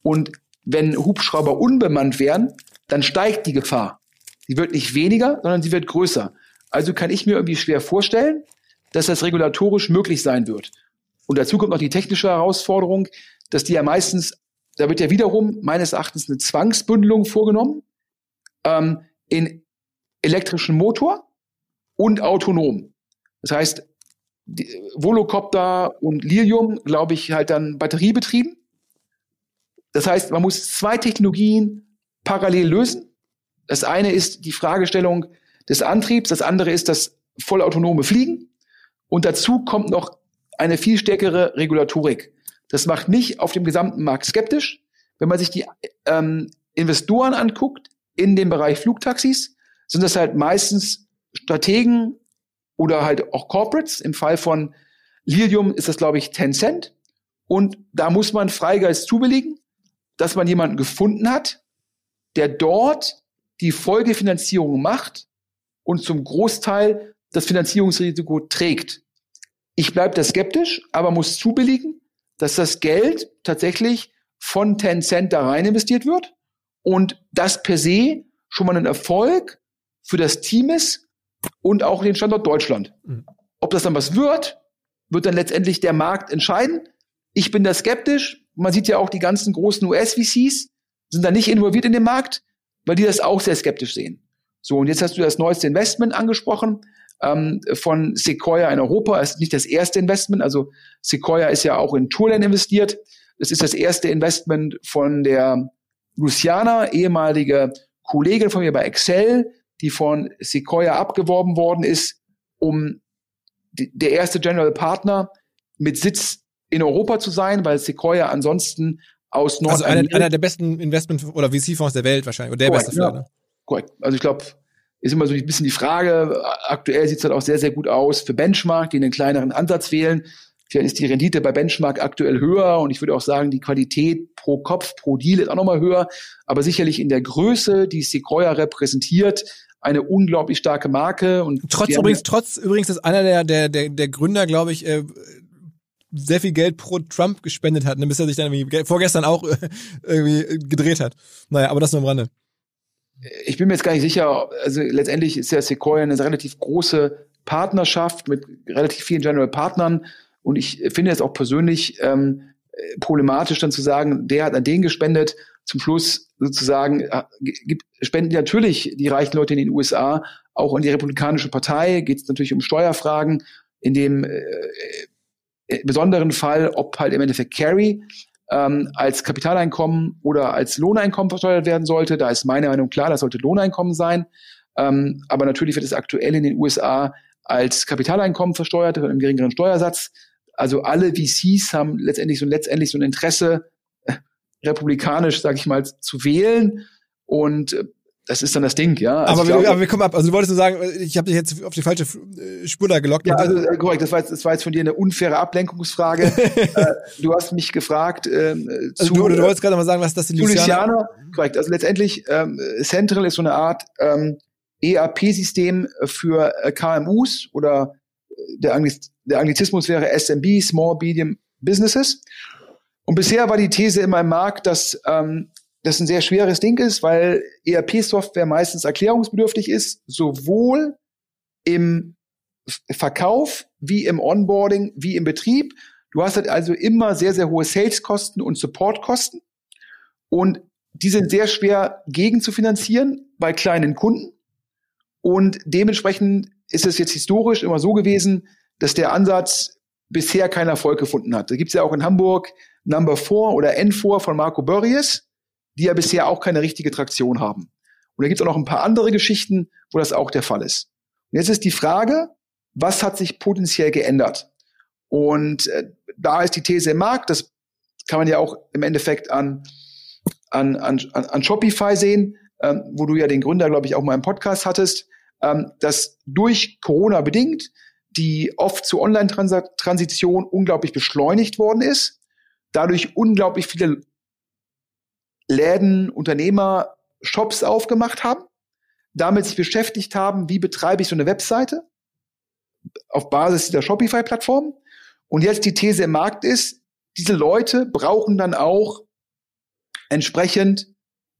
Und wenn Hubschrauber unbemannt werden, dann steigt die Gefahr. Sie wird nicht weniger, sondern sie wird größer. Also kann ich mir irgendwie schwer vorstellen, dass das regulatorisch möglich sein wird. Und dazu kommt noch die technische Herausforderung, dass die ja meistens, da wird ja wiederum meines Erachtens eine Zwangsbündelung vorgenommen ähm, in elektrischen Motor und autonom. Das heißt, die, Volocopter und Lilium, glaube ich, halt dann batteriebetrieben. Das heißt, man muss zwei Technologien parallel lösen Das eine ist die Fragestellung des Antriebs, das andere ist das vollautonome Fliegen und dazu kommt noch eine viel stärkere Regulatorik. Das macht mich auf dem gesamten Markt skeptisch. Wenn man sich die ähm, Investoren anguckt in dem Bereich Flugtaxis, sind das halt meistens Strategen oder halt auch Corporates. Im Fall von Lilium ist das, glaube ich, Tencent. Und da muss man Freigeist zubelegen, dass man jemanden gefunden hat, der dort die Folgefinanzierung macht und zum Großteil das Finanzierungsrisiko trägt. Ich bleibe da skeptisch, aber muss zubilligen, dass das Geld tatsächlich von Tencent da rein investiert wird und das per se schon mal ein Erfolg für das Team ist und auch den Standort Deutschland. Mhm. Ob das dann was wird, wird dann letztendlich der Markt entscheiden. Ich bin da skeptisch. Man sieht ja auch die ganzen großen US-VCs sind da nicht involviert in den Markt, weil die das auch sehr skeptisch sehen. So, und jetzt hast du das neueste Investment angesprochen ähm, von Sequoia in Europa. Es ist nicht das erste Investment. Also Sequoia ist ja auch in Tourland investiert. Das ist das erste Investment von der Luciana, ehemalige Kollegin von mir bei Excel, die von Sequoia abgeworben worden ist, um die, der erste General Partner mit Sitz in Europa zu sein, weil Sequoia ansonsten aus Nordamerika... Also einer, einer der besten Investment- oder VC-Fonds der Welt wahrscheinlich, oder der Korrekt, beste ja. ne? Korrekt. Also ich glaube, ist immer so ein bisschen die Frage, aktuell sieht es halt auch sehr, sehr gut aus für Benchmark, die einen kleineren Ansatz wählen. Vielleicht ist die Rendite bei Benchmark aktuell höher und ich würde auch sagen, die Qualität pro Kopf, pro Deal ist auch nochmal höher. Aber sicherlich in der Größe, die Sequoia repräsentiert, eine unglaublich starke Marke. Und trotz übrigens, trotz übrigens, dass einer der, der, der, der Gründer, glaube ich, äh, sehr viel Geld pro Trump gespendet hat, ne, bis er sich dann irgendwie vorgestern auch äh, irgendwie gedreht hat. Naja, aber das nur am Rande. Ich bin mir jetzt gar nicht sicher, also letztendlich ist ja Sequoia eine relativ große Partnerschaft mit relativ vielen General Partnern. Und ich finde es auch persönlich ähm, problematisch, dann zu sagen, der hat an den gespendet. Zum Schluss sozusagen äh, gibt, spenden natürlich die reichen Leute in den USA auch an die Republikanische Partei. Geht es natürlich um Steuerfragen. In dem äh, äh, besonderen Fall, ob halt im Endeffekt Carry ähm, als Kapitaleinkommen oder als Lohneinkommen versteuert werden sollte. Da ist meine Meinung klar, das sollte Lohneinkommen sein. Ähm, aber natürlich wird es aktuell in den USA als Kapitaleinkommen versteuert, mit einem geringeren Steuersatz. Also alle VCs haben letztendlich so, letztendlich so ein Interesse, republikanisch, sage ich mal, zu wählen. Und äh, das ist dann das Ding, ja. Also aber, wir, glaube, aber wir kommen ab. Also du wolltest nur sagen, ich habe dich jetzt auf die falsche äh, Spur da gelockt. Ja, also äh, korrekt. Das war, jetzt, das war jetzt von dir eine unfaire Ablenkungsfrage. äh, du hast mich gefragt ähm, also zu. Du, du wolltest gerade mal sagen, was das die Luciana. Luciana korrekt. Also letztendlich ähm, Central ist so eine Art ähm, ERP-System für äh, KMUs oder der, Angliz der Anglizismus wäre SMB, Small Medium Businesses. Und bisher war die These in meinem Markt, dass ähm, das ein sehr schweres Ding ist, weil ERP-Software meistens erklärungsbedürftig ist, sowohl im Verkauf wie im Onboarding wie im Betrieb. Du hast halt also immer sehr, sehr hohe Sales-Kosten und Support-Kosten. Und die sind sehr schwer gegen zu finanzieren bei kleinen Kunden. Und dementsprechend ist es jetzt historisch immer so gewesen, dass der Ansatz bisher keinen Erfolg gefunden hat. Da gibt es ja auch in Hamburg Number 4 oder N4 von Marco Börries, die ja bisher auch keine richtige Traktion haben. Und da gibt es auch noch ein paar andere Geschichten, wo das auch der Fall ist. Und jetzt ist die Frage, was hat sich potenziell geändert? Und äh, da ist die These im Markt, das kann man ja auch im Endeffekt an, an, an, an Shopify sehen, ähm, wo du ja den Gründer, glaube ich, auch mal im Podcast hattest, ähm, dass durch Corona bedingt die oft zur Online-Transition unglaublich beschleunigt worden ist, dadurch unglaublich viele Läden, Unternehmer, Shops aufgemacht haben, damit sich beschäftigt haben, wie betreibe ich so eine Webseite auf Basis dieser Shopify-Plattform. Und jetzt die These im Markt ist, diese Leute brauchen dann auch entsprechend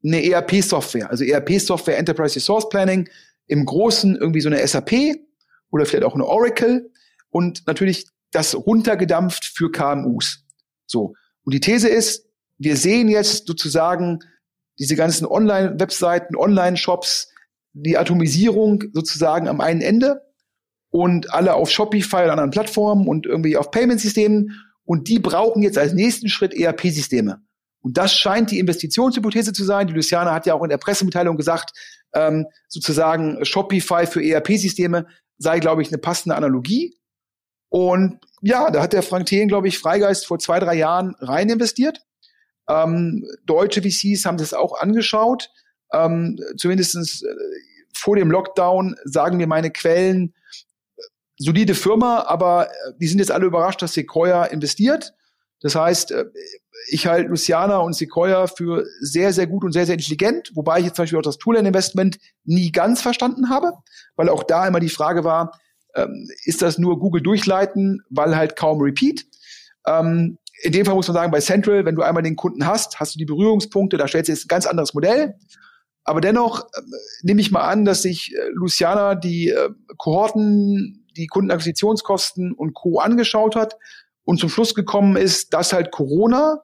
eine ERP-Software, also ERP-Software Enterprise Resource Planning, im Großen irgendwie so eine SAP oder vielleicht auch eine Oracle und natürlich das runtergedampft für KMUs. So. Und die These ist, wir sehen jetzt sozusagen diese ganzen Online-Webseiten, Online-Shops, die Atomisierung sozusagen am einen Ende und alle auf Shopify oder anderen Plattformen und irgendwie auf Payment-Systemen und die brauchen jetzt als nächsten Schritt ERP-Systeme. Und das scheint die Investitionshypothese zu sein. Die Luciana hat ja auch in der Pressemitteilung gesagt, ähm, sozusagen Shopify für ERP-Systeme sei, glaube ich, eine passende Analogie. Und ja, da hat der Frank Thelen, glaube ich, Freigeist vor zwei, drei Jahren rein investiert. Ähm, deutsche VCs haben das auch angeschaut. Ähm, zumindest äh, vor dem Lockdown sagen mir meine Quellen, äh, solide Firma, aber äh, die sind jetzt alle überrascht, dass Sequoia investiert. Das heißt, äh, ich halte Luciana und Sequoia für sehr, sehr gut und sehr, sehr intelligent, wobei ich jetzt zum Beispiel auch das Tool-Investment nie ganz verstanden habe, weil auch da immer die Frage war, ähm, ist das nur Google durchleiten, weil halt kaum Repeat. Ähm, in dem Fall muss man sagen, bei Central, wenn du einmal den Kunden hast, hast du die Berührungspunkte, da stellt sich ein ganz anderes Modell. Aber dennoch äh, nehme ich mal an, dass sich äh, Luciana die äh, Kohorten, die Kundenakquisitionskosten und Co. angeschaut hat und zum Schluss gekommen ist, dass halt Corona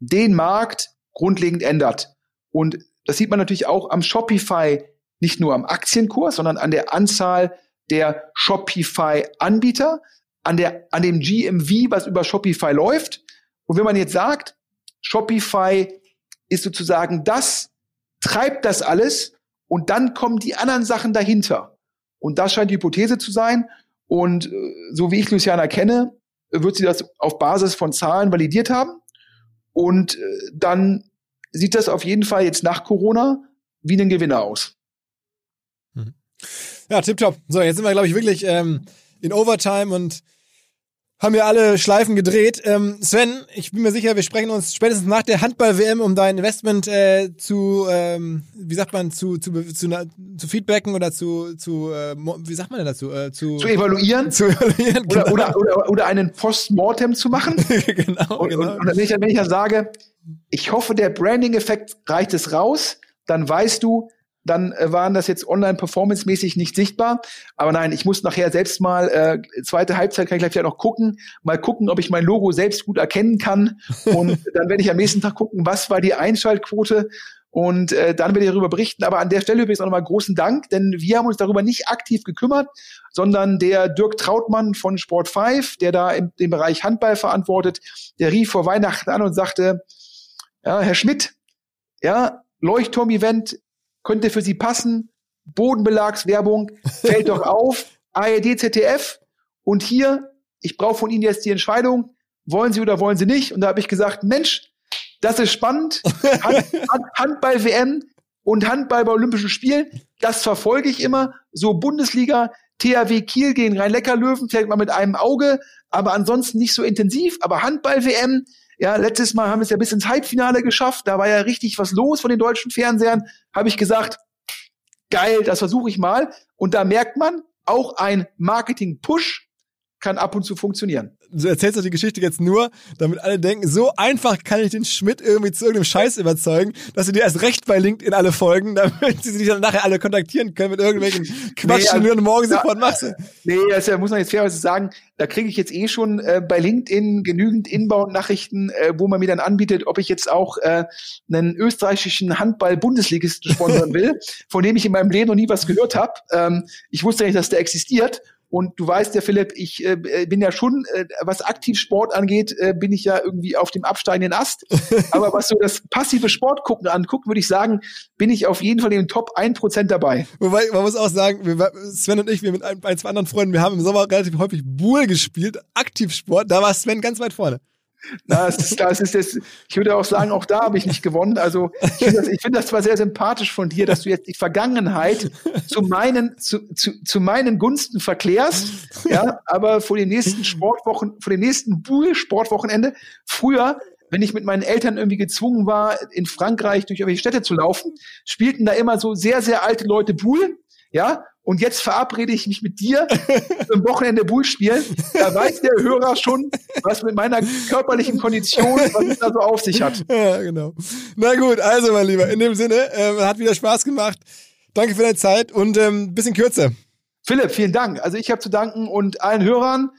den Markt grundlegend ändert. Und das sieht man natürlich auch am Shopify, nicht nur am Aktienkurs, sondern an der Anzahl der Shopify-Anbieter, an, der, an dem GMV, was über Shopify läuft. Und wenn man jetzt sagt, Shopify ist sozusagen das, treibt das alles und dann kommen die anderen Sachen dahinter. Und das scheint die Hypothese zu sein. Und äh, so wie ich Luciana kenne, wird sie das auf Basis von Zahlen validiert haben. Und äh, dann sieht das auf jeden Fall jetzt nach Corona wie ein Gewinner aus. Ja, tipptopp. So, jetzt sind wir, glaube ich, wirklich ähm, in Overtime und haben wir alle Schleifen gedreht. Ähm, Sven, ich bin mir sicher, wir sprechen uns spätestens nach der Handball-WM, um dein Investment äh, zu, ähm, wie sagt man, zu, zu, zu, zu feedbacken oder zu, zu äh, wie sagt man denn dazu? Äh, zu, zu evaluieren. Zu evaluieren, oder, genau. oder, oder, oder einen Postmortem zu machen. genau, und, genau. Und, und wenn, ich, wenn ich dann sage, ich hoffe, der Branding-Effekt reicht es raus, dann weißt du, dann äh, waren das jetzt online performancemäßig nicht sichtbar. Aber nein, ich muss nachher selbst mal, äh, zweite Halbzeit kann ich gleich noch gucken, mal gucken, ob ich mein Logo selbst gut erkennen kann. Und dann werde ich am nächsten Tag gucken, was war die Einschaltquote. Und äh, dann werde ich darüber berichten. Aber an der Stelle übrigens auch nochmal großen Dank, denn wir haben uns darüber nicht aktiv gekümmert, sondern der Dirk Trautmann von Sport 5, der da im, im Bereich Handball verantwortet, der rief vor Weihnachten an und sagte, ja, Herr Schmidt, ja, Leuchtturm-Event könnte für Sie passen. Bodenbelagswerbung fällt doch auf. ARD, ZDF. Und hier, ich brauche von Ihnen jetzt die Entscheidung, wollen Sie oder wollen Sie nicht? Und da habe ich gesagt, Mensch, das ist spannend. Hand, Handball-WM und Handball bei Olympischen Spielen, das verfolge ich immer. So Bundesliga, THW Kiel gegen Rhein-Lecker-Löwen, vielleicht mal mit einem Auge, aber ansonsten nicht so intensiv. Aber Handball-WM, ja, letztes Mal haben wir es ja bis ins Halbfinale geschafft. Da war ja richtig was los von den deutschen Fernsehern. Habe ich gesagt, geil, das versuche ich mal. Und da merkt man, auch ein Marketing-Push kann ab und zu funktionieren du erzählst doch die Geschichte jetzt nur, damit alle denken, so einfach kann ich den Schmidt irgendwie zu irgendeinem Scheiß überzeugen, dass sie dir erst recht bei LinkedIn alle folgen, damit sie sich dann nachher alle kontaktieren können mit irgendwelchen Quatsch, nee, also, du morgen sofort machst. Nee, das ja, muss man jetzt fairerweise sagen, da kriege ich jetzt eh schon äh, bei LinkedIn genügend Inbound-Nachrichten, äh, wo man mir dann anbietet, ob ich jetzt auch äh, einen österreichischen Handball-Bundesligisten sponsern will, von dem ich in meinem Leben noch nie was gehört habe. Ähm, ich wusste nicht, dass der existiert. Und du weißt ja, Philipp, ich äh, äh, bin ja schon, äh, was Aktivsport angeht, äh, bin ich ja irgendwie auf dem absteigenden Ast. Aber was so das passive Sportgucken anguckt, würde ich sagen, bin ich auf jeden Fall in den Top 1% dabei. Wobei, man muss auch sagen, wir, Sven und ich, wir mit ein, ein, zwei anderen Freunden, wir haben im Sommer relativ häufig Buhl gespielt, Aktivsport, da war Sven ganz weit vorne. Na, es ist, das ist jetzt, ich würde auch sagen, auch da habe ich nicht gewonnen. Also ich finde das, find das zwar sehr sympathisch von dir, dass du jetzt die Vergangenheit zu meinen, zu, zu, zu meinen Gunsten verklärst, ja, aber vor den nächsten Sportwochen, vor dem nächsten Buhl-Sportwochenende, früher, wenn ich mit meinen Eltern irgendwie gezwungen war, in Frankreich durch irgendwelche Städte zu laufen, spielten da immer so sehr, sehr alte Leute Buhl, ja, und jetzt verabrede ich mich mit dir zum Wochenende Bull spielen. Da weiß der Hörer schon, was mit meiner körperlichen Kondition, was es da so auf sich hat. Ja, genau. Na gut, also mein Lieber, in dem Sinne, äh, hat wieder Spaß gemacht. Danke für deine Zeit und ähm, bisschen kürzer. Philipp, vielen Dank. Also ich habe zu danken und allen Hörern.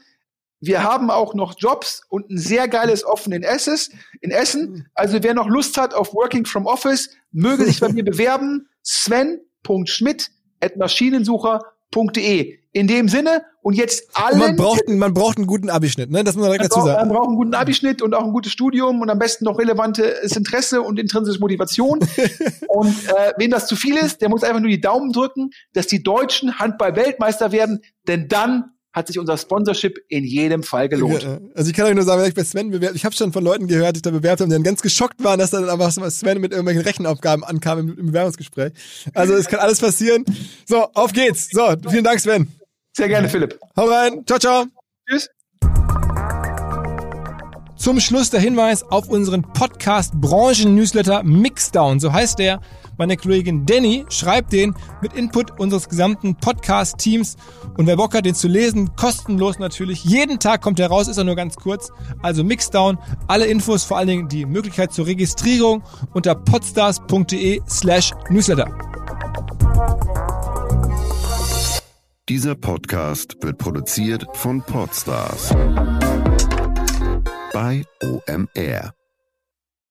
Wir haben auch noch Jobs und ein sehr geiles Offen in, Essen. Also wer noch Lust hat auf Working from Office, möge sich bei mir bewerben. Sven.schmidt maschinensucher.de. In dem Sinne und jetzt alle. Man braucht, man braucht einen guten Abischnitt, ne? Das muss man direkt dazu sagen. Man braucht einen guten Abischnitt und auch ein gutes Studium und am besten noch relevantes Interesse und intrinsische Motivation. und äh, wem das zu viel ist, der muss einfach nur die Daumen drücken, dass die Deutschen Handball-Weltmeister werden, denn dann hat sich unser Sponsorship in jedem Fall gelohnt. Also ich kann euch nur sagen, wenn ich bei Sven bewerbt, ich habe schon von Leuten gehört, die da bewerbt haben, die dann ganz geschockt waren, dass dann einfach Sven mit irgendwelchen Rechenaufgaben ankam im, im Bewerbungsgespräch. Also es kann alles passieren. So, auf geht's. So, vielen Dank, Sven. Sehr gerne, Philipp. Hau rein. Ciao, ciao. Tschüss. Zum Schluss der Hinweis auf unseren Podcast Branchen Newsletter Mixdown. So heißt der. Meine Kollegin Danny schreibt den mit Input unseres gesamten Podcast-Teams. Und wer Bock hat, den zu lesen, kostenlos natürlich. Jeden Tag kommt er raus, ist er nur ganz kurz. Also Mixdown. Alle Infos, vor allen Dingen die Möglichkeit zur Registrierung unter podstars.de slash Newsletter. Dieser Podcast wird produziert von Podstars bei OMR.